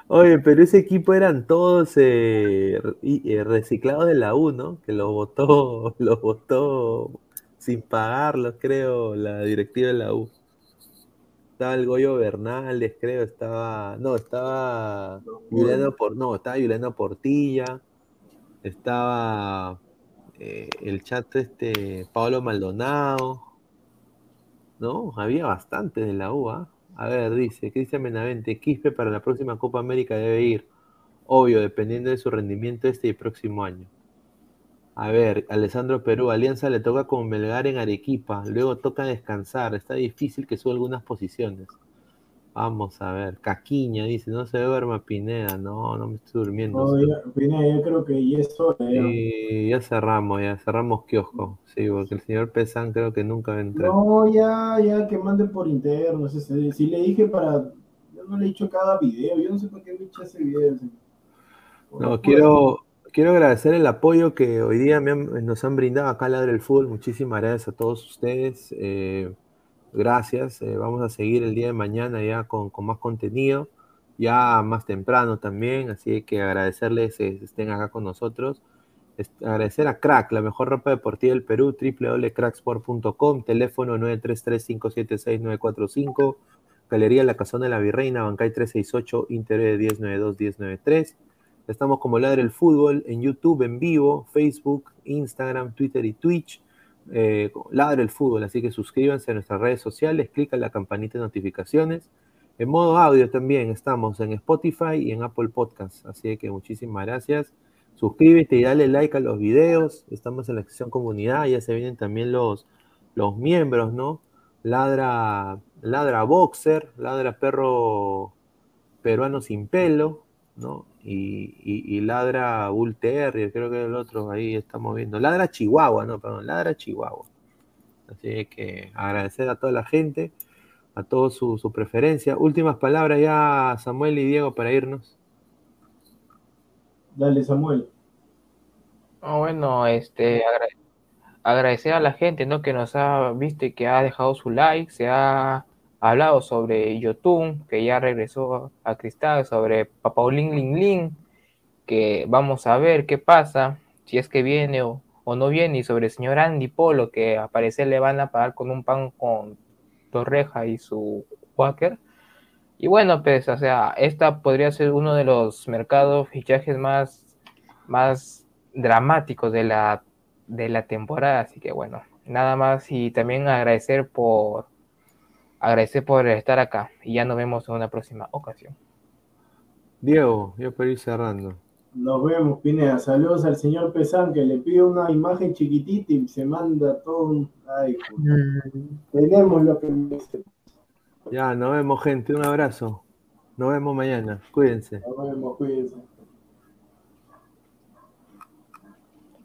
Oye, pero ese equipo eran todos eh, eh, reciclados de la U, ¿no? Que los votó, *laughs* los votó sin pagarlos, creo, la directiva de la U. Estaba el Goyo Bernales, creo, estaba, no, estaba Juliano por, no, estaba Juliano Portilla, estaba eh, el chat este Pablo Maldonado, ¿no? Había bastante de la U, ¿ah? A ver, dice Cristian Benavente, Quispe para la próxima Copa América debe ir. Obvio, dependiendo de su rendimiento este y próximo año. A ver, Alessandro Perú, Alianza le toca con Melgar en Arequipa, luego toca descansar, está difícil que suba algunas posiciones. Vamos a ver. Caquiña dice, no se duerma Pineda. No, no me estoy durmiendo. No, ya, Pineda, yo creo que ya es hora. Ya. Y ya cerramos, ya cerramos kiosco. Sí, porque el señor Pesan creo que nunca va a entrar. No, ya, ya, que mande por interno. Si, le dije para. Yo no le he dicho cada video. Yo no sé por qué me eché ese video. No, quiero, quiero agradecer el apoyo que hoy día nos han brindado acá Ladre el Fútbol. Muchísimas gracias a todos ustedes. eh, gracias. eh, vamos a seguir el día de mañana ya con, más contenido, ya más temprano también. Así que agradecerles que estén acá con nosotros. Agradecer a Crack, la mejor ropa deportiva del Perú, www.cracksport.com, teléfono 933-576-945, Galería La Casona de la Virreina, Bancay 368, Inter 1092-1093. Estamos como Ladre el Fútbol en YouTube, en vivo, Facebook, Instagram, Twitter y Twitch. Eh, Ladre el Fútbol, así que suscríbanse a nuestras redes sociales, clica en la campanita de notificaciones. En modo audio también estamos en Spotify y en Apple Podcasts, así que muchísimas gracias. Suscríbete y dale like a los videos. Estamos en la sección comunidad, ya se vienen también los, los miembros, ¿no? Ladra, ladra Boxer, ladra perro peruano sin pelo, ¿no? Y, y- y ladra Bull Terrier, creo que es el otro, ahí estamos viendo. Ladra Chihuahua, no, perdón, ladra Chihuahua. Así que agradecer a toda la gente, a toda su, su preferencia. Últimas palabras ya, Samuel y Diego, para irnos. Dale, Samuel. Ah, bueno, este, agra- agradecer a la gente, ¿no? Que nos ha visto y que ha dejado su like, se ha hablado sobre Yotun, que ya regresó a Cristal, sobre Papaulín Lin Lin, que vamos a ver qué pasa, si es que viene o, no viene, y sobre el señor Andy Polo, que a parecer le van a pagar con un pan con torreja y su Quaker. Y bueno, pues, o sea, esta podría ser uno de los mercados fichajes más, más dramáticos de la, de la temporada. Así que bueno, nada más y también agradecer por agradecer por estar acá. Y ya nos vemos en una próxima ocasión. Diego, yo para ir cerrando. Nos vemos, Pineda. Saludos al señor Pesán, que le pido una imagen chiquitita y se manda todo un... Ay, tenemos lo que. Ya, nos vemos, gente. Un abrazo. Nos vemos mañana. Cuídense. Nos vemos, cuídense.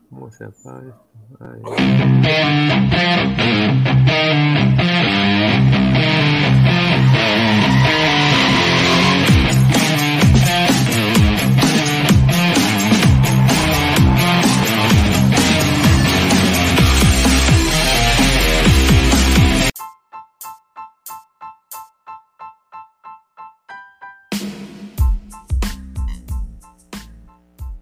¿Cómo se apaga esto? Ay.